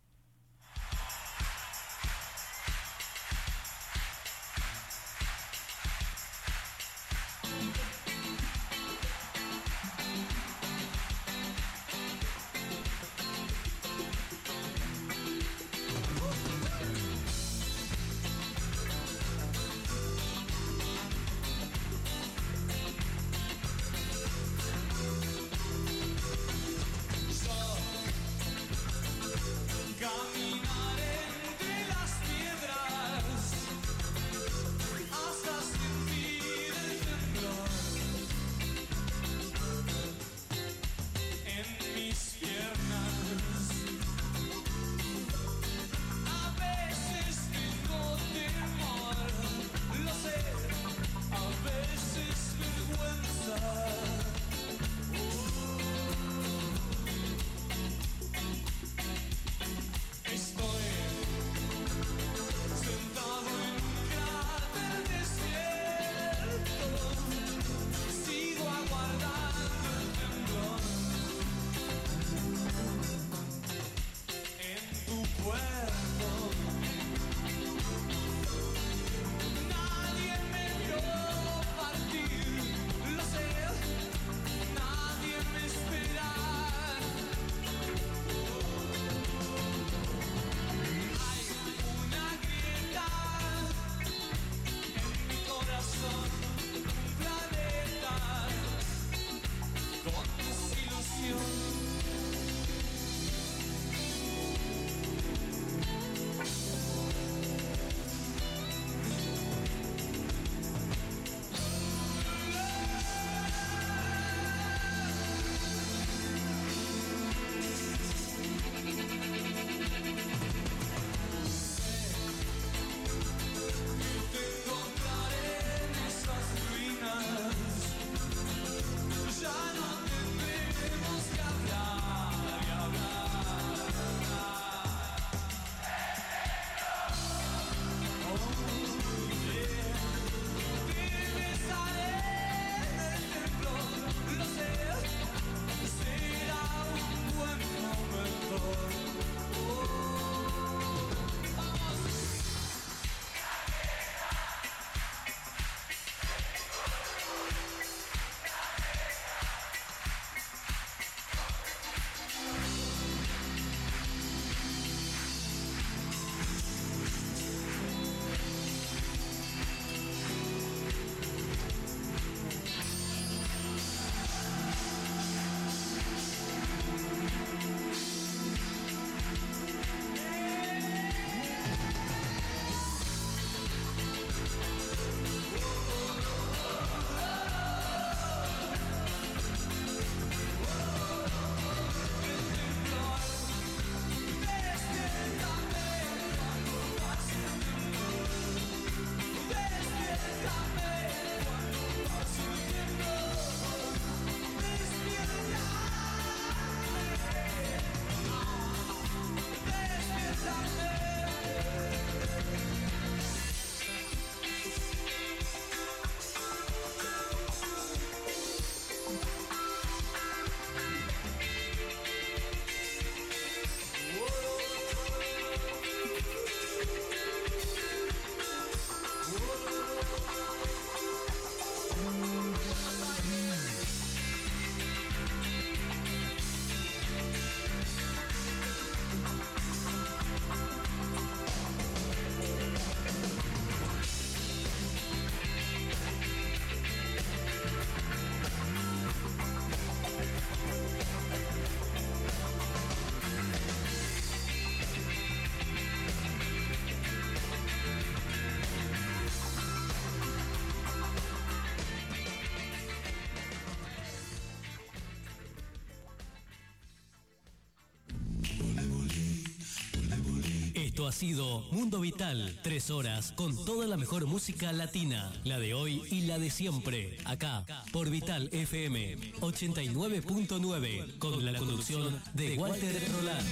Speaker 36: Sido Mundo Vital, tres horas con toda la mejor música latina, la de hoy y la de siempre, acá por Vital FM 89.9, con la conducción de Walter Roland.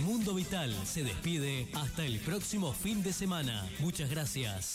Speaker 36: Mundo Vital se despide hasta el próximo fin de semana. Muchas gracias.